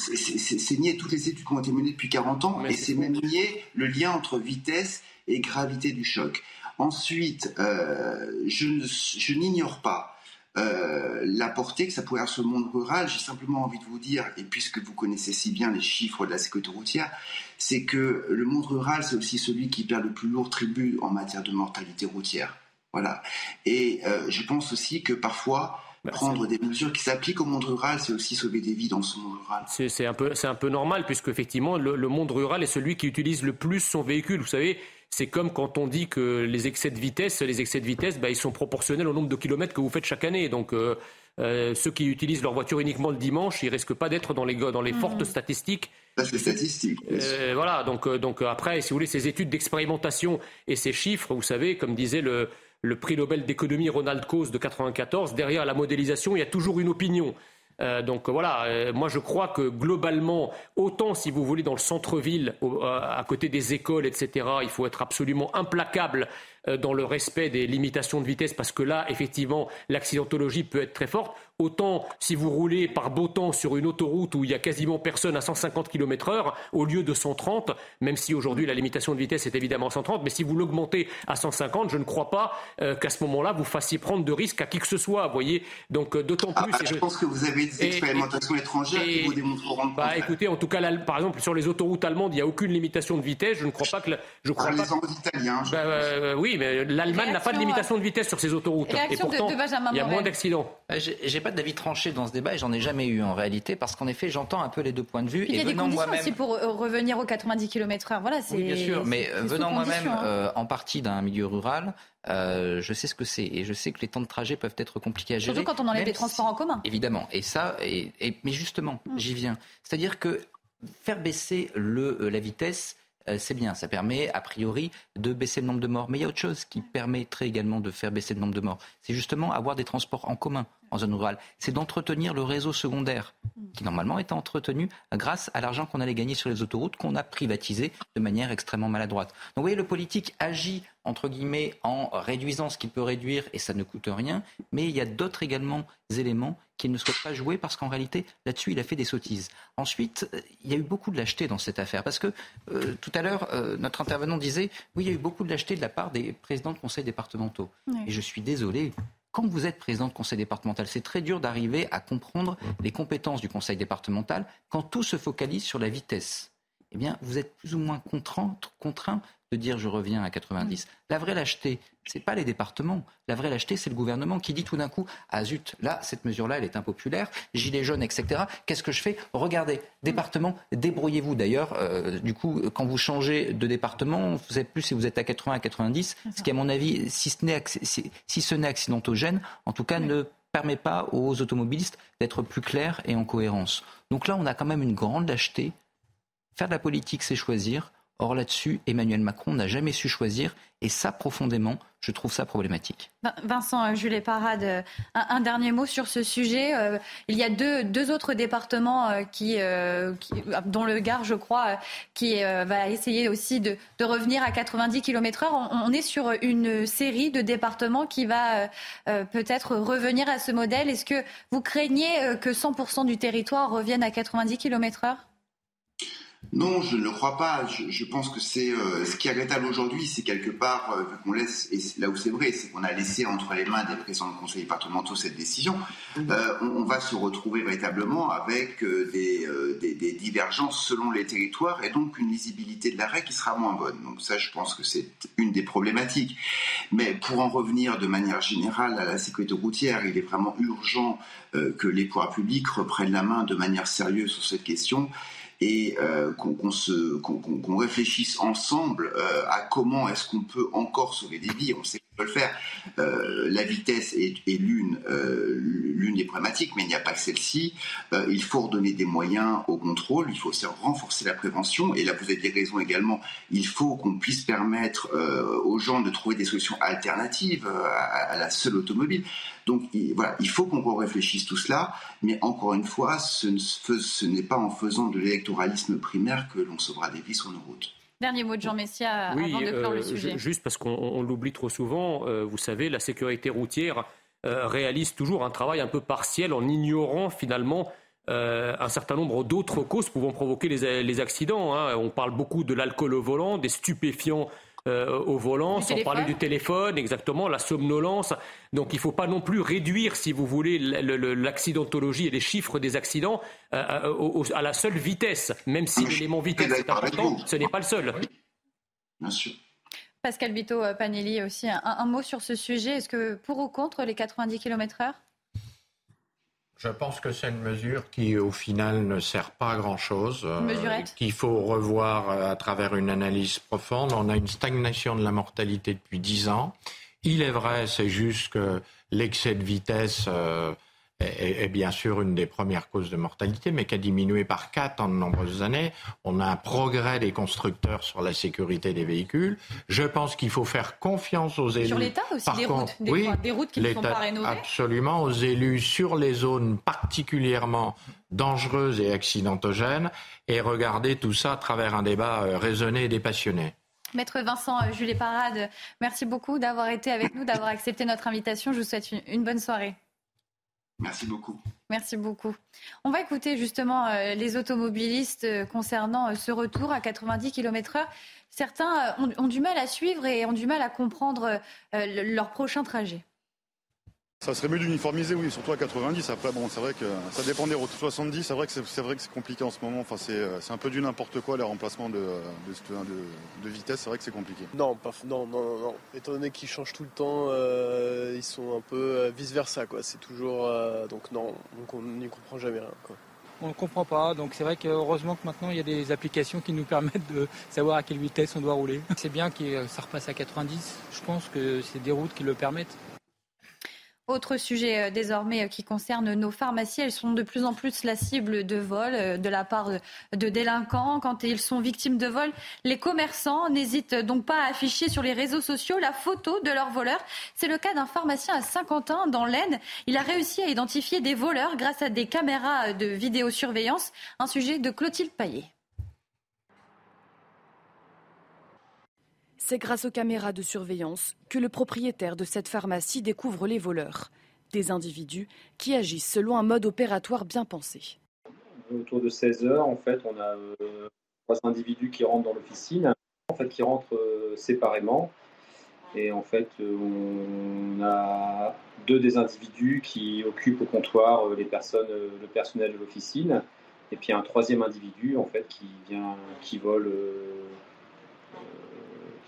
nier toutes les études qui ont été menées depuis 40 ans, et c'est même nier le lien entre vitesse et gravité du choc. Ensuite, euh, je, je n'ignore pas euh, la portée que ça pourrait avoir sur le monde rural, j'ai simplement envie de vous dire, et puisque vous connaissez si bien les chiffres de la sécurité routière, c'est que le monde rural, c'est aussi celui qui perd le plus lourd tribut en matière de mortalité routière. Voilà. Et euh, je pense aussi que parfois, prendre des mesures qui s'appliquent au monde rural, c'est aussi sauver des vies dans ce monde rural. C'est un peu, un peu normal puisque effectivement le, le, monde rural est celui qui utilise le plus son véhicule. Vous savez, c'est comme quand on dit que les excès de vitesse, les excès de vitesse, bah, ils sont proportionnels au nombre de kilomètres que vous faites chaque année. Donc euh, euh, ceux qui utilisent leur voiture uniquement le dimanche, ils risquent pas d'être dans les, dans les mmh. fortes statistiques. Les statistiques. Euh, voilà. Donc, donc après, si vous voulez, ces études d'expérimentation et ces chiffres, vous savez, comme disait le, le prix Nobel d'économie Ronald Coase de 94, derrière la modélisation, il y a toujours une opinion. Euh, donc voilà, euh, moi je crois que globalement, autant si vous voulez dans le centre-ville, à côté des écoles, etc., il faut être absolument implacable euh, dans le respect des limitations de vitesse parce que là, effectivement, l'accidentologie peut être très forte. Autant si vous roulez par beau temps sur une autoroute où il y a quasiment personne à 150 km heure au lieu de 130, même si aujourd'hui la limitation de vitesse est évidemment 130, mais si vous l'augmentez à 150, je ne crois pas euh, qu'à ce moment-là vous fassiez prendre de risques à qui que ce soit. Vous voyez, donc euh, d'autant plus. Ah, je, pense que vous avez des expérimentations étrangères qui vous démontreront. Bah, écoutez, en tout cas, par exemple sur les autoroutes allemandes, il n'y a aucune limitation de vitesse. Je ne crois pas que. je crois pas. Italiens. Bah, oui, mais l'Allemagne n'a pas de limitation de vitesse sur ses autoroutes. Et pourtant, il y a moins d'accidents. J'ai pas d'avis tranché dans ce débat et j'en ai jamais eu en réalité parce qu'en effet, j'entends un peu les deux points de vue. il y a des conditions aussi pour euh, revenir aux 90 km/h. Voilà, oui, bien sûr. Mais euh, venant moi-même hein. euh, en partie d'un milieu rural, je sais ce que c'est et je sais que les temps de trajet peuvent être compliqués à gérer. Surtout quand on enlève les transports en commun. Évidemment. Et ça, et, mais justement, mm. j'y viens. C'est-à-dire que faire baisser le, la vitesse, c'est bien. Ça permet, a priori, de baisser le nombre de morts. Mais il y a autre chose qui permettrait également de faire baisser le nombre de morts. C'est justement avoir des transports en commun en zone rurale. C'est d'entretenir le réseau secondaire, qui normalement est entretenu grâce à l'argent qu'on allait gagner sur les autoroutes, qu'on a privatisé de manière extrêmement maladroite. Donc vous voyez, le politique agit entre guillemets en réduisant ce qu'il peut réduire et ça ne coûte rien, mais il y a d'autres également éléments qu'il ne souhaite pas jouer parce qu'en réalité, là-dessus, il a fait des sottises. Ensuite, il y a eu beaucoup de lâcheté dans cette affaire parce que euh, tout à l'heure, euh, notre intervenant disait oui, il y a eu beaucoup de lâcheté de la part des présidents de conseils départementaux. Et je suis désolé. Quand vous êtes président de conseil départemental, c'est très dur d'arriver à comprendre les compétences du conseil départemental quand tout se focalise sur la vitesse. Eh bien, vous êtes plus ou moins contraint, contraint de dire je reviens à 90. La vraie lâcheté, c'est pas les départements. La vraie lâcheté, c'est le gouvernement qui dit tout d'un coup ah zut, là cette mesure-là, elle est impopulaire, gilets jaunes, etc. Qu'est-ce que je fais? Regardez, département, débrouillez-vous. D'ailleurs, euh, du coup, quand vous changez de département, vous savez plus si vous êtes à 80 à 90, ce qui à mon avis, si ce n'est si ce n'est accidentogène, en tout cas ne permet pas aux automobilistes d'être plus clairs et en cohérence. Donc là, on a quand même une grande lâcheté. Faire de la politique, c'est choisir. Or là-dessus, Emmanuel Macron n'a jamais su choisir et ça, profondément, je trouve ça problématique. Vincent euh, Jules Parade, euh, un, dernier mot sur ce sujet. Euh, il y a deux, deux autres départements qui, dont le Gard, je crois, qui va essayer aussi de, revenir à 90 km/h. On, est sur une série de départements qui va peut-être revenir à ce modèle. Est-ce que vous craignez que 100% du territoire revienne à 90 km/h non, je ne le crois pas. Je, pense que c'est euh, ce qui est regrettable aujourd'hui, c'est quelque part euh, qu'on laisse, et là où c'est vrai, c'est qu'on a laissé entre les mains des présidents de conseils départementaux cette décision. Euh, on, va se retrouver véritablement avec des, des, divergences selon les territoires et donc une lisibilité de l'arrêt qui sera moins bonne. Donc ça, je pense que c'est une des problématiques. Mais pour en revenir de manière générale à la sécurité routière, il est vraiment urgent que les pouvoirs publics reprennent la main de manière sérieuse sur cette question et euh, qu'on réfléchisse ensemble euh, à comment est-ce qu'on peut encore sauver des vies. On sait peut le faire. Euh, la vitesse est, est l'une des problématiques, mais il n'y a pas que celle-ci. il faut redonner des moyens au contrôle, il faut renforcer la prévention. Et là, vous avez raison également. Il faut qu'on puisse permettre aux gens de trouver des solutions alternatives à, la seule automobile. Donc voilà, il faut qu'on réfléchisse tout cela, mais encore une fois, ce, n'est pas en faisant de l'électoralisme primaire que l'on sauvera des vies sur nos routes. Dernier mot de Jean Messia oui, avant de clore le euh, sujet. Juste parce qu'on l'oublie trop souvent, euh, vous savez, la sécurité routière euh, réalise toujours un travail un peu partiel en ignorant finalement euh, un certain nombre d'autres causes pouvant provoquer les, les accidents. hein. On parle beaucoup de l'alcool au volant, des stupéfiants euh, au volant, Du sans parler du téléphone, exactement, la somnolence. Donc il ne faut pas non plus réduire, si vous voulez, l'accidentologie et les chiffres des accidents euh, euh, au- au- à la seule vitesse. Même si l'élément vitesse est important, ce n'est pas le seul. Bien sûr. Pascal Bito Panelli aussi, un, un mot sur ce sujet. Est-ce que pour ou contre les 90 km/h Je pense que c'est une mesure qui, au final, ne sert pas à grand-chose. euh. Qu'il faut revoir euh, à travers une analyse profonde. On a une stagnation de la mortalité depuis 10 ans. Il est vrai, c'est juste que l'excès de vitesse euh, est, est bien sûr une des premières causes de mortalité, mais qui a diminué par 4 en de nombreuses années. On a un progrès des constructeurs sur la sécurité des véhicules. Je pense qu'il faut faire confiance aux élus. Sur l'état aussi Par des contre, routes, des, oui, des routes qui ne sont pas rénovées. Absolument, aux élus sur les zones particulièrement dangereuses et accidentogènes, et regarder tout ça à travers un débat euh, raisonné et dépassionné. Maître Vincent euh, Jules Parade, merci beaucoup d'avoir été avec nous, d'avoir accepté notre invitation. Je vous souhaite une bonne soirée. Merci beaucoup. Merci beaucoup. On va écouter justement euh, les automobilistes euh, concernant euh, ce retour à 90 km/h. Certains ont, du mal à suivre et ont du mal à comprendre le- leur prochain trajet. Ça serait mieux d'uniformiser, oui, surtout à 90. Après, bon, c'est vrai que ça dépend des routes. 70, c'est vrai que c'est vrai que c'est compliqué en ce moment. Enfin, c'est euh, c'est un peu du n'importe quoi les remplacements de, de, de- de vitesse. C'est vrai que c'est compliqué. Non, pas, non, non, non, non. Étant donné qu'ils changent tout le temps, euh, ils sont un peu vice versa, quoi. C'est toujours, euh, donc non, donc on n'y comprend jamais rien, quoi. On ne comprend pas, donc c'est vrai que heureusement que maintenant il y a des applications qui nous permettent de savoir à quelle vitesse on doit rouler. C'est bien que ça repasse à 90, je pense que c'est des routes qui le permettent. Autre sujet euh, désormais euh, qui concerne nos pharmacies, elles sont de plus en plus la cible de vols euh, de la part de, délinquants. Quand ils sont victimes de vols, les commerçants n'hésitent donc pas à afficher sur les réseaux sociaux la photo de leurs voleurs. C'est le cas d'un pharmacien à Saint-Quentin dans l'Aisne. Il a réussi à identifier des voleurs grâce à des caméras de vidéosurveillance. Un sujet de Clotilde Paillet. C'est grâce aux caméras de surveillance que le propriétaire de cette pharmacie découvre les voleurs. Des individus qui agissent selon un mode opératoire bien pensé. autour de 16 heures, en fait, on a euh, trois individus qui rentrent dans l'officine, en fait, qui rentrent euh, séparément. Et en fait, on a deux des individus qui occupent au comptoir euh, les personnes, le personnel de l'officine, et puis un troisième individu, en fait, qui vient, qui vole,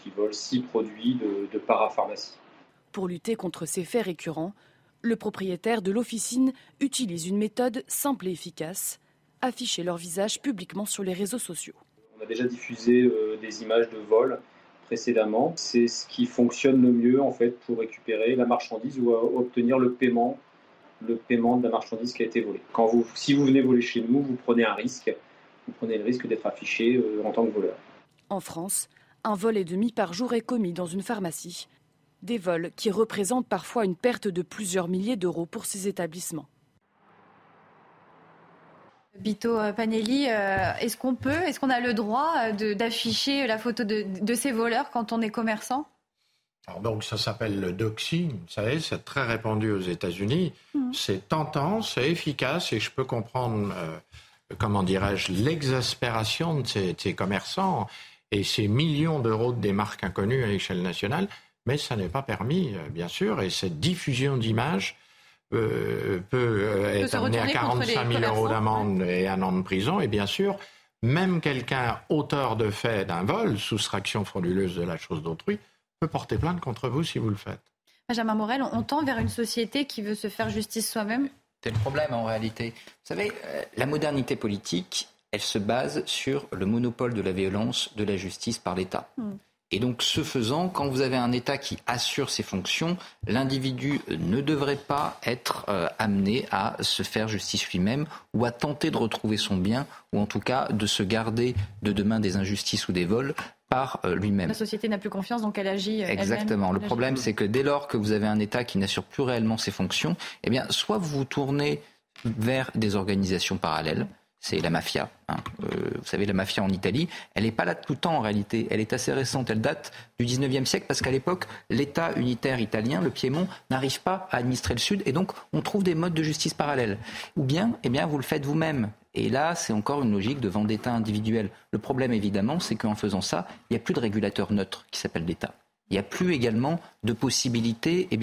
qui vole six produits de, de parapharmacie. Pour lutter contre ces faits récurrents, le propriétaire de l'officine utilise une méthode simple et efficace afficher leur visage publiquement sur les réseaux sociaux. On a déjà diffusé euh, des images de vol précédemment. C'est ce qui fonctionne le mieux en fait pour récupérer la marchandise ou euh, obtenir le paiement, le paiement de la marchandise qui a été volée. Quand vous, si vous venez voler chez nous, vous prenez un risque. Vous prenez le risque d'être affiché euh, en tant que voleur. En France, un vol et demi par jour est commis dans une pharmacie. Des vols qui représentent parfois une perte de plusieurs milliers d'euros pour ces établissements. Bito euh, Panelli, euh, est-ce qu'on peut, est-ce qu'on a le droit euh, de- d'afficher la photo de, de ces voleurs quand on est commerçant? Alors donc ça s'appelle le doxing, vous savez, c'est très répandu aux États-Unis. C'est tentant, c'est efficace et je peux comprendre, euh, comment dirais-je, l'exaspération de ces, de ces commerçants et ces millions d'euros de démarques inconnues à l'échelle nationale, mais ça n'est pas permis, euh, bien sûr, et cette diffusion d'images euh, peut euh, Peut être amenée à retourner contre les 45 000 euros d'amende et un an de prison, et bien sûr, même quelqu'un auteur de fait d'un vol, soustraction frauduleuse de la chose d'autrui, peut porter plainte contre vous si vous le faites. Benjamin Morel, on tend vers une société qui veut se faire justice soi-même? C'est le problème en réalité. Vous savez, euh, la modernité politique, elle se base sur le monopole de la violence de la justice par l'État. Hmm. Et donc, ce faisant, quand vous avez un État qui assure ses fonctions, l'individu ne devrait pas être euh, amené à se faire justice lui-même ou à tenter de retrouver son bien, ou en tout cas de se garder de demain des injustices ou des vols par euh, lui-même. La société n'a plus confiance, donc elle agit. euh. Exactement. Le Elle problème, c'est que dès lors que vous avez un État qui n'assure plus réellement ses fonctions, eh bien, soit vous vous tournez vers des organisations parallèles, c'est la mafia. Hein. Euh, vous savez, la mafia en Italie, elle n'est pas là tout le temps en réalité. Elle est assez récente. Elle date du 19e siècle parce qu'à l'époque, l'État unitaire italien, le Piémont, n'arrive pas à administrer le Sud et donc on trouve des modes de justice parallèles. Ou bien, eh bien, vous le faites vous-même. Et là, c'est encore une logique de vendetta individuelle. Le problème, évidemment, c'est qu'en faisant ça, il n'y a plus de régulateur neutre qui s'appelle l'État. Il n'y a plus également de possibilité eh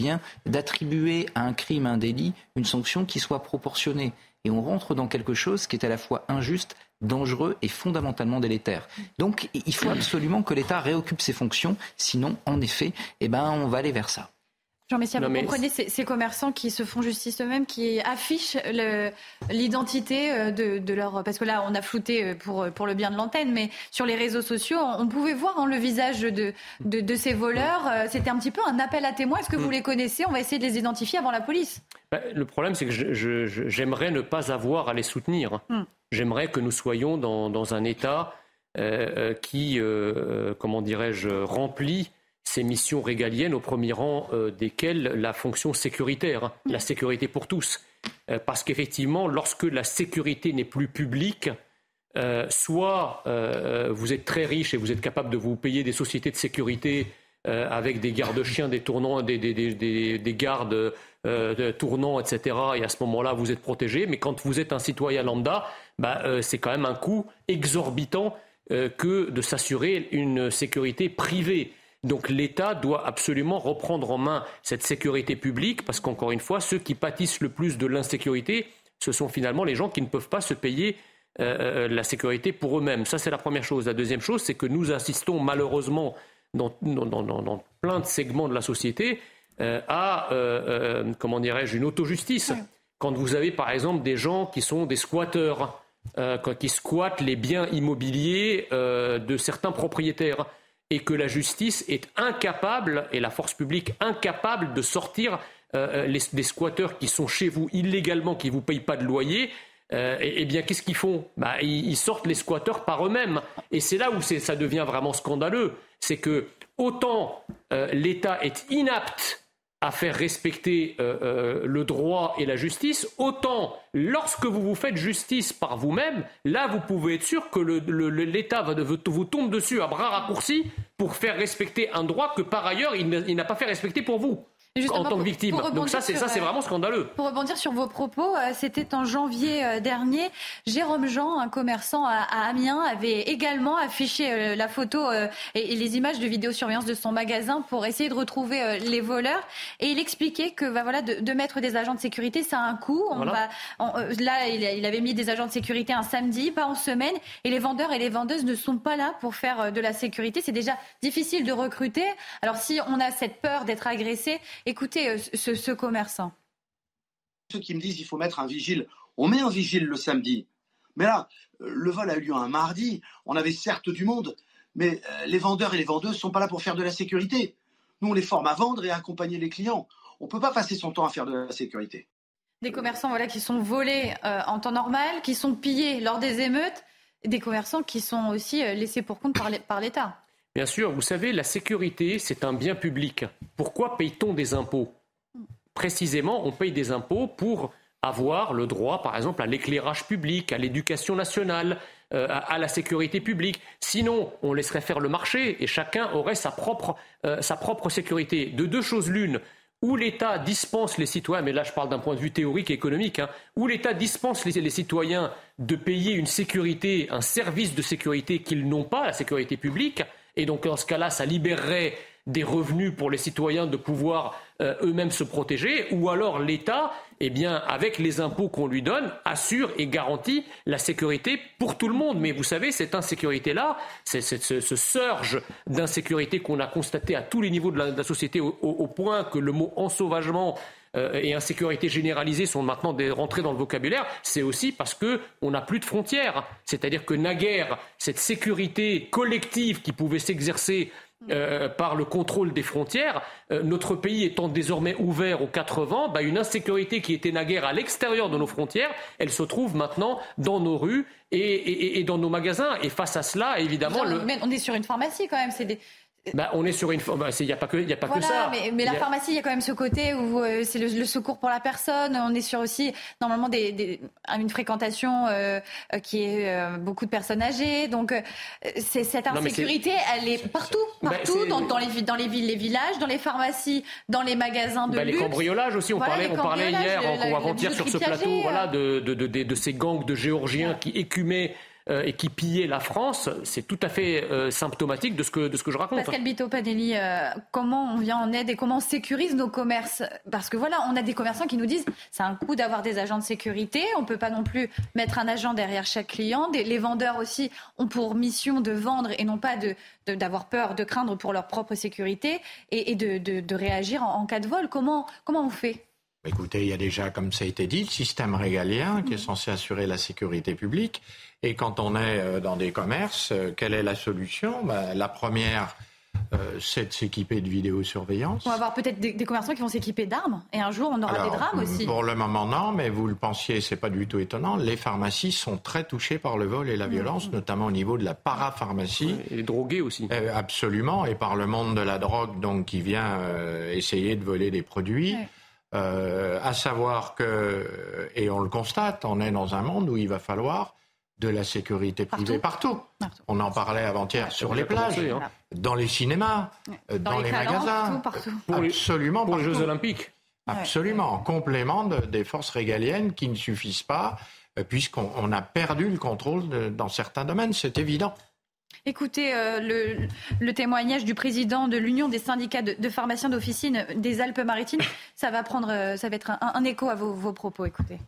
d'attribuer à un crime, un délit, une sanction qui soit proportionnée et on rentre dans quelque chose qui est à la fois injuste, dangereux et fondamentalement délétère. Donc il faut absolument que l'État réoccupe ses fonctions, sinon en effet, eh ben, on va aller vers ça. Jean Messia, vous comprenez ces, commerçants qui se font justice eux-mêmes, qui affichent l'identité euh, de, leur... Parce que là, on a flouté euh, pour, pour le bien de l'antenne, mais sur les réseaux sociaux, on pouvait voir hein, le visage de, de, ces voleurs. Euh, c'était un petit peu un appel à témoins. Est-ce que vous mm. les connaissez? On va essayer de les identifier avant la police. Bah, le problème, c'est que j'aimerais ne pas avoir à les soutenir. Mm. J'aimerais que nous soyons dans, dans un État qui, comment dirais-je, remplit ces missions régaliennes, au premier rang euh, desquelles la fonction sécuritaire, hein, la sécurité pour tous. Euh, parce qu'effectivement, lorsque la sécurité n'est plus publique, euh, soit vous êtes très riche et vous êtes capable de vous payer des sociétés de sécurité avec des gardes-chiens, des tournants, des, des, gardes tournants, etc. Et à ce moment-là, vous êtes protégé. Mais quand vous êtes un citoyen lambda, bah, c'est quand même un coût exorbitant que de s'assurer une sécurité privée. Donc l'État doit absolument reprendre en main cette sécurité publique parce qu'encore une fois, ceux qui pâtissent le plus de l'insécurité, ce sont finalement les gens qui ne peuvent pas se payer euh, euh, la sécurité pour eux-mêmes. Ça, c'est la première chose. La deuxième chose, c'est que nous assistons malheureusement dans, plein de segments de la société euh, à, comment dirais-je, une auto-justice. Quand vous avez par exemple des gens qui sont des squatteurs, qui squattent les biens immobiliers de certains propriétaires et que la justice est incapable, et la force publique incapable de sortir euh, euh, les, des squatteurs qui sont chez vous illégalement, qui ne vous payent pas de loyer, euh, eh bien, qu'est-ce qu'ils font? Bah, ils, sortent les squatteurs par eux-mêmes. Et c'est là où ça devient vraiment scandaleux. C'est que autant l'État est inapte à faire respecter euh, euh, le droit et la justice, autant lorsque vous vous faites justice par vous-même, là vous pouvez être sûr que l'État va vous tombe dessus à bras raccourcis pour faire respecter un droit que par ailleurs il n'a pas fait respecter pour vous en tant que victime. Donc ça, c'est ça, c'est vraiment scandaleux. Pour rebondir sur vos propos, euh, c'était en janvier euh, dernier, Jérôme Jean, un commerçant à, Amiens, avait également affiché euh, la photo et, les images de vidéosurveillance de son magasin pour essayer de retrouver les voleurs. Et il expliquait que bah, voilà, de, mettre des agents de sécurité, ça a un coût. On va, là, il, avait mis des agents de sécurité un samedi, pas en semaine, et les vendeurs et les vendeuses ne sont pas là pour faire de la sécurité. C'est déjà difficile de recruter. Alors si on a cette peur d'être agressé, Écoutez euh, ce, commerçant. Ceux qui me disent qu'il faut mettre un vigile, on met un vigile le samedi. Mais là, euh, le vol a eu lieu un mardi, on avait certes du monde, mais euh, les vendeurs et les vendeuses ne sont pas là pour faire de la sécurité. Nous, on les forme à vendre et à accompagner les clients. On ne peut pas passer son temps à faire de la sécurité. Des commerçants voilà, qui sont volés en temps normal, qui sont pillés lors des émeutes, des commerçants qui sont aussi laissés pour compte par l'État. Bien sûr, vous savez, la sécurité, c'est un bien public. Pourquoi paye-t-on des impôts? Précisément, on paye des impôts pour avoir le droit, par exemple, à l'éclairage public, à l'éducation nationale, euh, à, la sécurité publique. Sinon, on laisserait faire le marché et chacun aurait sa propre, euh, sa propre sécurité. De deux choses l'une, où l'État dispense les citoyens, mais là je parle d'un point de vue théorique et économique, hein, où l'État dispense les, citoyens de payer une sécurité, un service de sécurité qu'ils n'ont pas, la sécurité publique, et donc, dans ce cas-là, ça libérerait des revenus pour les citoyens de pouvoir euh, eux-mêmes se protéger, ou alors l'État, eh bien, avec les impôts qu'on lui donne, assure et garantit la sécurité pour tout le monde. Mais vous savez, cette insécurité-là, c'est ce, surge d'insécurité qu'on a constaté à tous les niveaux de la, société, au, point que le mot ensauvagement et insécurité généralisée sont maintenant rentrés dans le vocabulaire, c'est aussi parce qu'on n'a plus de frontières. C'est-à-dire que naguère, cette sécurité collective qui pouvait s'exercer euh, par le contrôle des frontières, euh, notre pays étant désormais ouvert aux quatre vents, bah, une insécurité qui était naguère à l'extérieur de nos frontières, elle se trouve maintenant dans nos rues et, dans nos magasins. Et face à cela, évidemment... On est sur une pharmacie quand même, c'est des bah, on est sur une. Bah, il n'y a pas que, y a pas que ça. Mais, mais la pharmacie, il y a quand même ce côté où euh, c'est le, secours pour la personne. On est sur aussi, normalement, des, une fréquentation euh, euh, qui est beaucoup de personnes âgées. Donc, c'est cette insécurité, elle est partout. Bah, partout, dans, dans, les, dans les villes, les villages, dans les pharmacies, dans les magasins de bah, luxe. Les cambriolages aussi. On parlait, on parlait hier ou avant-hier sur ce plateau voilà, de, de, de, de, ces gangs de Géorgiens qui écumaient euh, et qui pillait la France, c'est tout à fait euh, symptomatique de ce, que, de ce que je raconte. Pascal Bito Panelli, euh, comment on vient en aide et comment on sécurise nos commerces? Parce que voilà, on a des commerçants qui nous disent c'est un coup d'avoir des agents de sécurité, on ne peut pas non plus mettre un agent derrière chaque client. les vendeurs aussi ont pour mission de vendre et non pas de, d'avoir peur, de craindre pour leur propre sécurité et, de, de, réagir en, en, cas de vol. Comment, comment on fait? Écoutez, il y a déjà, comme ça a été dit, le système régalien qui est censé assurer la sécurité publique. Et quand on est euh, dans des commerces, euh, quelle est la solution? Ben, La première, euh, c'est de s'équiper de vidéosurveillance. On va avoir peut-être des, commerçants qui vont s'équiper d'armes. Et un jour, on aura des drames aussi. Pour le moment, non, mais vous le pensiez, c'est pas du tout étonnant. Les pharmacies sont très touchées par le vol et la violence, notamment au niveau de la parapharmacie. Et les drogués aussi. absolument. Et par le monde de la drogue, donc, qui vient essayer de voler des produits. Euh, à savoir que, et on le constate, on est dans un monde où il va falloir de la sécurité privée partout. On en parlait avant-hier sur les plages, hein. dans les cinémas, euh, dans, les, magasins, partout, absolument pour les Jeux Olympiques. Absolument, en complément des forces régaliennes qui ne suffisent pas, euh, puisqu'on a perdu le contrôle dans certains domaines, c'est évident. Écoutez euh, le, témoignage du président de l'Union des syndicats de, pharmaciens d'officine des Alpes-Maritimes. Ça va prendre, ça va être un, écho à vos, propos. Écoutez.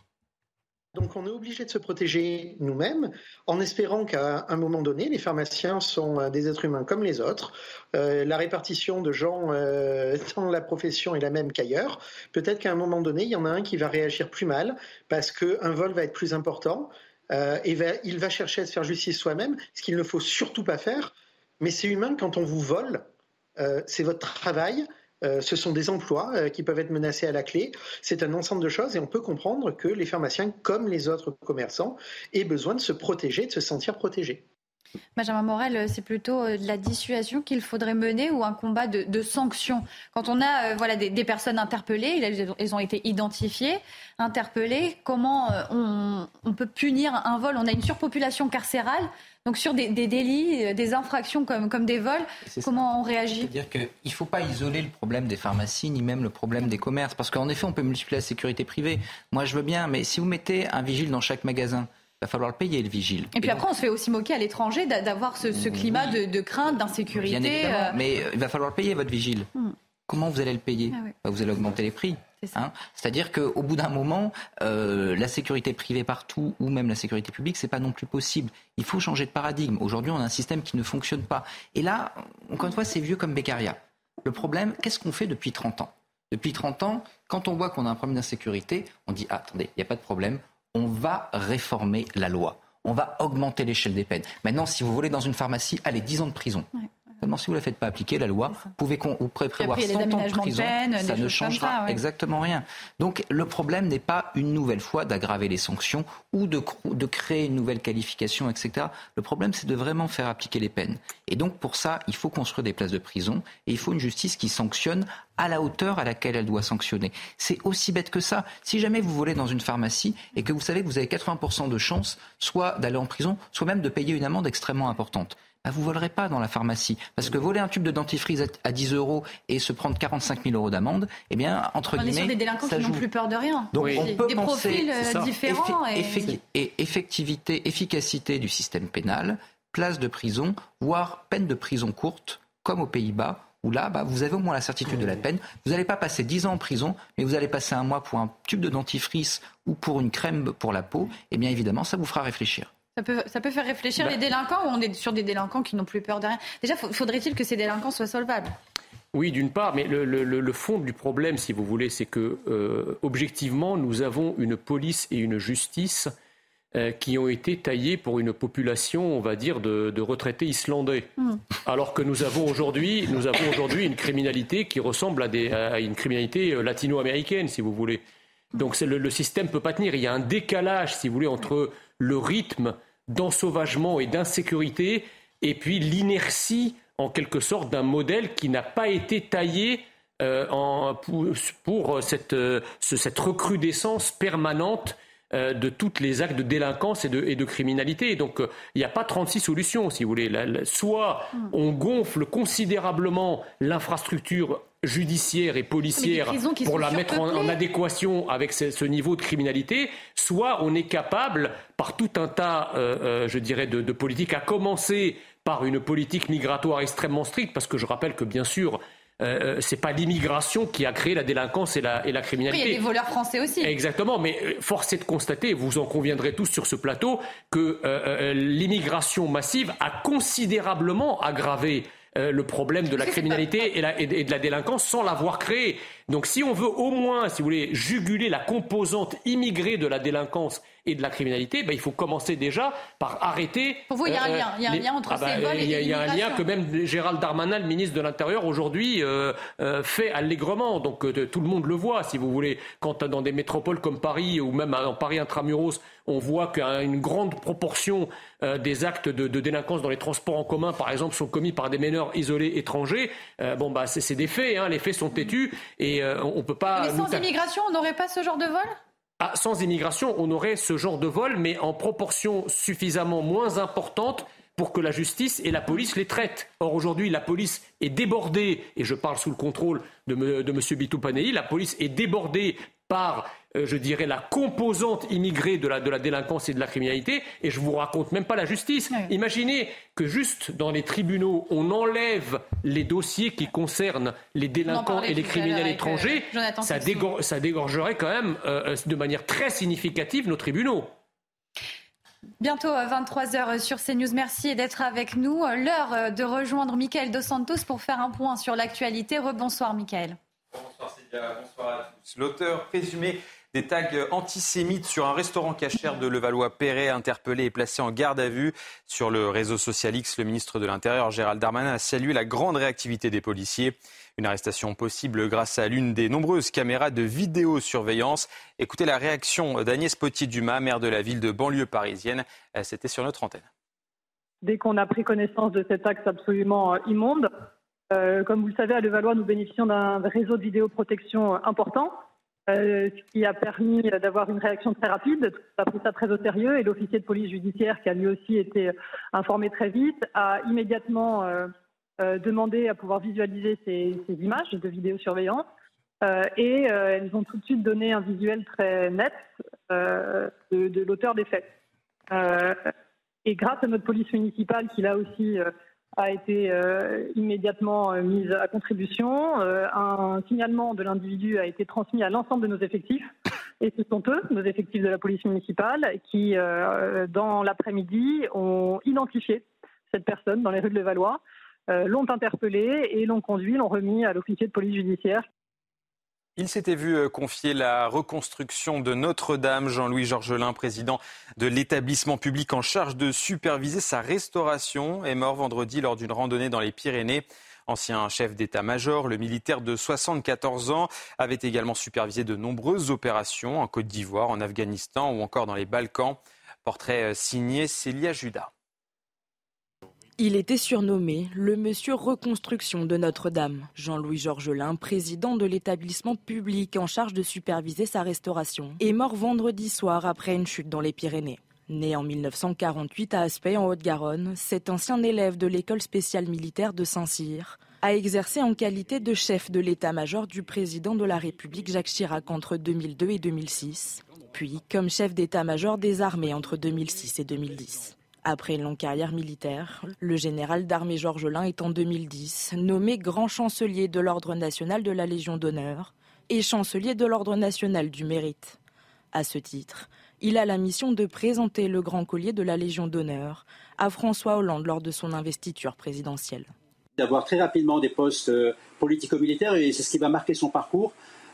Donc on est obligé de se protéger nous-mêmes en espérant qu'à un moment donné, les pharmaciens sont euh, des êtres humains comme les autres. la répartition de gens dans la profession est la même qu'ailleurs. Peut-être qu'à un moment donné, il y en a un qui va réagir plus mal parce qu'un vol va être plus important euh, et il va chercher à se faire justice soi-même, ce qu'il ne faut surtout pas faire. Mais c'est humain quand on vous vole, euh, c'est votre travail. Euh, ce sont des emplois qui peuvent être menacés à la clé. C'est un ensemble de choses et on peut comprendre que les pharmaciens, comme les autres commerçants, aient besoin de se protéger, de se sentir protégés. Benjamin Morel, c'est plutôt de la dissuasion qu'il faudrait mener ou un combat de, sanctions Quand on a voilà, des, personnes interpellées, elles ont été identifiées, interpellées, comment on, peut punir un vol? On a une surpopulation carcérale, donc sur des, des délits, des infractions comme, comme des vols, comment on réagit C'est-à-dire qu'il ne faut pas isoler le problème des pharmacies, ni même le problème des commerces, parce qu'en effet, on peut multiplier la sécurité privée. Moi, je veux bien, mais si vous mettez un vigile dans chaque magasin, il va falloir le payer, le vigile. Et puis après, on se fait aussi moquer à l'étranger d'avoir ce, climat de, crainte, d'insécurité. Bien évidemment, euh. mais euh, il va falloir le payer, votre vigile. Hmm. Comment vous allez le payer? Ah bah, Vous allez augmenter les prix. Hein C'est-à-dire qu'au bout d'un moment, euh, la sécurité privée partout ou même la sécurité publique, c'est pas non plus possible. Il faut changer de paradigme. Aujourd'hui, on a un système qui ne fonctionne pas. Et là, encore une fois, c'est vieux comme Beccaria. Le problème, qu'est-ce qu'on fait depuis 30 ans? Depuis 30 ans, quand on voit qu'on a un problème d'insécurité, on dit ah, attendez, il n'y a pas de problème, on va réformer la loi. On va augmenter l'échelle des peines. Maintenant, si vous voulez dans une pharmacie, allez, 10 ans de prison. Seulement, si vous ne la faites pas appliquer, la loi, vous pouvez, vous prévoir 100 ans de prison, ça ne changera exactement rien. Donc, le problème n'est pas une nouvelle fois d'aggraver les sanctions ou de, de, créer une nouvelle qualification, etc. Le problème, c'est de vraiment faire appliquer les peines. Et donc, pour ça, il faut construire des places de prison et il faut une justice qui sanctionne à la hauteur à laquelle elle doit sanctionner. C'est aussi bête que ça. Si jamais vous volez dans une pharmacie et que vous savez que vous avez 80% de chances soit d'aller en prison, soit même de payer une amende extrêmement importante, bah, vous volerez pas dans la pharmacie. Parce que voler un tube de dentifrice à 10 euros et se prendre 45 000 euros d'amende, eh bien, entre on guillemets. On est sur des délinquants qui n'ont plus peur de rien. Donc, on peut des profils euh, différents. et... effectivité, efficacité du système pénal, place de prison, voire peine de prison courte, comme aux Pays-Bas, où là, bah, vous avez au moins la certitude de la peine. Vous n'allez pas passer 10 ans en prison, mais vous allez passer un mois pour un tube de dentifrice ou pour une crème pour la peau. Et eh bien évidemment, ça vous fera réfléchir. Ça peut, faire réfléchir bah. les délinquants ou on est sur des délinquants qui n'ont plus peur de rien? Déjà, faudrait-il que ces délinquants soient solvables? Oui, d'une part, mais le, fond du problème, si vous voulez, c'est que, euh, objectivement, nous avons une police et une justice euh, qui ont été taillées pour une population, on va dire, de, retraités islandais. Hmm. Alors que nous avons aujourd'hui, nous avons aujourd'hui une criminalité qui ressemble à, des, à une criminalité euh, latino-américaine, si vous voulez. Donc le, le système ne peut pas tenir. Il y a un décalage, si vous voulez, entre le rythme d'ensauvagement et d'insécurité, et puis l'inertie en quelque sorte d'un modèle qui n'a pas été taillé euh, pour, cette, cette recrudescence permanente euh, de tous les actes de délinquance et de, criminalité. Donc euh, il n'y a pas 36 solutions, si vous voulez. soit hmm. on gonfle considérablement l'infrastructure judiciaire et policière pour la mettre en, adéquation avec ce, niveau de criminalité, soit on est capable, par tout un tas, euh, je dirais, de, de politiques, à commencer par une politique migratoire extrêmement stricte, parce que je rappelle que bien sûr, euh, euh, c'est pas l'immigration qui a créé la délinquance et la, et la criminalité. il y a des voleurs français aussi. Exactement, mais euh, force est de constater, vous en conviendrez tous sur ce plateau, que l'immigration massive a considérablement aggravé le problème de la criminalité et, et, de la délinquance sans l'avoir créé. Donc si on veut au moins, si vous voulez, juguler la composante immigrée de la délinquance et de la criminalité, ben, il faut commencer déjà par arrêter. Pour vous, il y a un euh, lien. Il y a un lien entre ah ces ben, vols et Il y a un lien que même Gérald Darmanin, le ministre de l'Intérieur, aujourd'hui euh, euh, fait allègrement. Donc tout le monde le voit, si vous voulez. Quand dans des métropoles comme Paris ou même en Paris intramuros, on voit qu'une grande proportion des actes de, délinquance dans les transports en commun, par exemple, sont commis par des meneurs isolés étrangers. bon, bah, c'est des faits. Hein, les faits sont têtus et on peut pas. Mais sans immigration, on n'aurait pas ce genre de vol? Ah, sans immigration, on aurait ce genre de vol, mais en proportion suffisamment moins importante pour que la justice et la police les traitent. Or, aujourd'hui, la police est débordée, et je parle sous le contrôle de, de M. Bitou Panei, la police est débordée par je dirais, la composante immigrée de la, de la délinquance et de la criminalité. Et je vous raconte même pas la justice. Imaginez que juste dans les tribunaux, on enlève les dossiers qui concernent les délinquants et les criminels euh, étrangers. ça, ça, dégorgerait quand même euh, de manière très significative nos tribunaux. Bientôt à 23h sur CNews. Merci d'être avec nous. L'heure de rejoindre Michael Dos Santos pour faire un point sur l'actualité. Rebonsoir, Michael. Bonsoir, Célia. Bonsoir à tous. L'auteur présumé des tags antisémites sur un restaurant cachère de Levallois-Perret, interpellé et placé en garde à vue. Sur le réseau social X, le ministre de l'Intérieur, Gérald Darmanin, a salué la grande réactivité des policiers. Une arrestation possible grâce à l'une des nombreuses caméras de vidéosurveillance. Écoutez la réaction d'Agnès Potier-Dumas, maire de la ville de banlieue parisienne. Euh, c'était sur notre antenne. Dès qu'on a pris connaissance de cet axe absolument euh, immonde, euh, comme vous le savez, à Levallois, nous bénéficions d'un réseau de vidéoprotection important. Euh, ce qui a permis d'avoir une réaction très rapide. On a pris ça très au sérieux et l'officier de police judiciaire, qui a lui aussi été informé très vite, a immédiatement euh, euh, demandé à pouvoir visualiser ces, images de vidéosurveillance. et elles ont tout de suite donné un visuel très net de, l'auteur des faits. et grâce à notre police municipale, qui là aussi a été euh, immédiatement euh, mise à contribution. Euh, un signalement de l'individu a été transmis à l'ensemble de nos effectifs. Et ce sont eux, nos effectifs de la police municipale, qui, dans l'après-midi, ont identifié cette personne dans les rues de Levallois, l'ont interpellé et l'ont conduit, l'ont remis à l'officier de police judiciaire il s'était vu euh, confier la reconstruction de Notre-Dame. Jean-Louis Georgelin, président de l'établissement public en charge de superviser sa restauration, est mort vendredi lors d'une randonnée dans les Pyrénées. Ancien chef d'état-major, le militaire de 74 ans avait également supervisé de nombreuses opérations en Côte d'Ivoire, en Afghanistan ou encore dans les Balkans. Portrait euh, signé Célia Judas. Il était surnommé le monsieur reconstruction de Notre-Dame. Jean-Louis Georgelin, président de l'établissement public en charge de superviser sa restauration, est mort vendredi soir après une chute dans les Pyrénées. Né en 1948 à Aspect en Haute-Garonne, cet ancien élève de l'école spéciale militaire de Saint-Cyr a exercé en qualité de chef de l'état-major du président de la République Jacques Chirac entre 2002 et 2006, puis comme chef d'état-major des armées entre 2006 et 2010. Après une longue carrière militaire, le général d'armée Georges Lin est en 2010 nommé grand chancelier de l'Ordre national de la Légion d'honneur et chancelier de l'Ordre national du mérite. À ce titre, il a la mission de présenter le grand collier de la Légion d'honneur à François Hollande lors de son investiture présidentielle. D'avoir très rapidement des postes euh, politico-militaires, et c'est ce qui va marquer son parcours,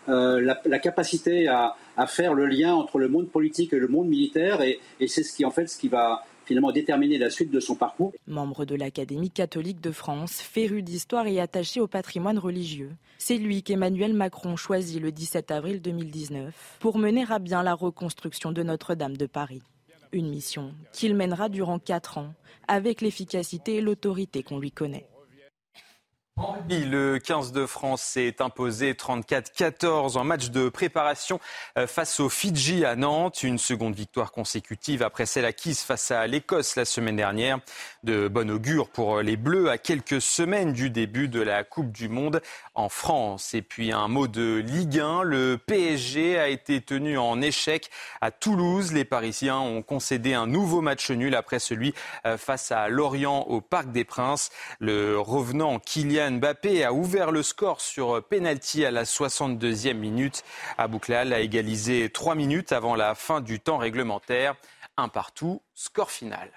euh, la, capacité à, faire le lien entre le monde politique et le monde militaire, et, et c'est ce qui en fait ce qui va finalement déterminer la suite de son parcours. Membre de l'Académie catholique de France, féru d'histoire et attaché au patrimoine religieux, c'est lui qu'Emmanuel Macron choisit le 17 avril 2019 pour mener à bien la reconstruction de Notre-Dame de Paris. Une mission qu'il mènera durant quatre ans avec l'efficacité et l'autorité qu'on lui connaît. Le 15 de France s'est imposé 34-14 en match de préparation euh, face aux Fidji à Nantes. Une seconde victoire consécutive après celle acquise face à l'Écosse la semaine dernière. De bon augure pour les Bleus à quelques semaines du début de la Coupe du Monde en France. Et puis un mot de Ligue 1. Le PSG a été tenu en échec à Toulouse. Les Parisiens ont concédé un nouveau match nul après celui euh, face à Lorient au Parc des Princes. Le revenant Kylian Mbappé a ouvert le score sur penalty à la 62e minute. Abouklal a égalisé trois minutes avant la fin du temps réglementaire. Un partout, score final.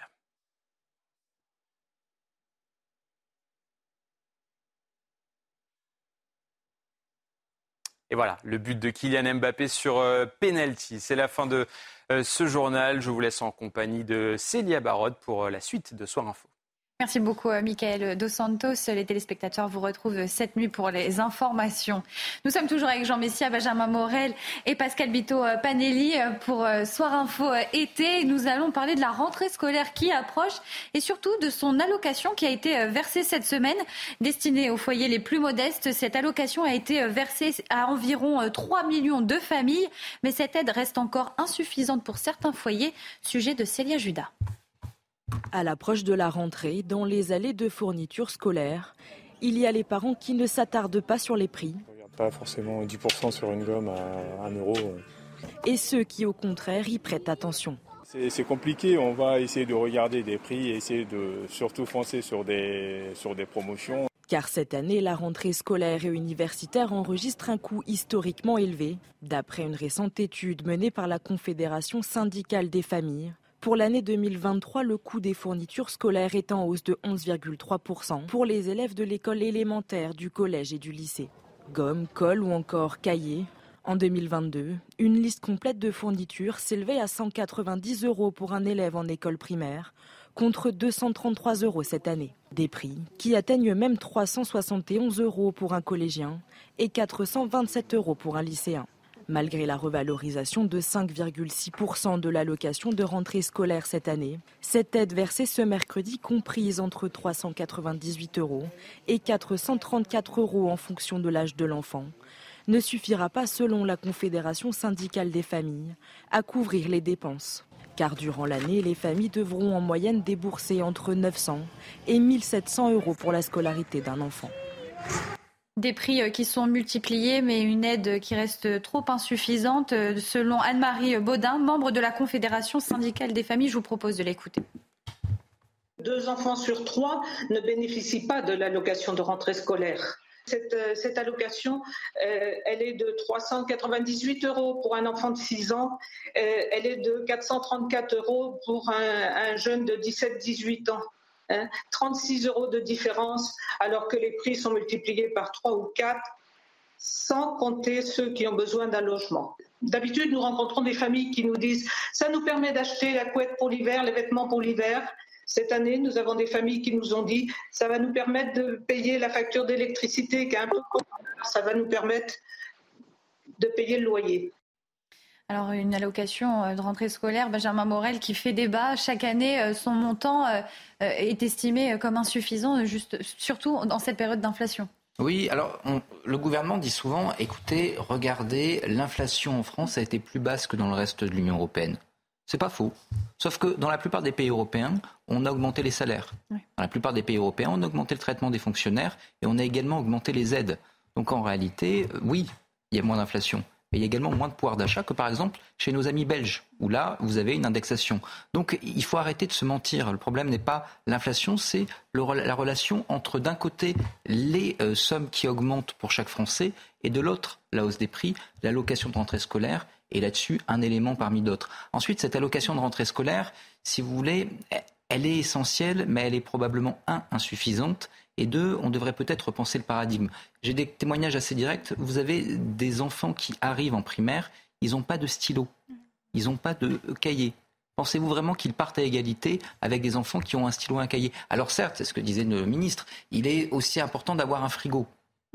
Et voilà, le but de Kylian Mbappé sur euh, penalty. C'est la fin de euh, ce journal. Je vous laisse en compagnie de Célia Barod pour euh, la suite de Soir Info. Merci beaucoup, euh, Michael Dos Santos. Les téléspectateurs vous retrouvent cette nuit pour les informations. Nous sommes toujours avec Jean Messia, Benjamin Morel et Pascal Bito euh, Panelli euh, pour Soir Info été. Nous allons parler de la rentrée scolaire qui approche et surtout de son allocation qui a été versée cette semaine, destinée aux foyers les plus modestes. Cette allocation a été versée à environ 3 millions de familles, mais cette aide reste encore insuffisante pour certains foyers. Sujet de Célia Judas. À l'approche de la rentrée, dans les allées de fournitures scolaires, il y a les parents qui ne s'attardent pas sur les prix. Pas forcément 10% sur une gomme à 1 euro. Et ceux qui, au contraire, y prêtent attention. C'est compliqué, on va essayer de regarder des prix et essayer de surtout foncer sur des, sur des promotions. Car cette année, la rentrée scolaire et universitaire enregistre un coût historiquement élevé. D'après une récente étude menée par la Confédération syndicale des familles, pour l'année 2023, le coût des fournitures scolaires est en hausse de 11,3% pour les élèves de l'école élémentaire, du collège et du lycée. Gomme, colle ou encore cahiers. En 2022, une liste complète de fournitures s'élevait à 190 euros pour un élève en école primaire, contre 233 euros cette année. Des prix qui atteignent même 371 euros pour un collégien et 427 euros pour un lycéen. Malgré la revalorisation de 5,6% de l'allocation de rentrée scolaire cette année, cette aide versée ce mercredi comprise entre 398 euros et 434 euros en fonction de l'âge de l'enfant ne suffira pas, selon la Confédération syndicale des familles, à couvrir les dépenses. Car durant l'année, les familles devront en moyenne débourser entre 900 et 1700 euros pour la scolarité d'un enfant. Des prix euh, qui sont multipliés, mais une aide qui reste trop insuffisante. Euh, selon Anne-Marie Baudin, membre de la Confédération syndicale des familles, je vous propose de l'écouter. Deux enfants sur trois ne bénéficient pas de l'allocation de rentrée scolaire. Cette, euh, allocation, elle est de 398 euros pour un enfant de 6 ans, elle est de 434 euros pour un jeune de 17-18 ans. 36 hein, euros de différence alors que les prix sont multipliés par 3 ou 4 sans compter ceux qui ont besoin d'un logement. D'habitude, nous rencontrons des familles qui nous disent ça nous permet d'acheter la couette pour l'hiver, les vêtements pour l'hiver. Cette année, nous avons des familles qui nous ont dit ça va nous permettre de payer la facture d'électricité qui est un peu ça va nous permettre de payer le loyer. Alors une allocation euh, de rentrée scolaire, Benjamin Morel, qui fait débat chaque année, euh, son montant euh, est estimé comme insuffisant, juste, surtout dans cette période d'inflation. Oui, alors le gouvernement dit souvent, écoutez, regardez, l'inflation en France a été plus basse que dans le reste de l'Union européenne. C'est pas faux. Sauf que dans la plupart des pays européens, on a augmenté les salaires. Dans la plupart des pays européens, on a augmenté le traitement des fonctionnaires et on a également augmenté les aides. Donc en réalité, oui, il y a moins d'inflation il y a également moins de pouvoir d'achat que par exemple chez nos amis belges, où là, vous avez une indexation. Donc il faut arrêter de se mentir. Le problème n'est pas l'inflation, c'est la relation entre d'un côté les euh, sommes qui augmentent pour chaque Français et de l'autre la hausse des prix, l'allocation de rentrée scolaire et là-dessus un élément parmi d'autres. Ensuite, cette allocation de rentrée scolaire, si vous voulez, elle est essentielle, mais elle est probablement, insuffisante, et deux, on devrait peut-être repenser le paradigme. J'ai des témoignages assez directs. Vous avez des enfants qui arrivent en primaire, ils n'ont pas de stylo, ils n'ont pas de cahier. Pensez-vous vraiment qu'ils partent à égalité avec des enfants qui ont un stylo et un cahier? Alors certes, c'est ce que disait le ministre, il est aussi important d'avoir un frigo.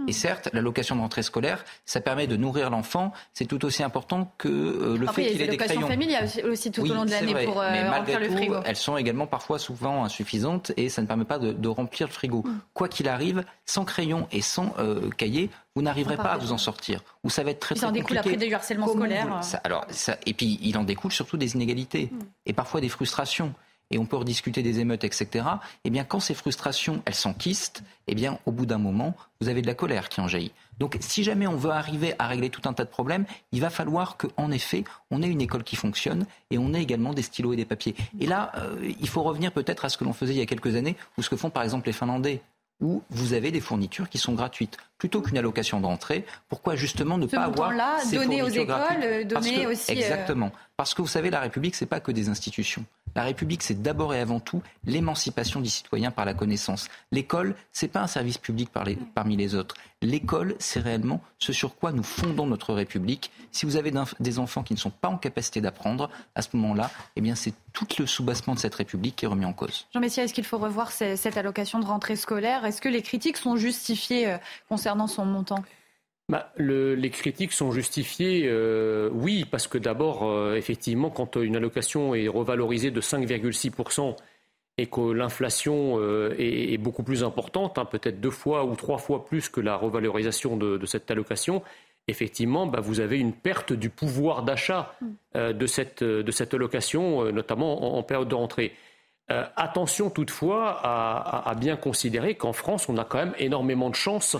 Et certes, l'allocation de rentrée scolaire, ça permet de nourrir l'enfant. C'est tout aussi important que euh, le fait qu'il ait des crayons. familiales aussi tout Oui, au long de l'année pour euh, Mais remplir le frigo. elles sont également parfois souvent insuffisantes et ça ne permet pas de, de remplir le frigo. Mm. Quoi qu'il arrive, sans crayon et sans euh, cahier, vous n'arriverez pas à vous en sortir. Ou ça va être très très s'en découle compliqué. après du harcèlement Comment scolaire. ça- alors, ça- et puis il en découle surtout des inégalités Mm. et parfois des frustrations. Et on peut rediscuter des émeutes, etc. Eh bien, quand ces frustrations, elles s'enquistent, eh bien, au bout d'un moment, vous avez de la colère qui en jaillit. Donc, si jamais on veut arriver à régler tout un tas de problèmes, il va falloir qu'en effet, on ait une école qui fonctionne et on ait également des stylos et des papiers. Et là, euh, il faut revenir peut-être à ce que l'on faisait il y a quelques années, ou ce que font par exemple les Finlandais où vous avez des fournitures qui sont gratuites. Plutôt qu'une allocation de rentrée, pourquoi justement ne Ce pas avoir ces donner aux écoles, gratuites euh, donner que- aussi, euh, Exactement. Parce que vous savez, la République, c'est pas que des institutions. La République, c'est d'abord et avant tout l'émancipation des citoyens par la connaissance. L'école, c'est pas un service public par les- parmi les autres. L'école, c'est réellement ce sur quoi nous fondons notre République. Si vous avez des enfants qui ne sont pas en capacité d'apprendre, à ce moment-là, eh bien, c'est tout le soubassement de cette République qui est remis en cause. Jean Messia, est-ce qu'il faut revoir cette allocation de rentrée scolaire? Est-ce que les critiques sont justifiées euh, concernant son montant Bah, le- les critiques sont justifiées, euh, oui, parce que d'abord, euh, effectivement, quand une allocation est revalorisée de 5,6% et que l'inflation euh, est, est beaucoup plus importante, hein, peut-être deux fois ou trois fois plus que la revalorisation de, de cette allocation, effectivement, bah, vous avez une perte du pouvoir d'achat euh, de, cette, de cette allocation, notamment en, en période de rentrée. Attention toutefois à, à- à bien considérer qu'en France, on a quand même énormément de chance euh,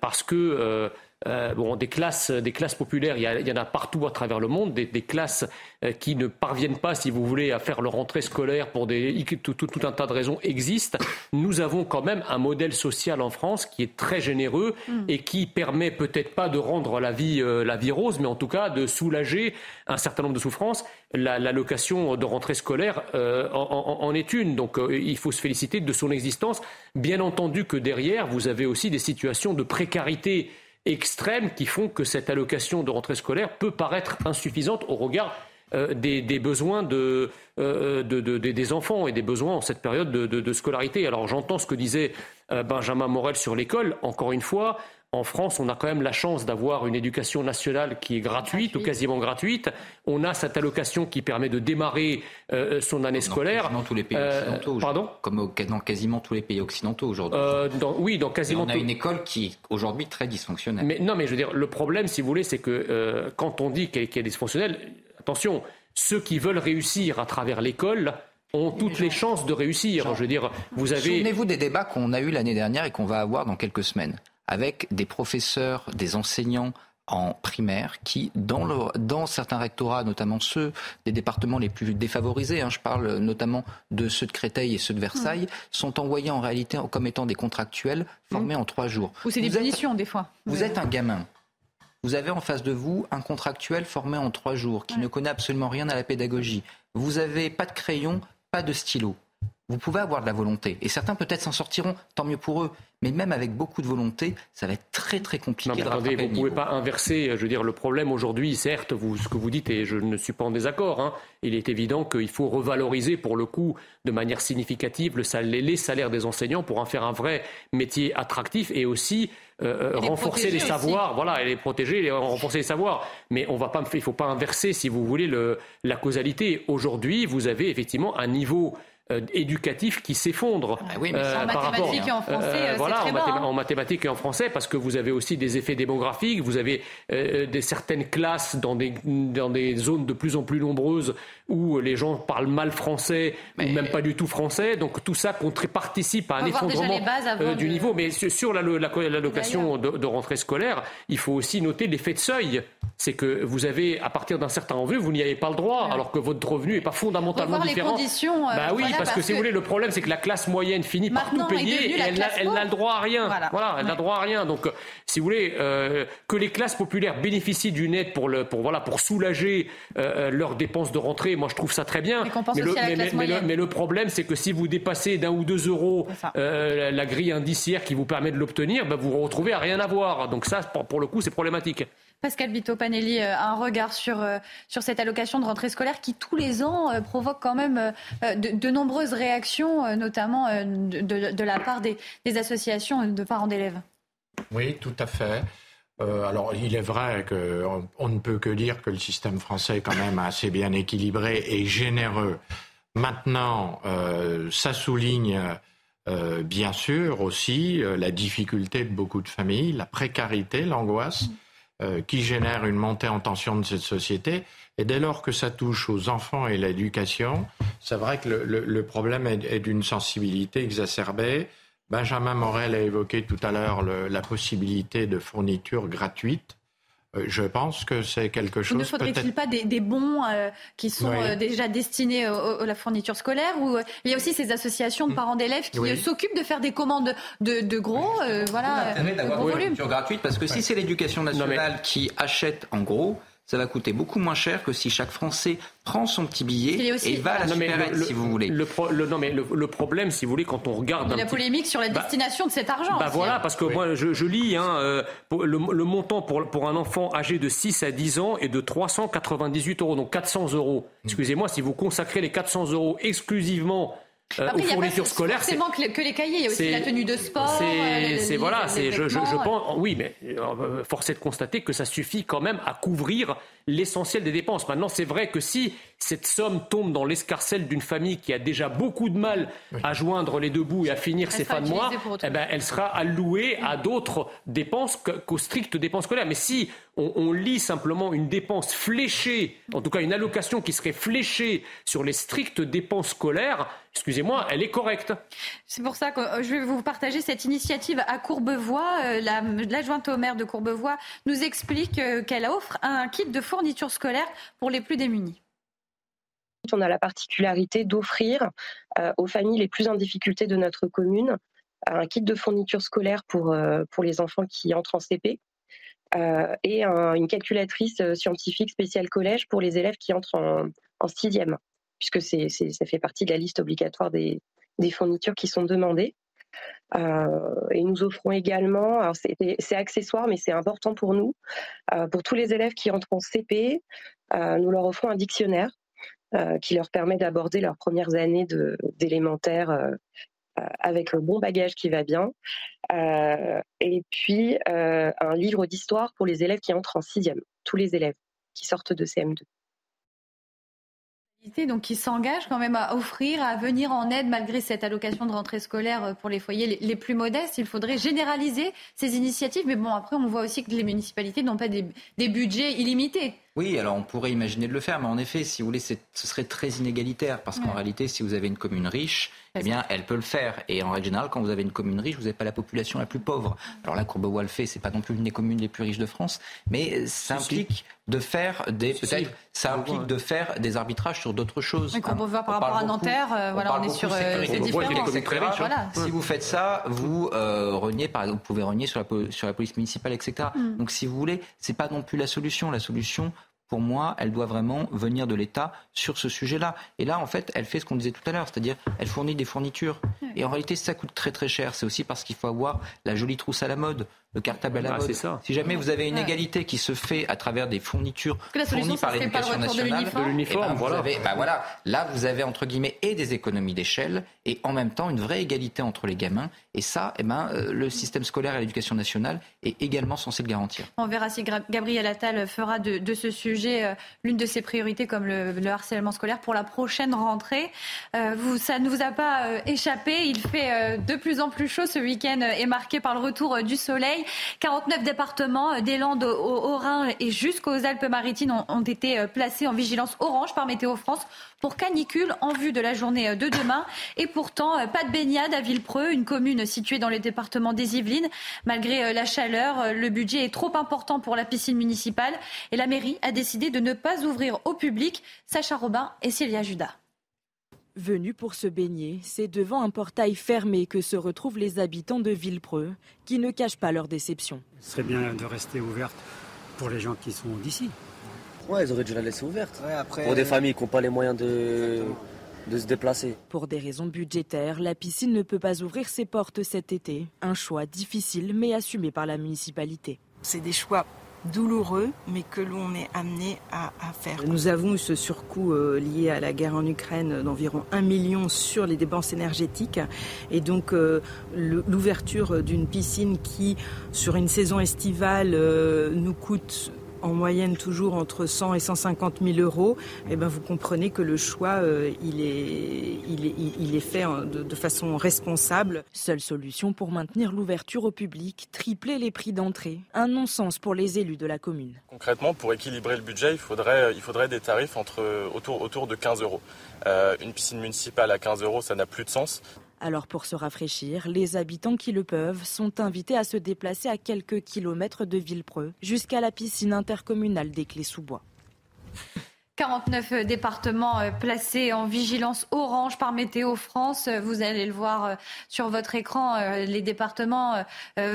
parce que euh, euh, bon, des classes, des classes populaires, il y, a- il y en a partout à travers le monde, des, des classes euh, qui ne parviennent pas, si vous voulez, à faire leur rentrée scolaire pour des, tout, tout- tout un tas de raisons existent. Nous avons quand même un modèle social en France qui est très généreux Mm. et qui permet peut-être pas de rendre la vie, euh, la vie rose, mais en tout cas de soulager un certain nombre de souffrances. La- L'allocation de rentrée scolaire euh, en, en- en est une, donc euh, il faut se féliciter de son existence. Bien entendu que derrière, vous avez aussi des situations de précarité extrêmes qui font que cette allocation de rentrée scolaire peut paraître insuffisante au regard euh, des, besoins de, euh, de- de- des- enfants et des besoins en cette période de, de- de scolarité. Alors j'entends ce que disait euh, Benjamin Morel sur l'école. Encore une fois, en France, on a quand même la chance d'avoir une éducation nationale qui est gratuite ou quasiment gratuite. On a cette allocation qui permet de démarrer euh, son année scolaire. Dans tous les pays Euh, occidentaux. pardon? Comme dans quasiment tous les pays occidentaux aujourd'hui. Euh, oui, dans quasiment Et on a tout- une école qui est aujourd'hui très dysfonctionnelle. Mais non, mais je veux dire, le problème, si vous voulez, c'est que euh, quand on dit a des dysfonctionnels, attention, ceux qui veulent réussir à travers l'école ont toutes les chances de réussir. Je veux dire, vous avez. Souvenez-vous des débats qu'on a eus l'année dernière et qu'on va avoir dans quelques semaines, avec des professeurs, des enseignants en primaire qui, dans, certains rectorats, notamment ceux des départements les plus défavorisés, hein, je parle notamment de ceux de Créteil et ceux de Versailles, sont envoyés en réalité comme étant des contractuels formés en trois jours. Ou c'est des Vous êtes- punitions, des fois vous êtes un gamin. Vous avez en face de vous un contractuel formé en trois jours qui ne connaît absolument rien à la pédagogie. Vous avez pas de crayon, pas de stylo. Vous pouvez avoir de la volonté. Et certains peut-être s'en sortiront, tant mieux pour eux. Mais même avec beaucoup de volonté, ça va être très très compliqué Non, mais de attendez, vous ne pouvez pas inverser. Je veux dire, le problème aujourd'hui, certes, vous, ce que vous dites, et je ne suis pas en désaccord, hein, il est évident qu'il faut revaloriser pour le coup de manière significative le les salaires des enseignants pour en faire un vrai métier attractif et aussi euh, Et les renforcer les savoirs, aussi. voilà, et les protéger, les renforcer les savoirs. Mais on va pas, il ne faut pas inverser, si vous voulez, le, la causalité. Aujourd'hui, vous avez effectivement un niveau euh, éducatif qui s'effondre. Ah oui, mais ça, En par rapport- mathématiques et en français, euh, voilà, très en, bas, hein. en mathématiques et en français, parce que vous avez aussi des effets démographiques, vous avez euh, des certaines classes dans des, dans des zones de plus en plus nombreuses où les gens parlent mal français ou même pas du tout français. Donc tout ça participe à un effondrement euh, du de- niveau. Mais sur sur la- la- l'allocation de, de rentrée scolaire, il faut aussi noter l'effet de seuil. C'est que vous avez, à partir d'un certain revenu, vous n'y avez pas le droit, alors que votre revenu n'est pas fondamentalement Revoir les différent. conditions, euh, bah oui, voilà, parce, que si vous voulez, le problème, c'est que la classe moyenne finit par tout payer et elle n'a le droit à rien. Voilà. Voilà, elle n'a droit à rien. Donc, euh, si vous voulez, euh, que les classes populaires bénéficient d'une aide pour, le, pour, voilà, pour soulager euh, leurs dépenses de rentrée, moi je trouve ça très bien. Mais le, mais- mais problème, c'est que si vous dépassez d'un ou deux euros euh, la, grille indiciaire qui vous permet de l'obtenir, bah, vous vous retrouvez à rien avoir. Donc ça, pour, pour le coup, c'est problématique. Pascal Vito Panelli, euh, un regard sur, euh, sur cette allocation de rentrée scolaire qui, tous les ans, euh, provoque quand même de, nombreuses réactions, notamment de, la part des, associations de parents d'élèves. Oui, tout à fait. Alors, il est vrai qu'on on ne peut que dire que le système français est quand même assez bien équilibré et généreux. Maintenant, ça souligne bien sûr aussi la difficulté de beaucoup de familles, la précarité, l'angoisse, qui génère une montée en tension de cette société. Et dès lors que ça touche aux enfants et l'éducation, c'est vrai que le, problème est d'une sensibilité exacerbée. Benjamin Morel a évoqué tout à l'heure la possibilité de fourniture gratuite. Euh, je pense que c'est quelque chose. Ne faudrait-il pas des, bons euh, qui sont euh, déjà destinés à la fourniture scolaire ou il y a aussi ces associations de mm. parents d'élèves qui s'occupent de faire des commandes de, gros, voilà, d'avoir une fourniture gratuite parce que si c'est l'éducation nationale qui achète en gros, ça va coûter beaucoup moins cher que si chaque Français prend son petit billet et va à la supérette, si vous voulez. Le, non, mais le, problème, si vous voulez, quand on regarde... la polémique sur la bah, destination de cet argent. Bah voilà, parce que moi, je, lis, hein, euh, le, montant pour, pour un enfant âgé de 6 à 10 ans est de 398 euros, donc 400 euros. Mm. Excusez-moi, si vous consacrez les 400 euros exclusivement Après, aux fournitures scolaires. C'est forcément que, les cahiers, il y a aussi la tenue de sport. C'est euh, voilà, c'est je, je, pense, oui, mais euh, force est de constater que ça suffit quand même à couvrir l'essentiel des dépenses. Maintenant, c'est vrai que si cette somme tombe dans l'escarcelle d'une famille qui a déjà beaucoup de mal à joindre les deux bouts et à finir ses fins de mois, eh ben, elle sera allouée à d'autres dépenses qu'aux strictes dépenses scolaires. Mais si on, on, lit simplement une dépense fléchée, en tout cas une allocation qui serait fléchée sur les strictes dépenses scolaires, excusez-moi, elle est correcte. C'est pour ça que euh, je vais vous partager cette initiative à Courbevoie. Euh, l'adjointe au maire de Courbevoie nous explique euh, qu'elle offre un kit de fourniture scolaire pour les plus démunis. On a la particularité d'offrir aux familles les plus en difficulté de notre commune un kit de fourniture scolaire pour, pour les enfants qui entrent en CP et une calculatrice scientifique spéciale collège pour les élèves qui entrent en, en sixième puisque c'est, ça fait partie de la liste obligatoire des, fournitures qui sont demandées. Euh, et nous offrons également, c'est, accessoire, mais c'est important pour nous, euh, pour tous les élèves qui entrent en CP, euh, nous leur offrons un dictionnaire qui leur permet d'aborder leurs premières années d'élémentaire avec le bon bagage qui va bien. et puis un livre d'histoire pour les élèves qui entrent en sixième, tous les élèves qui sortent de CM2 donc qui s'engage quand même à offrir, à venir en aide malgré cette allocation de rentrée scolaire euh, pour les foyers les, plus modestes. Il faudrait généraliser ces initiatives, mais bon, après, on voit aussi que les municipalités n'ont pas des, des budgets illimités. Oui, alors on pourrait imaginer de le faire, mais en effet, si vous voulez, ce serait très inégalitaire, parce qu'en réalité, si vous avez une commune riche, eh bien, elle peut le faire. Et en règle générale, quand vous avez une commune riche, vous n'avez pas la population la plus pauvre. Alors là, Courbevoie le fait, c'est pas non plus une des communes les plus riches de France, mais ça implique de faire des peut-être ça implique de faire des arbitrages sur d'autres choses. Oui, Courbevoie par rapport à Nanterre, euh, voilà, on, est sur euh, c'est différent. Voilà. Si vous faites ça, vous euh, reniez par exemple, vous pouvez renier sur la, sur la police municipale, etc. Mm. Donc si vous voulez, c'est pas non plus la solution. La solution, pour moi, elle doit vraiment venir de l'État sur ce sujet-là. Et là, en fait, elle fait ce qu'on disait tout à l'heure, c'est-à-dire elle fournit des fournitures. Et en réalité, ça coûte très très cher. C'est aussi parce qu'il faut avoir la jolie trousse à la mode le cartable à la ah, mode. Si jamais vous avez une égalité qui se fait à travers des fournitures fournies par l'éducation nationale, de l'uniforme, eh ben, voilà. Bah, voilà, là vous avez entre guillemets et des économies d'échelle et en même temps une vraie égalité entre les gamins. Et ça, eh ben, euh, le système scolaire et l'éducation nationale est également censé le garantir. On verra si Gabriel Attal fera de, ce sujet euh, l'une de ses priorités comme le, harcèlement scolaire pour la prochaine rentrée. Euh, vous, ça ne vous a pas échappé. Il fait de plus en plus chaud. Ce week-end est marqué par le retour du soleil. 49 départements euh, des Landes au, Rhin et jusqu'aux Alpes-Maritimes ont, été euh, placés en vigilance orange par Météo France pour canicule en vue de la journée euh, de demain. Et pourtant, pas de baignade à Villepreux, une commune située dans le département des Yvelines. Malgré la chaleur, le budget est trop important pour la piscine municipale et la mairie a décidé de ne pas ouvrir au public. Sacha Robin et Célia Judas. Venus pour se baigner, c'est devant un portail fermé que se retrouvent les habitants de Villepreux, qui ne cachent pas leur déception. Ce serait bien de rester ouverte pour les gens qui sont d'ici. Ouais, ils auraient dû la laisser ouverte. Pour des familles qui n'ont pas les moyens de, de se déplacer. Pour des raisons budgétaires, la piscine ne peut pas ouvrir ses portes cet été. Un choix difficile mais assumé par la municipalité. C'est des choix douloureux, mais que l'on est amené à, faire. Nous avons eu ce surcoût euh, lié à la guerre en Ukraine d'environ 1 million sur les dépenses énergétiques. Et donc, euh, l'ouverture d'une piscine qui, sur une saison estivale, euh, nous coûte en moyenne toujours entre 100 et 150 000 euros, eh ben vous comprenez que le choix, euh, il, est, il, est, il, est, fait de, de, façon responsable. Seule solution pour maintenir l'ouverture au public, tripler les prix d'entrée. Un non-sens pour les élus de la commune. Concrètement, pour équilibrer le budget, il faudrait, il faudrait des tarifs entre, autour, autour de 15 euros. Euh, une piscine municipale à 15 euros, ça n'a plus de sens. Alors pour se rafraîchir, les habitants qui le peuvent sont invités à se déplacer à quelques kilomètres de Villepreux jusqu'à la piscine intercommunale des Clés-sous-Bois. 49 départements euh, placés en vigilance orange par Météo France. Vous allez le voir euh, sur votre écran. Euh, les départements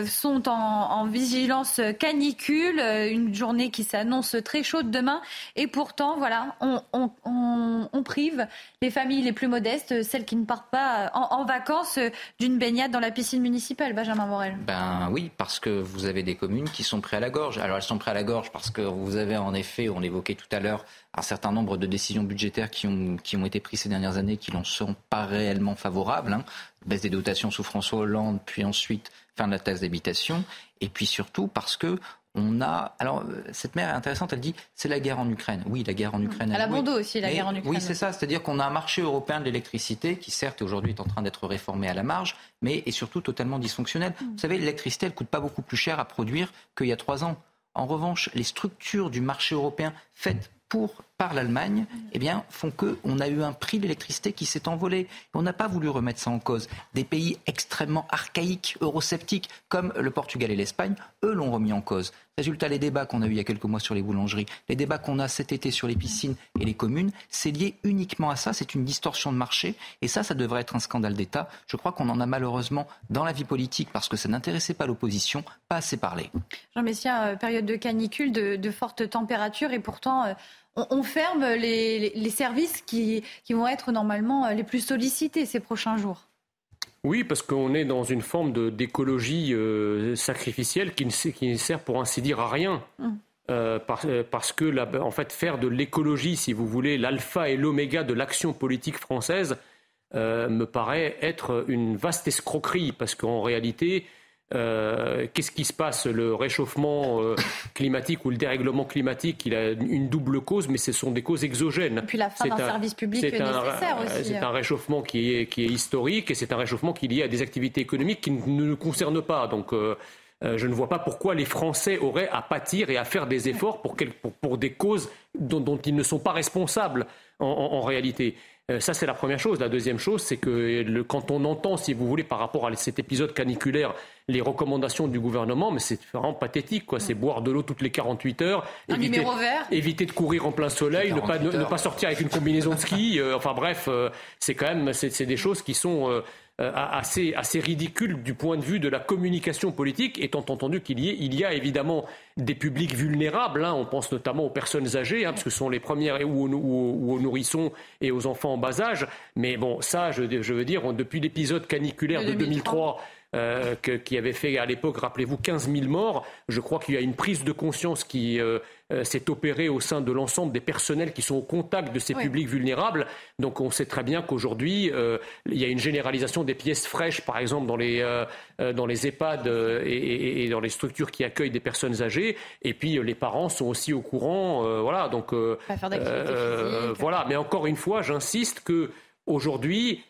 sont en, vigilance canicule. Une journée qui s'annonce très chaude demain. Et pourtant, voilà, on, prive les familles les plus modestes, celles qui ne partent pas en, vacances, d'une baignade dans la piscine municipale. Benjamin Morel. Ben oui, parce que vous avez des communes qui sont prêtes à la gorge. Alors elles sont prêtes à la gorge parce que vous avez en effet, on l'évoquait tout à l'heure, un certain nombre de décisions budgétaires qui ont, qui ont été prises ces dernières années qui n'en sont pas réellement favorables. Hein. Baisse des dotations sous François Hollande, puis ensuite fin de la taxe d'habitation. Et puis surtout parce que on a. Alors, cette mère est intéressante, elle dit c'est la guerre en Ukraine. Oui, la guerre en Ukraine. Elle a bon dos aussi, la guerre en Ukraine. Oui, c'est ça. C'est-à-dire qu'on a un marché européen de l'électricité qui, certes, aujourd'hui est en train d'être réformé à la marge, mais est surtout totalement dysfonctionnel. Mm. Vous savez, l'électricité, elle coûte pas beaucoup plus cher à produire qu'il y a trois ans. En revanche, les structures du marché européen faites pour, par l'Allemagne, eh bien, font qu'on a eu un prix de l'électricité qui s'est envolé. on n'a pas voulu remettre ça en cause. Des pays extrêmement archaïques, eurosceptiques, comme le Portugal et l'Espagne, eux l'ont remis en cause. Résultat, les débats qu'on a eu il y a quelques mois sur les boulangeries, les débats qu'on a cet été sur les piscines et les communes, c'est lié uniquement à ça. C'est une distorsion de marché. Et ça, ça devrait être un scandale d'État. Je crois qu'on en a malheureusement dans la vie politique, parce que ça n'intéressait pas l'opposition, pas assez parlé. Jean Messia, euh, période de canicule, de, fortes températures, et pourtant, on, ferme les, services qui, vont être normalement euh, les plus sollicités ces prochains jours. Oui, parce qu'on est dans une forme d'écologie euh, sacrificielle qui ne, qui sert pour ainsi dire à rien. Hum. Euh, parce que en fait, faire de l'écologie, si vous voulez, l'alpha et l'oméga de l'action politique française, me paraît être une vaste escroquerie, parce qu'en réalité, euh, qu'est-ce qui se passe? Le réchauffement euh, climatique ou le dérèglement climatique, il a une double cause, mais ce sont des causes exogènes. Et puis la fin d'un service public nécessaire aussi. C'est un réchauffement qui est, qui est historique et c'est un réchauffement qui est lié à des activités économiques qui ne nous concernent pas. Donc euh, je ne vois pas pourquoi les Français auraient à pâtir et à faire des efforts pour, pour, pour des causes dont, dont, ils ne sont pas responsables en, en, en réalité. Euh, ça, c'est la première chose. La deuxième chose, c'est que quand on entend, si vous voulez, par rapport à cet épisode caniculaire, les recommandations du gouvernement, mais c'est vraiment pathétique. Quoi. C'est boire de l'eau toutes les 48 heures, éviter, éviter, de courir en plein soleil, ne pas, ne, pas, sortir avec une combinaison de ski. Euh, enfin bref, euh, c'est quand même c'est des choses qui sont euh, assez, assez ridicule du point de vue de la communication politique, étant entendu qu'il y, il y a évidemment des publics vulnérables. Hein. on pense notamment aux personnes âgées, hein, parce que ce sont les premières, ou aux, nourrissons et aux enfants en bas âge. Mais bon, ça, je, je veux dire, depuis l'épisode caniculaire de 2003 euh, qui avait fait à l'époque, rappelez-vous, 15 000 morts. Je crois qu'il y a une prise de conscience qui euh, euh, s'est opérée au sein de l'ensemble des personnels qui sont au contact de ces publics vulnérables. Donc on sait très bien qu'aujourd'hui, il y a une généralisation des pièces fraîches, par exemple, dans les, dans les EHPAD et, dans les structures qui accueillent des personnes âgées. Et puis les parents sont aussi au courant. voilà, donc voilà. Mais encore une fois, j'insiste que aujourd'hui,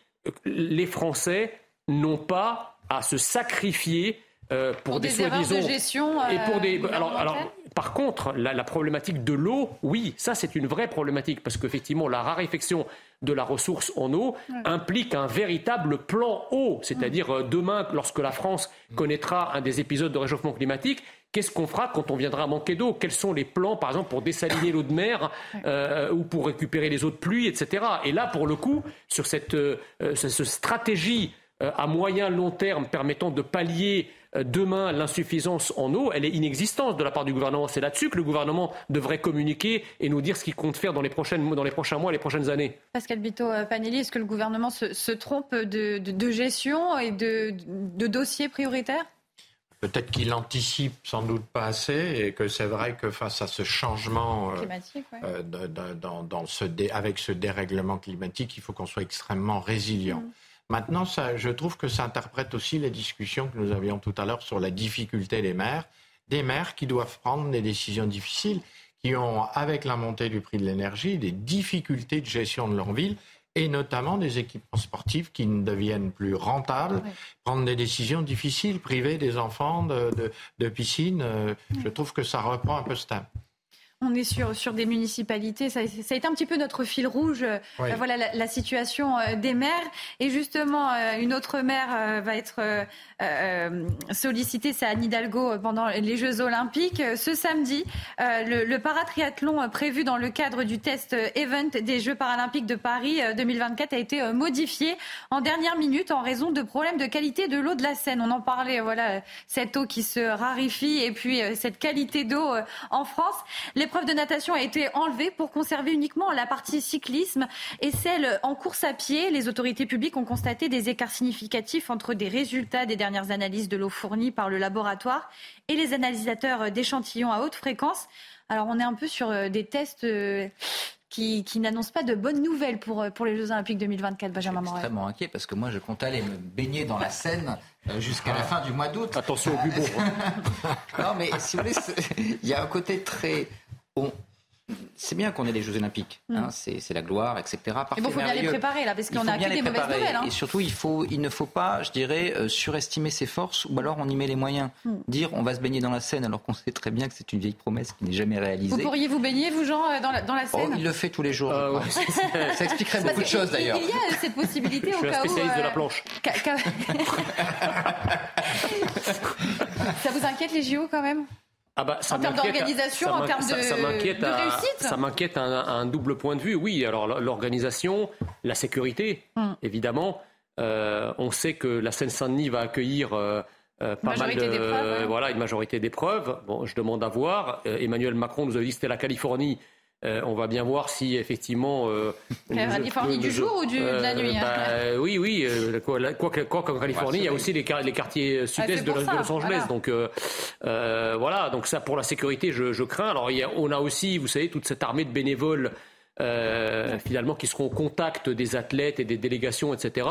les Français n'ont pas à se sacrifier euh, pour, des, soi-disant de gestion et pour des euh, alors, alors par contre la, la problématique de l'eau oui ça c'est une vraie problématique parce qu'effectivement la raréfaction de la ressource en eau implique un véritable plan eau. C'est-à-dire euh, demain lorsque la France connaîtra un des épisodes de réchauffement climatique Qu'est-ce qu'on fera quand on viendra à manquer d'eau? Quels sont les plans, par exemple, pour dessaliner l'eau de mer euh, ou pour récupérer les eaux de pluie, etc. Et là, pour le coup, sur cette, cette stratégie à moyen long terme permettant de pallier euh, demain l'insuffisance en eau, elle est inexistante de la part du gouvernement. C'est là-dessus que le gouvernement devrait communiquer et nous dire ce qu'il compte faire dans les, prochaines, dans les prochains mois, les prochaines années. Pascal Bito-Panelli, est-ce que le gouvernement se, trompe de, gestion et de, dossiers prioritaires peut-être qu'il anticipe sans doute pas assez et que c'est vrai que face à ce changement euh, dans, ce avec ce dérèglement climatique, il faut qu'on soit extrêmement résilient. Mm. Maintenant, ça, je trouve que ça interprète aussi les discussions que nous avions tout à l'heure sur la difficulté des maires, des maires qui doivent prendre des décisions difficiles, qui ont, avec la montée du prix de l'énergie, des difficultés de gestion de leur ville et notamment des équipements sportifs qui ne deviennent plus rentables, prendre des décisions difficiles, priver des enfants de, de, piscine. Euh, je trouve que ça reprend un peu ce thème. On est sur, sur des municipalités. Ça, ça, a été un petit peu notre fil rouge. Euh, voilà la, situation euh, des maires. Et justement, euh, une autre maire va être sollicitée, c'est Anne Hidalgo, pendant les Jeux Olympiques. Ce samedi, le, le, paratriathlon prévu dans le cadre du test event des Jeux Paralympiques de Paris 2024 a été modifié en dernière minute en raison de problèmes de qualité de l'eau de la Seine. On en parlait, voilà, cette eau qui se raréfie et puis cette qualité d'eau en France. Les L'épreuve de natation a été enlevée pour conserver uniquement la partie cyclisme et celle en course à pied. Les autorités publiques ont constaté des écarts significatifs entre des résultats des dernières analyses de l'eau fournie par le laboratoire et les analysateurs d'échantillons à haute fréquence. Alors on est un peu sur euh, des tests euh, qui, n'annoncent pas de bonnes nouvelles pour, euh, pour les Jeux Olympiques 2024, Benjamin Morel. Je suis extrêmement inquiet parce que moi je compte aller me baigner dans la Seine jusqu'à la fin du mois d'août. Attention au bubon. non mais si vous voulez, il y a un côté très c'est bien qu'on ait les Jeux Olympiques, mm. hein, c'est la gloire, etc. Il faut bien les préparer là, parce qu'on a que des mauvaises nouvelles. Hein. Et surtout, il, faut, il ne faut pas, je dirais, euh, surestimer ses forces, ou alors on y met les moyens. Mm. Dire on va se baigner dans la Seine, alors qu'on sait très bien que c'est une vieille promesse qui n'est jamais réalisée. Vous pourriez vous baigner, vous, Jean, euh, dans la, dans la oh, Seine Il le fait tous les jours. Euh, Ça expliquerait beaucoup de choses d'ailleurs. Il y a cette possibilité je au cas où. spécialiste de la planche. Ça vous inquiète les JO quand même? Ah bah, en termes d'organisation, en termes de, réussite Ça m'inquiète à, un double point de vue. Oui, alors l'organisation, la sécurité, hmm. évidemment. Euh, on sait que la Seine-Saint-Denis va accueillir euh, euh, pas mal de, voilà, une majorité d'épreuves. Bon, je demande à voir. Emmanuel Macron nous a dit que c'était la Californie. Euh, on va bien voir si effectivement. Euh, la Californie du jour ou du, de la nuit hein bah, Oui, oui. Euh, quoi, qu'en Californie, il y a aussi les, les quartiers sud-est de, Los Angeles. Donc voilà. Donc ça, pour la sécurité, je, crains. Alors on a aussi, vous savez, toute cette armée de bénévoles finalement qui seront au contact des athlètes et des délégations, etc.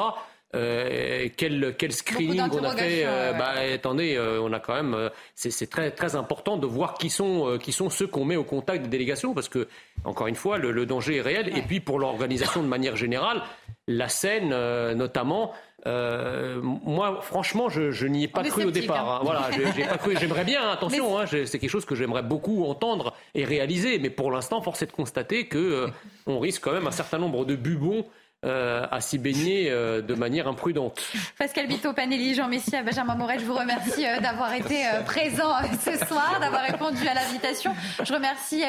Euh, quel, quel screening on a fait euh, bah, Attendez, euh, on a quand même. c'est très, très important de voir qui sont, qui sont ceux qu'on met au contact des délégations, parce que, encore une fois, le, danger est réel. Et puis, pour l'organisation de manière générale, la scène, notamment. moi, franchement, je, n'y ai pas cru au départ. Hein. Voilà, j'ai pas cru. J'aimerais bien, attention, hein, c'est quelque chose que j'aimerais beaucoup entendre et réaliser. Mais pour l'instant, force est de constater que on risque quand même un certain nombre de bubons euh, à s'y baigner euh, de manière imprudente. Pascal Bito, Panelli, Jean Messia, Benjamin Morel, je vous remercie euh, d'avoir été présent ce soir, d'avoir répondu à l'invitation. Je remercie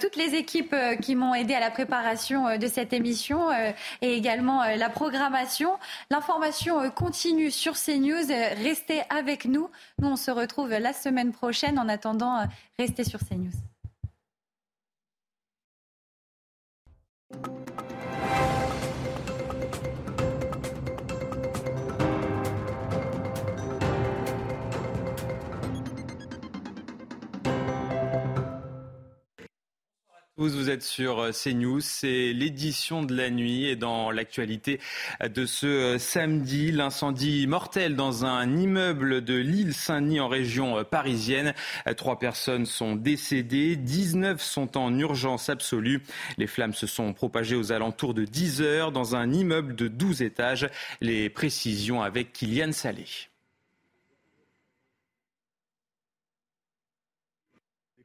toutes les équipes qui m'ont aidé à la préparation de cette émission et également la programmation. L'information continue sur CNews. Restez avec nous. Nous, on se retrouve la semaine prochaine. En attendant, restez sur CNews. Vous, êtes sur euh, CNews, c'est l'édition de la nuit et dans l'actualité de ce euh, samedi, l'incendie mortel dans un immeuble de l'île Saint-Denis en région euh, parisienne. Trois personnes sont décédées, 19 sont en urgence absolue. Les flammes se sont propagées aux alentours de 10 heures dans un immeuble de 12 étages. Les précisions avec Kylian Salé.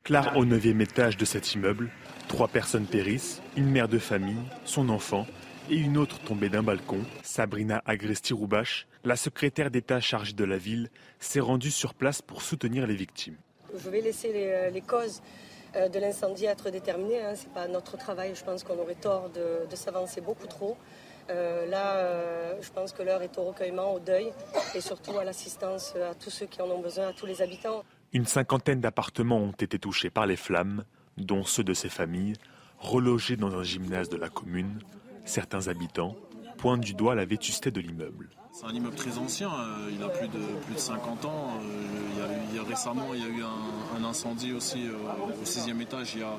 Claire au neuvième étage de cet immeuble, Trois personnes périssent, une mère de famille, son enfant et une autre tombée d'un balcon. Sabrina Agresti-Roubache, la secrétaire d'État chargée de la ville, s'est rendue sur place pour soutenir les victimes. Je vais laisser les, euh, causes euh, de l'incendie être déterminées. Hein. Ce n'est pas notre travail. Je pense qu'on aurait tort de, s'avancer beaucoup trop. Euh, là, je pense que l'heure est au recueillement, au deuil et surtout à l'assistance à tous ceux qui en ont besoin, à tous les habitants. Une cinquantaine d'appartements ont été touchés par les flammes dont ceux de ces familles, relogés dans un gymnase de la commune, certains habitants pointent du doigt la vétusté de l'immeuble. C'est un immeuble très ancien, euh, il a plus de, plus de 50 ans. Euh, il y a récemment, il y a eu un, incendie aussi euh, au sixième étage il y, a,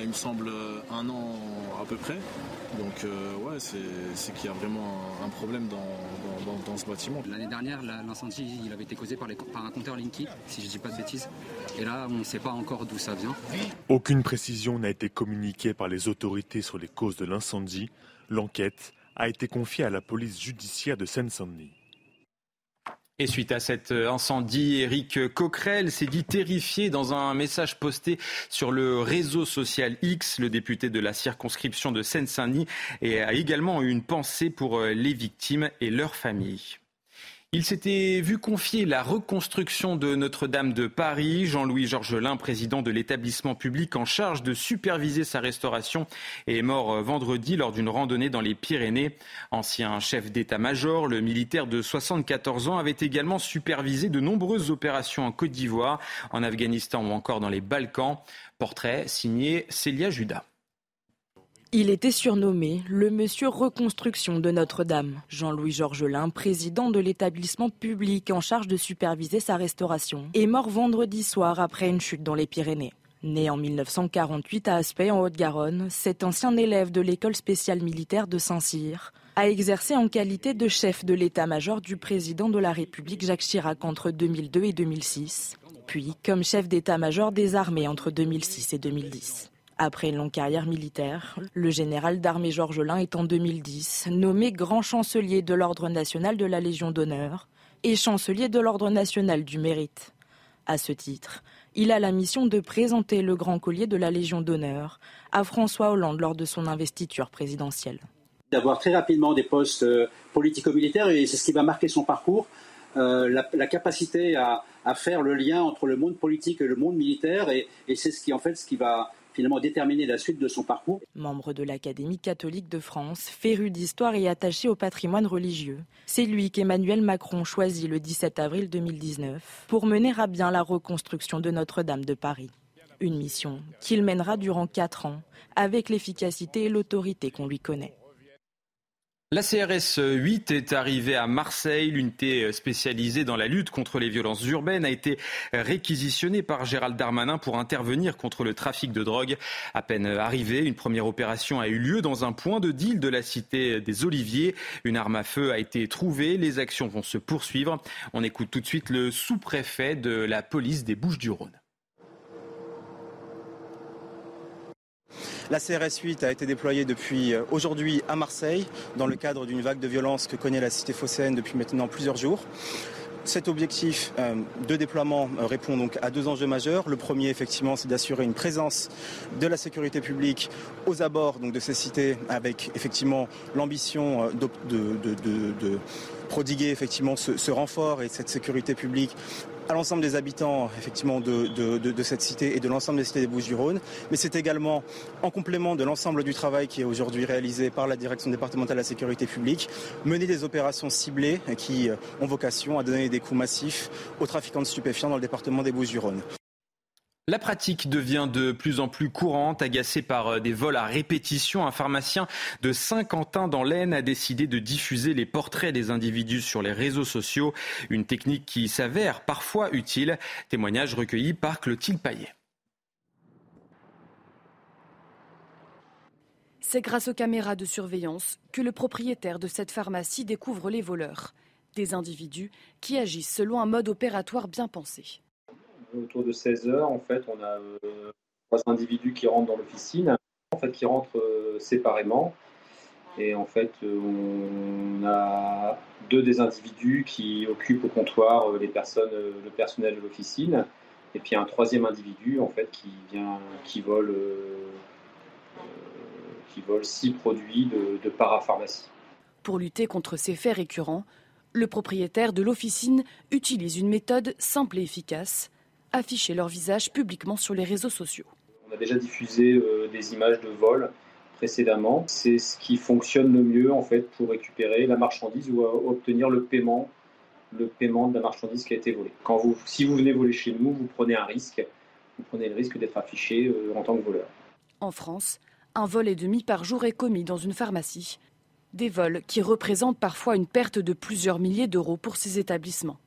il, me semble, un an à peu près. Donc ouais, c'est qu'il y a vraiment un, problème dans, ce bâtiment. L'année dernière, l'incendie il avait été causé par, les, par un compteur Linky, si je ne dis pas de bêtises. Et là, on ne sait pas encore d'où ça vient. Aucune précision n'a été communiquée par les autorités sur les causes de l'incendie. L'enquête a été confié à la police judiciaire de Seine-Saint-Denis. Et suite à cet euh, incendie, Éric Coquerel s'est dit terrifié dans un message posté sur le réseau social X. Le député de la circonscription de Seine-Saint-Denis a également eu une pensée pour euh, les victimes et leurs familles. Il s'était vu confier la reconstruction de Notre-Dame de Paris. Jean-Louis Georgelin, président de l'établissement public en charge de superviser sa restauration, est mort vendredi lors d'une randonnée dans les Pyrénées. Ancien chef d'état-major, le militaire de 74 ans avait également supervisé de nombreuses opérations en Côte d'Ivoire, en Afghanistan ou encore dans les Balkans. Portrait signé Célia Judas. Il était surnommé le monsieur reconstruction de Notre-Dame. Jean-Louis Georgelin, président de l'établissement public en charge de superviser sa restauration, est mort vendredi soir après une chute dans les Pyrénées. Né en 1948 à Aspect en Haute-Garonne, cet ancien élève de l'école spéciale militaire de Saint-Cyr a exercé en qualité de chef de l'état-major du président de la République Jacques Chirac entre 2002 et 2006, puis comme chef d'état-major des armées entre 2006 et 2010. Après une longue carrière militaire, le général d'armée Georges Lin est en 2010 nommé grand chancelier de l'Ordre national de la Légion d'honneur et chancelier de l'Ordre national du mérite. À ce titre, il a la mission de présenter le grand collier de la Légion d'honneur à François Hollande lors de son investiture présidentielle. D'avoir très rapidement des postes euh, politico-militaires, et c'est ce qui va marquer son parcours, euh, la, capacité à, faire le lien entre le monde politique et le monde militaire, et, et c'est ce qui en fait ce qui va finalement déterminer la suite de son parcours. Membre de l'Académie catholique de France, féru d'histoire et attaché au patrimoine religieux, c'est lui qu'Emmanuel Macron choisit le 17 avril 2019 pour mener à bien la reconstruction de Notre-Dame de Paris. Une mission qu'il mènera durant quatre ans avec l'efficacité et l'autorité qu'on lui connaît. La CRS 8 est arrivée à Marseille. L'unité spécialisée dans la lutte contre les violences urbaines a été réquisitionnée par Gérald Darmanin pour intervenir contre le trafic de drogue. À peine arrivée, une première opération a eu lieu dans un point de deal de la cité des Oliviers. Une arme à feu a été trouvée. Les actions vont se poursuivre. On écoute tout de suite le sous-préfet de la police des Bouches-du-Rhône. La CRS 8 a été déployée depuis euh, aujourd'hui à Marseille dans le cadre d'une vague de violence que connaît la cité phocéenne depuis maintenant plusieurs jours. Cet objectif euh, de déploiement euh, répond donc à deux enjeux majeurs. Le premier, effectivement, c'est d'assurer une présence de la sécurité publique aux abords de ces cités avec effectivement l'ambition de, prodiguer effectivement ce, renfort et cette sécurité publique à l'ensemble des habitants effectivement de, cette cité et de l'ensemble des cités des Bouches-du-Rhône, mais c'est également en complément de l'ensemble du travail qui est aujourd'hui réalisé par la direction départementale de la sécurité publique, mener des opérations ciblées qui ont vocation à donner des coups massifs aux trafiquants de stupéfiants dans le département des Bouches-du-Rhône. La pratique devient de plus en plus courante. Agacé par euh, des vols à répétition, un pharmacien de Saint-Quentin dans l'Aisne a décidé de diffuser les portraits des individus sur les réseaux sociaux. Une technique qui s'avère parfois utile. Témoignage recueilli par Clotilde Paillet. C'est grâce aux caméras de surveillance que le propriétaire de cette pharmacie découvre les voleurs. Des individus qui agissent selon un mode opératoire bien pensé autour de 16 heures, en fait, on a euh, trois individus qui rentrent dans l'officine, en fait, qui rentrent euh, séparément. Et en fait, euh, on a deux des individus qui occupent au comptoir les personnes, le personnel de l'officine, et puis un troisième individu en fait qui vient, qui vole, qui vole six produits de, de parapharmacie. Pour lutter contre ces faits récurrents, le propriétaire de l'officine utilise une méthode simple et efficace afficher leur visage publiquement sur les réseaux sociaux. On a déjà diffusé euh, des images de vol précédemment. C'est ce qui fonctionne le mieux en fait pour récupérer la marchandise ou obtenir le paiement, le paiement de la marchandise qui a été volée. Quand vous, si vous venez voler chez nous, vous prenez un risque. Vous prenez le risque d'être affiché euh, en tant que voleur. En France, un vol et demi par jour est commis dans une pharmacie. Des vols qui représentent parfois une perte de plusieurs milliers d'euros pour ces établissements.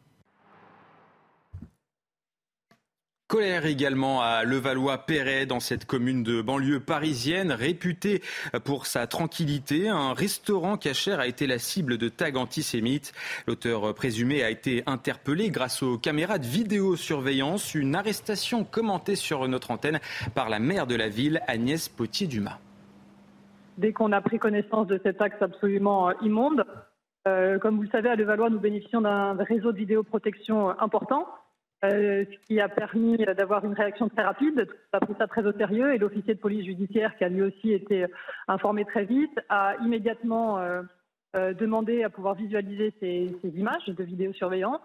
Colère également à Levallois-Perret, dans cette commune de banlieue parisienne, réputée pour sa tranquillité. Un restaurant cachère a été la cible de tags antisémites. L'auteur présumé a été interpellé grâce aux caméras de vidéosurveillance. Une arrestation commentée sur notre antenne par la maire de la ville, Agnès Potier-Dumas. Dès qu'on a pris connaissance de cet axe absolument euh, immonde, euh, comme vous le savez, à Levallois, nous bénéficions d'un réseau de vidéoprotection euh, important. Euh, ce qui a permis d'avoir une réaction très rapide. On a pris ça très au sérieux et l'officier de police judiciaire, qui a lui aussi été informé très vite, a immédiatement euh, euh, demandé à pouvoir visualiser ces, images de vidéosurveillance.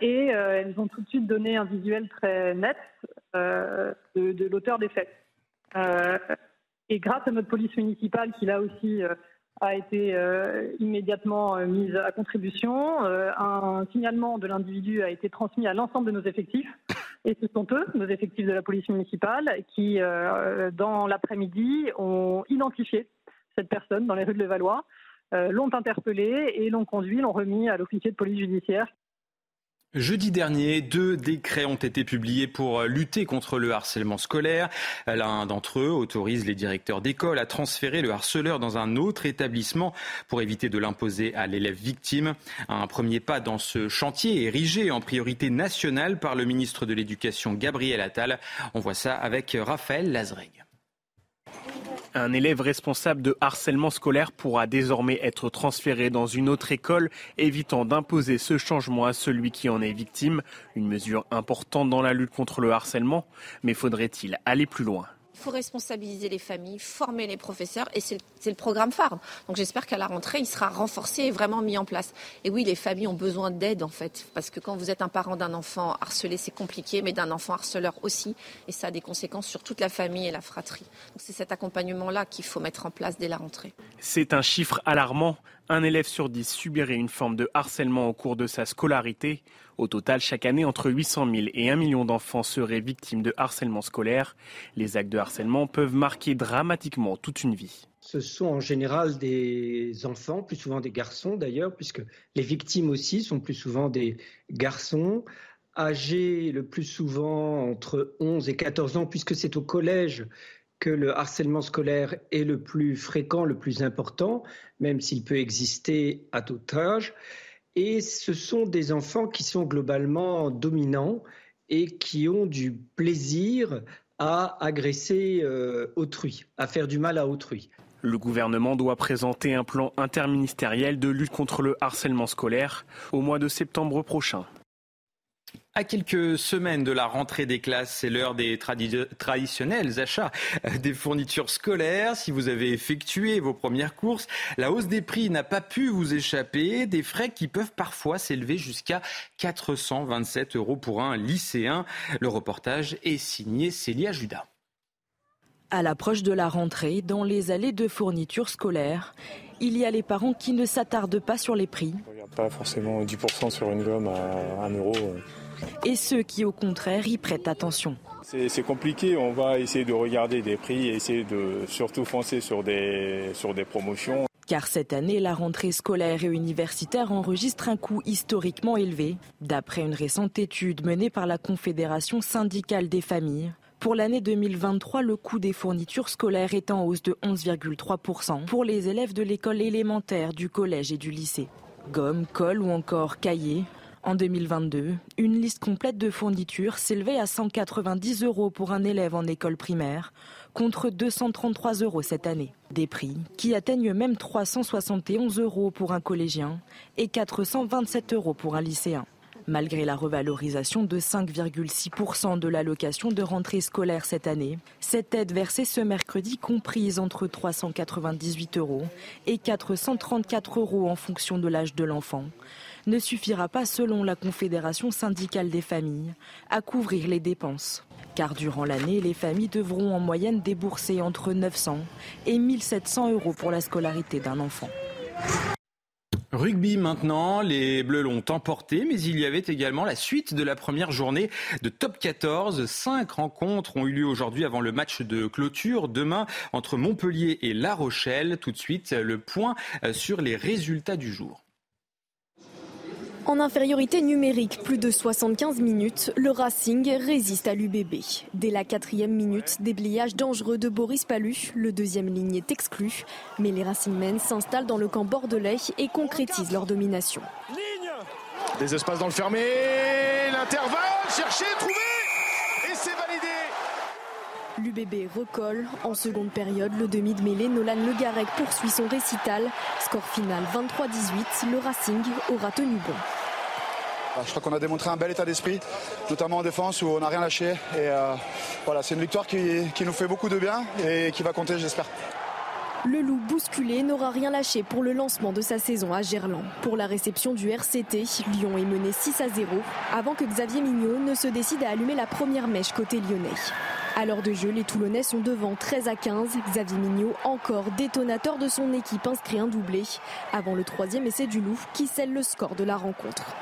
et elles ont tout de suite donné un visuel très net de, de l'auteur des faits. et grâce à notre police municipale, qui là aussi a été euh, immédiatement euh, mise à contribution. Euh, un signalement de l'individu a été transmis à l'ensemble de nos effectifs. Et ce sont eux, nos effectifs de la police municipale, qui, dans l'après-midi, ont identifié cette personne dans les rues de Levallois, l'ont interpellé et l'ont conduit, l'ont remis à l'officier de police judiciaire Jeudi dernier, deux décrets ont été publiés pour lutter contre le harcèlement scolaire. L'un d'entre eux autorise les directeurs d'école à transférer le harceleur dans un autre établissement pour éviter de l'imposer à l'élève victime. Un premier pas dans ce chantier érigé en priorité nationale par le ministre de l'Éducation Gabriel Attal. On voit ça avec Raphaël Lazreg. Un élève responsable de harcèlement scolaire pourra désormais être transféré dans une autre école, évitant d'imposer ce changement à celui qui en est victime. Une mesure importante dans la lutte contre le harcèlement, mais faudrait-il aller plus loin? Il faut responsabiliser les familles, former les professeurs et c'est le, programme phare. Donc j'espère qu'à la rentrée, il sera renforcé et vraiment mis en place. Et oui, les familles ont besoin d'aide en fait, parce que quand vous êtes un parent d'un enfant harcelé, c'est compliqué, mais d'un enfant harceleur aussi, et ça a des conséquences sur toute la famille et la fratrie. C'est cet accompagnement-là qu'il faut mettre en place dès la rentrée. C'est un chiffre alarmant. Un élève sur dix subirait une forme de harcèlement au cours de sa scolarité. Au total, chaque année, entre 800 000 et 1 million d'enfants seraient victimes de harcèlement scolaire. Les actes de harcèlement peuvent marquer dramatiquement toute une vie. Ce sont en général des enfants, plus souvent des garçons d'ailleurs, puisque les victimes aussi sont plus souvent des garçons, âgés le plus souvent entre 11 et 14 ans, puisque c'est au collège que le harcèlement scolaire est le plus fréquent, le plus important, même s'il peut exister à tout âge. Et ce sont des enfants qui sont globalement dominants et qui ont du plaisir à agresser euh, autrui, à faire du mal à autrui. Le gouvernement doit présenter un plan interministériel de lutte contre le harcèlement scolaire au mois de septembre prochain. À quelques semaines de la rentrée des classes, c'est l'heure des traditionnels achats euh, des fournitures scolaires. Si vous avez effectué vos premières courses, la hausse des prix n'a pas pu vous échapper. Des frais qui peuvent parfois s'élever jusqu'à 427 euros pour un lycéen. Le reportage est signé Célia Judas. À l'approche de la rentrée, dans les allées de fournitures scolaires, il y a les parents qui ne s'attardent pas sur les prix. On regarde pas forcément 10% sur une gomme à 1 euro. Et ceux qui, au contraire, y prêtent attention. C'est compliqué, on va essayer de regarder des prix et essayer de surtout foncer sur des, sur des promotions. Car cette année, la rentrée scolaire et universitaire enregistre un coût historiquement élevé. D'après une récente étude menée par la Confédération syndicale des familles, pour l'année 2023, le coût des fournitures scolaires est en hausse de 11,3% pour les élèves de l'école élémentaire, du collège et du lycée. Gomme, colle ou encore cahiers en 2022, une liste complète de fournitures s'élevait à 190 euros pour un élève en école primaire, contre 233 euros cette année. Des prix qui atteignent même 371 euros pour un collégien et 427 euros pour un lycéen. Malgré la revalorisation de 5,6% de l'allocation de rentrée scolaire cette année, cette aide versée ce mercredi comprise entre 398 euros et 434 euros en fonction de l'âge de l'enfant ne suffira pas, selon la Confédération syndicale des familles, à couvrir les dépenses. Car durant l'année, les familles devront en moyenne débourser entre 900 et 1700 euros pour la scolarité d'un enfant. Rugby maintenant, les Bleus l'ont emporté, mais il y avait également la suite de la première journée de Top 14. Cinq rencontres ont eu lieu aujourd'hui avant le match de clôture demain entre Montpellier et La Rochelle. Tout de suite, le point sur les résultats du jour. En infériorité numérique, plus de 75 minutes, le Racing résiste à l'UBB. Dès la quatrième minute, déblayage dangereux de Boris Palu, le deuxième ligne est exclu, mais les Racingmen s'installent dans le camp bordelais et concrétisent leur domination. Des espaces dans le fermé, l'intervalle, chercher. L'UBB recolle. En seconde période, le demi de mêlée Nolan Le Garec poursuit son récital. Score final 23-18. Le Racing aura tenu bon. Bah, je crois qu'on a démontré un bel état d'esprit, notamment en défense où on n'a rien lâché. Et euh, voilà, c'est une victoire qui nous fait beaucoup de bien et qui va compter, j'espère. Le loup bousculé n'aura rien lâché pour le lancement de sa saison à Gerland. Pour la réception du RCT, Lyon est mené 6 à 0 avant que Xavier Mignot ne se décide à allumer la première mèche côté lyonnais. À l'heure de jeu, les Toulonnais sont devant 13 à 15. Xavier Mignot, encore détonateur de son équipe, inscrit un doublé avant le troisième essai du Loup qui scelle le score de la rencontre.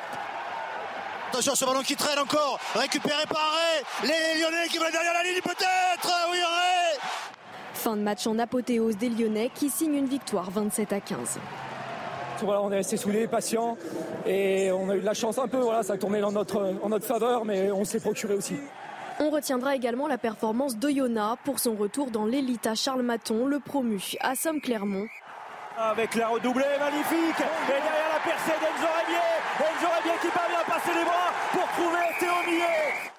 Attention ce ballon qui traîne encore, récupéré par Arrêt, les Lyonnais qui vont derrière la ligne peut-être, oui Arrêt Fin de match en apothéose des Lyonnais qui signent une victoire 27 à 15. Voilà, on est resté saoulés, patient et on a eu de la chance un peu, voilà, ça a tourné en notre, en notre faveur mais on s'est procuré aussi. On retiendra également la performance d'Oyonnax pour son retour dans l'élite à Charles Maton, le promu à Somme-Clermont. Avec la redoublée magnifique et derrière la percée d'Enzo Rebier, Enzo qui parvient à passer les bras pour trouver Théo Millet.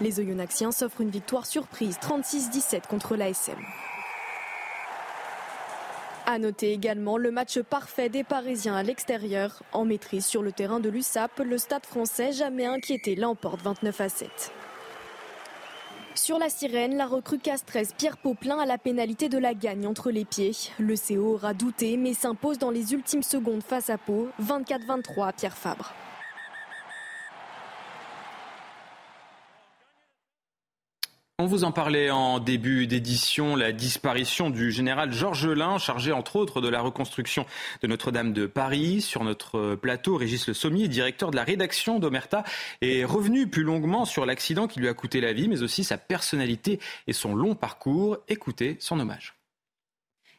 Les Oyonnaxiens s'offrent une victoire surprise 36-17 contre l'ASM. À noter également le match parfait des Parisiens à l'extérieur. En maîtrise sur le terrain de l'USAP, le stade français jamais inquiété l'emporte 29 à 7. Sur la sirène, la recrue Castresse Pierre Poplin a la pénalité de la gagne entre les pieds. Le CO aura douté mais s'impose dans les ultimes secondes face à Pau, 24-23 à Pierre Fabre. On vous en parlait en début d'édition, la disparition du général Georges Lin, chargé entre autres de la reconstruction de Notre-Dame de Paris. Sur notre plateau, Régis Le Sommier, directeur de la rédaction d'Omerta, est revenu plus longuement sur l'accident qui lui a coûté la vie, mais aussi sa personnalité et son long parcours. Écoutez son hommage.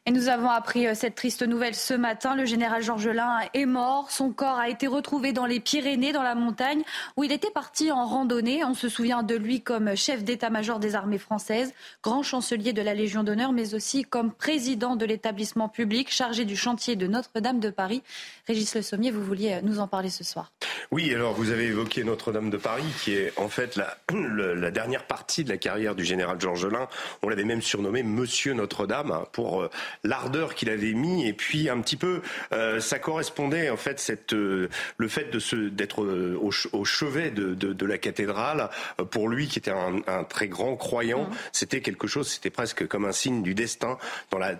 Et nous avons appris euh, cette triste nouvelle ce matin. Le général Georges Lin est mort. Son corps a été retrouvé dans les Pyrénées, dans la montagne, où il était parti en randonnée. On se souvient de lui comme chef d'état-major des armées françaises, grand chancelier de la Légion d'honneur, mais aussi comme président de l'établissement public chargé du chantier de Notre-Dame de Paris. Régis Le Sommier, vous vouliez nous en parler ce soir. Oui, alors vous avez évoqué Notre-Dame de Paris, qui est en fait la, dernière partie de la carrière du général Georges Lin. On l'avait même surnommé Monsieur Notre-Dame pour l'ardeur qu'il avait mis et puis un petit peu euh, ça correspondait en fait cette euh, le fait de se d'être euh, au, au, chevet de, de, de, la cathédrale pour lui qui était un, un très grand croyant mmh. c'était quelque chose c'était presque comme un signe du destin dans la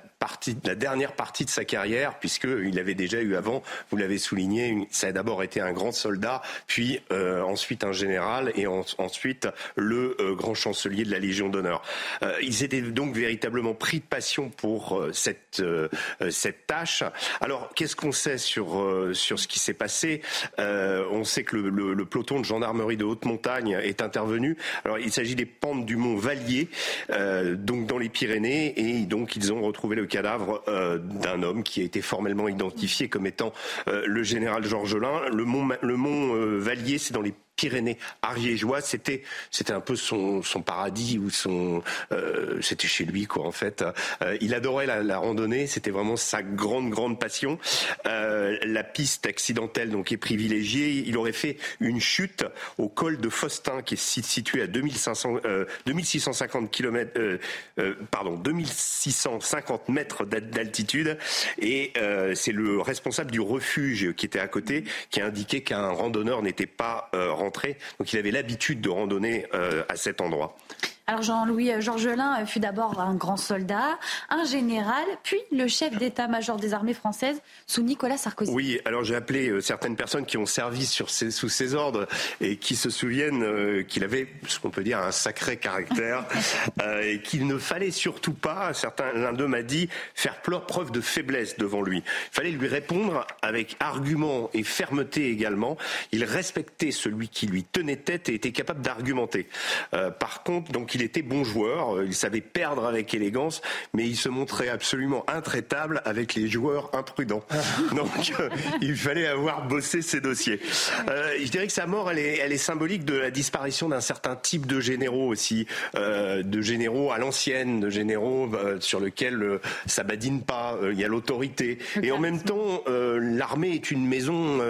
la dernière partie de sa carrière puisque il avait déjà eu avant vous l'avez souligné ça a d'abord été un grand soldat puis euh, ensuite un général et en, ensuite le euh, grand chancelier de la Légion d'honneur euh, ils étaient donc véritablement pris de passion pour cette, tâche. Alors, qu'est-ce qu'on sait sur, ce qui s'est passé? On sait que le, peloton de gendarmerie de haute montagne est intervenu. Alors, il s'agit des pentes du mont Vallier, donc dans les Pyrénées, et donc ils ont retrouvé le cadavre d'un homme qui a été formellement identifié comme étant le général Georges Lin. Le mont, le mont Vallier, c'est dans les Pyrénées c'était c'était un peu son, paradis ou son euh, c'était chez lui quoi en fait. Euh, il adorait la, randonnée, c'était vraiment sa grande grande passion. Euh, la piste accidentelle donc est privilégiée. Il aurait fait une chute au col de Faustin qui est situé à 2500 2650 km pardon 2650 mètres d'altitude et c'est le responsable du refuge qui était à côté qui a indiqué qu'un randonneur n'était pas rentré donc il avait l'habitude de randonner euh, à cet endroit. Alors Jean-Louis Georgelin fut d'abord un grand soldat, un général, puis le chef d'état-major des armées françaises sous Nicolas Sarkozy. Oui, alors j'ai appelé euh, certaines personnes qui ont servi sur sous ses ordres et qui se souviennent euh, qu'il avait, ce qu'on peut dire, un sacré caractère euh, et qu'il ne fallait surtout pas, certains, l'un d'eux m'a dit, faire preuve de faiblesse devant lui. Il fallait lui répondre avec argument et fermeté également. Il respectait celui qui lui tenait tête et était capable d'argumenter. par contre, donc il était bon joueur, il savait perdre avec élégance, mais il se montrait absolument intraitable avec les joueurs imprudents. Donc il fallait avoir bossé ces dossiers. Euh, je dirais que sa mort, elle est, elle est symbolique de la disparition d'un certain type de généraux aussi, euh, de généraux à l'ancienne, de généraux euh, sur lesquels euh, ça badine pas, euh, il y a l'autorité. Et en même temps, l'armée est une maison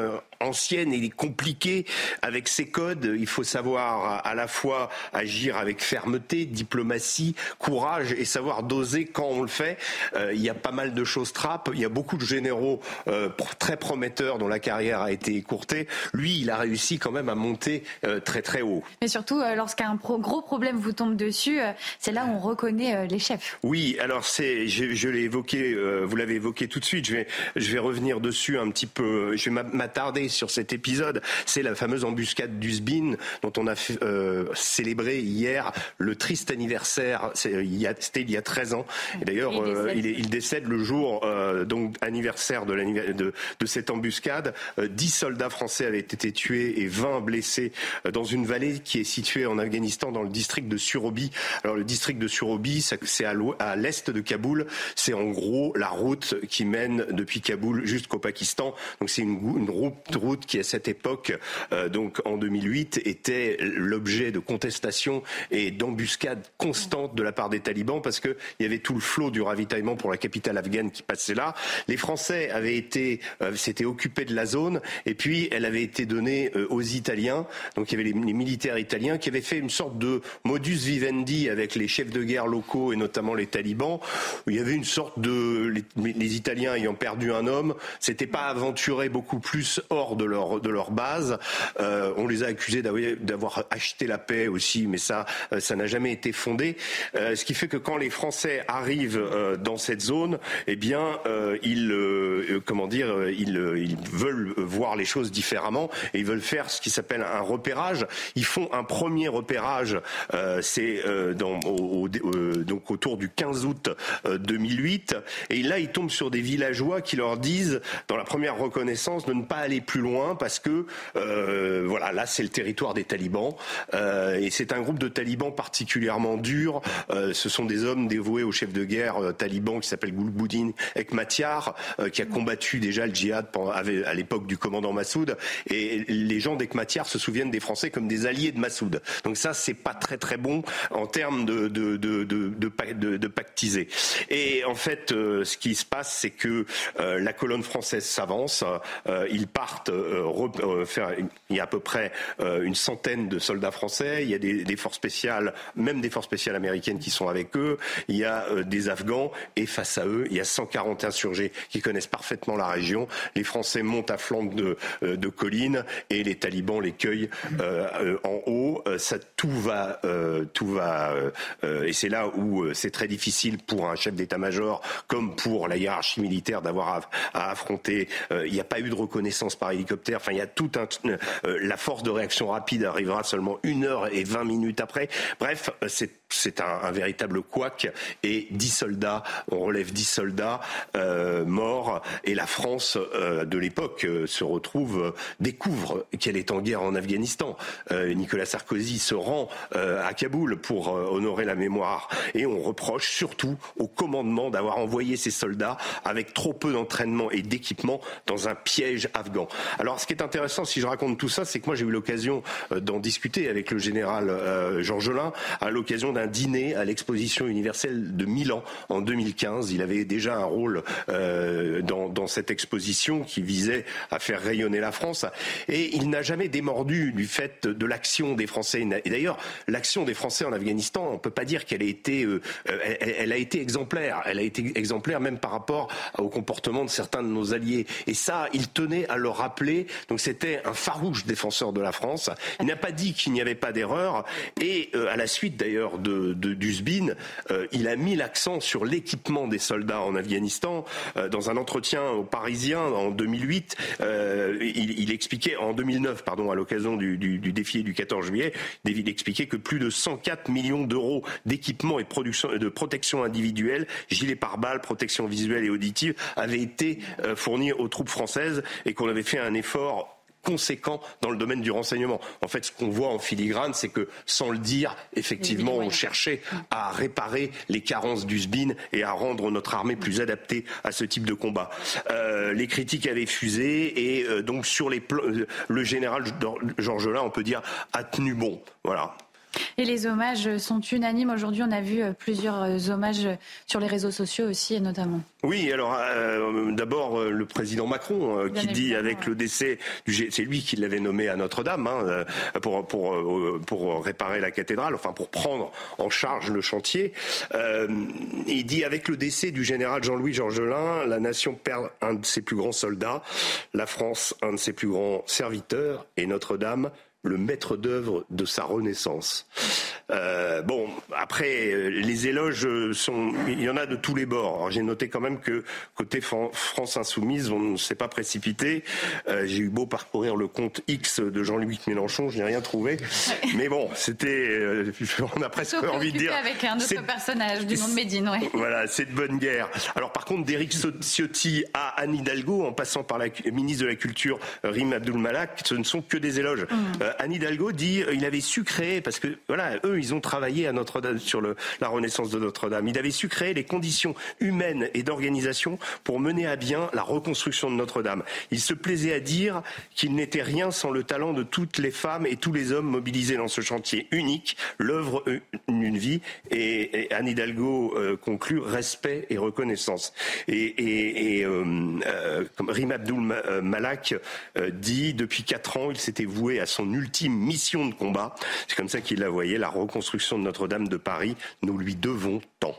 ancienne et compliquée avec ses codes. Il faut savoir à la fois agir avec fermeté, diplomatie, courage et savoir doser quand on le fait. Euh, il y a pas mal de choses trappes. Il y a beaucoup de généraux euh, très prometteurs dont la carrière a été écourtée. Lui, il a réussi quand même à monter euh, très très haut. Mais surtout, lorsqu'un gros problème vous tombe dessus, c'est là où on reconnaît les chefs. Oui, alors c'est, je, je l'ai évoqué, vous l'avez évoqué tout de suite. Je vais, je vais revenir dessus un petit peu. Je vais m'attarder sur cet épisode, c'est la fameuse embuscade d'Usbin dont on a euh, célébré hier le triste anniversaire. C'était il, y a 13 ans. Et d'ailleurs, euh, il, décède le jour euh, donc anniversaire de, de, de, cette embuscade. 10 soldats français avaient été tués et 20 blessés dans une vallée qui est située en Afghanistan dans le district de Surobi. Alors le district de Surobi, c'est à l'est de Kaboul. C'est en gros la route qui mène depuis Kaboul jusqu'au Pakistan. Donc c'est une, une route route qui à cette époque, euh, donc en 2008, était l'objet de contestations et d'embuscades constantes de la part des talibans parce qu'il y avait tout le flot du ravitaillement pour la capitale afghane qui passait là. Les Français avaient été, euh, s'étaient occupés de la zone et puis elle avait été donnée euh, aux Italiens. Donc il y avait les, militaires italiens qui avaient fait une sorte de modus vivendi avec les chefs de guerre locaux et notamment les talibans. Où il y avait une sorte de les, les Italiens ayant perdu un homme, c'était pas aventuré beaucoup plus hors de leur, de leur base. Euh, on les a accusés d'avoir acheté la paix aussi, mais ça, euh, ça n'a jamais été fondé. Euh, ce qui fait que quand les Français arrivent dans cette zone, eh bien, ils, comment dire, ils, ils veulent voir les choses différemment et ils veulent faire ce qui s'appelle un repérage. Ils font un premier repérage, c'est donc autour du 15 août 2008, et là ils tombent sur des villageois qui leur disent, dans la première reconnaissance, de ne pas aller plus loin parce que euh, voilà, là c'est le territoire des talibans euh, et c'est un groupe de talibans particulièrement dur. Euh, ce sont des hommes dévoués au chef de guerre taliban qui s'appelle Gulbuddin Ekmatyar, qui a combattu déjà le djihad à l'époque du commandant Massoud. Et les gens d'Ekmatyar se souviennent des Français comme des alliés de Massoud. Donc ça, c'est pas très très bon en termes de de, de, de, de, de pactiser. Et en fait, ce qui se passe, c'est que la colonne française s'avance. ils partent euh, faire, il y a à peu près euh, une centaine de soldats français, il y a des, forces spéciales, même des forces spéciales américaines qui sont avec eux, il y a euh, des Afghans et face à eux, il y a 140 insurgés qui connaissent parfaitement la région. Les Français montent à flanc de, de collines et les talibans les cueillent en haut. Ça, tout va, tout va, et c'est là où c'est très difficile pour un chef d'état-major comme pour la hiérarchie militaire d'avoir à, affronter. il n'y a pas eu de reconnaissance par hélicoptère. Enfin, il y a tout. Euh, la force de réaction rapide arrivera seulement une heure et vingt minutes après. Bref, euh, c'est c'est un, véritable couac et dix soldats, on relève dix soldats euh, morts et la France euh, de l'époque euh, se retrouve, découvre qu'elle est en guerre en Afghanistan. Nicolas Sarkozy se rend à Kaboul pour honorer la mémoire et on reproche surtout au commandement d'avoir envoyé ces soldats avec trop peu d'entraînement et d'équipement dans un piège afghan. Alors ce qui est intéressant si je raconte tout ça, c'est que moi j'ai eu l'occasion d'en discuter avec le général Georges Gelin à l'occasion d'un un dîner à l'exposition universelle de Milan en 2015. Il avait déjà un rôle euh, dans, cette exposition qui visait à faire rayonner la France. Et il n'a jamais démordu du fait de l'action des Français. Et d'ailleurs, l'action des Français en Afghanistan, on peut pas dire qu'elle euh, a été exemplaire. Elle a été exemplaire même par rapport au comportement de certains de nos alliés. Et ça, il tenait à le rappeler. Donc c'était un farouche défenseur de la France. Il n'a pas dit qu'il n'y avait pas d'erreur. Et euh, à la suite d'ailleurs de, de d'Usbin, euh, il a mis l'accent sur l'équipement des soldats en Afghanistan. Euh, dans un entretien aux Parisiens en 2008, il, il, expliquait en 2009, pardon, à l'occasion du, du, du défilé du 14 juillet, David expliquait que plus de 104 millions d'euros d'équipement et de, de protection individuelle, gilets pare-balles, protection visuelle et auditive, avaient été fournis aux troupes françaises et qu'on avait fait un effort conséquent dans le domaine du renseignement. En fait, ce qu'on voit en filigrane, c'est que, sans le dire, effectivement, on cherchait à réparer les carences du SBIN et à rendre notre armée plus adaptée à ce type de combat. Euh, les critiques avaient fusé et euh, donc sur les euh, le général Georges Lain, on peut dire, a tenu bon. Voilà. Et les hommages sont unanimes. Aujourd'hui, on a vu euh, plusieurs euh, hommages sur les réseaux sociaux aussi, notamment. Oui, alors euh, d'abord le président Macron qui dit avec le décès du c'est lui qui l'avait nommé à Notre-Dame hein, pour pour pour réparer la cathédrale, enfin pour prendre en charge le chantier. il dit avec le décès du général Jean-Louis Georgelin, la nation perd un de ses plus grands soldats, la France un de ses plus grands serviteurs et Notre-Dame le maître d'œuvre de sa renaissance. Euh, bon, après, euh, les éloges sont, il y en a de tous les bords. J'ai noté quand même que côté France Insoumise, on ne s'est pas précipité. Euh, j'ai eu beau parcourir le compte X de Jean-Louis Mélenchon, je n'ai rien trouvé. Mais bon, c'était, on a presque envie de dire. avec un autre personnage du nom de Médine, ouais. Voilà, c'est de bonne guerre. Alors par contre, d'Éric Ciotti à Anne Hidalgo, en passant par la ministre de la Culture Rim Abdul Malak, ce ne sont que des éloges. Mmh. Anne Hidalgo dit euh, il avait su créer, parce que voilà, eux, ils ont travaillé à Notre-Dame sur la renaissance de Notre-Dame. Il avait su créer les conditions humaines et d'organisation pour mener à bien la reconstruction de Notre-Dame. Il se plaisait à dire qu'il n'était rien sans le talent de toutes les femmes et tous les hommes mobilisés dans ce chantier unique, l'œuvre d'une vie. Et, Anne Hidalgo euh, conclut respect et reconnaissance. Et, euh, euh Rim Abdul Malak dit depuis quatre ans, il s'était voué à son ultime mission de combat. C'est comme ça qu'il la voyait, la reconstruction de Notre-Dame de Paris. Nous lui devons tant.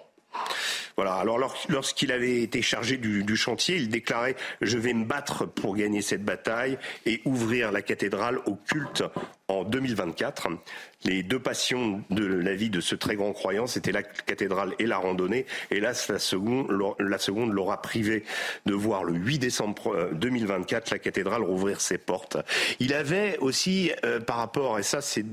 Voilà. Alors lorsqu'il avait été chargé du, chantier, il déclarait je vais me battre pour gagner cette bataille et ouvrir la cathédrale au culte en 2024 les deux passions de la vie de ce très grand croyant, c'était la cathédrale et la randonnée. Hélas, la seconde, la seconde l'aura privé de voir le 8 décembre 2024 euh, la cathédrale rouvrir ses portes. Il avait aussi, euh, par rapport, et ça c'est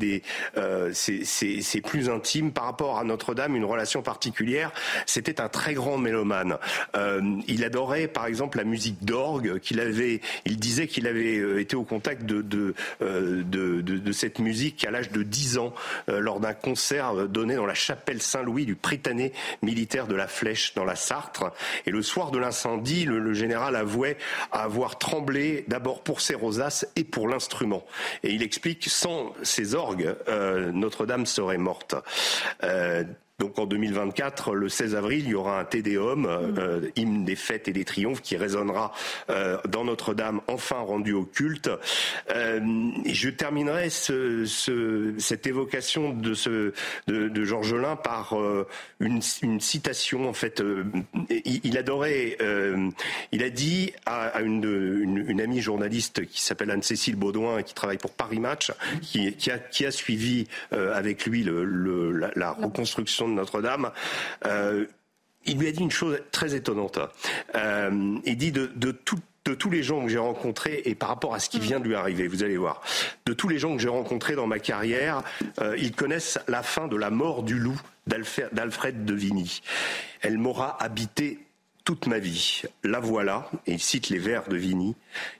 euh, c'est plus intime, par rapport à Notre-Dame, une relation particulière. C'était un très grand mélomane. Euh, il adorait, par exemple, la musique d'orgue. Qu'il avait, il disait qu'il avait été au contact de de, de, de, de cette musique à l'âge de 10 ans euh, lors d'un concert euh, donné dans la chapelle Saint-Louis du Prytanée militaire de la Flèche dans la Sarthe. Et le soir de l'incendie, le, général avouait avoir tremblé d'abord pour ses rosaces et pour l'instrument. Et il explique, sans ces orgues, euh, Notre-Dame serait morte. Donc en 2024, le 16 avril, il y aura un Tédéum, euh, mm. euh, hymne des fêtes et des triomphes, qui résonnera euh, dans Notre-Dame, enfin rendu au culte. je terminerai ce, ce, cette évocation de, ce, de, de Georges Lain par une, une, citation. En fait, il, il, adorait. il a dit à, à une, une, une, amie journaliste qui s'appelle Anne-Cécile Baudouin et qui travaille pour Paris Match, qui, qui, a, qui a suivi avec lui le, le, la, la reconstruction notre-Dame. Euh, il lui a dit une chose très étonnante. Euh, il dit de, de tous les gens que j'ai rencontrés et par rapport à ce qui mm. vient de lui arriver, vous allez voir, de tous les gens que j'ai rencontrés dans ma carrière, euh, ils connaissent la fin de la mort du loup d'Alfred de Vigny. Elle m'aura habité toute ma vie. La voilà, et il cite les vers de Vigny,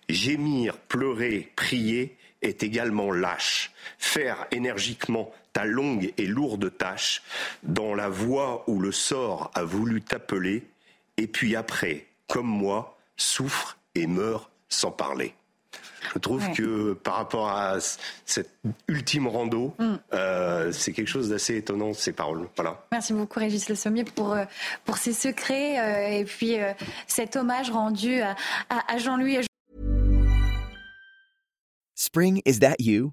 gémir, pleurer, prier est également lâche. Faire énergiquement ta longue et lourde tâche dans la voie où le sort a voulu t'appeler, et puis après, comme moi, souffre et meurt sans parler. Je trouve que par rapport à cette ultime rando, mm. euh, c'est quelque chose d'assez étonnant ces paroles. Voilà. Merci beaucoup Régis Le Sommier pour euh, pour ces secrets euh, et puis euh, cet hommage rendu à, à, à Jean-Louis. Spring is that you?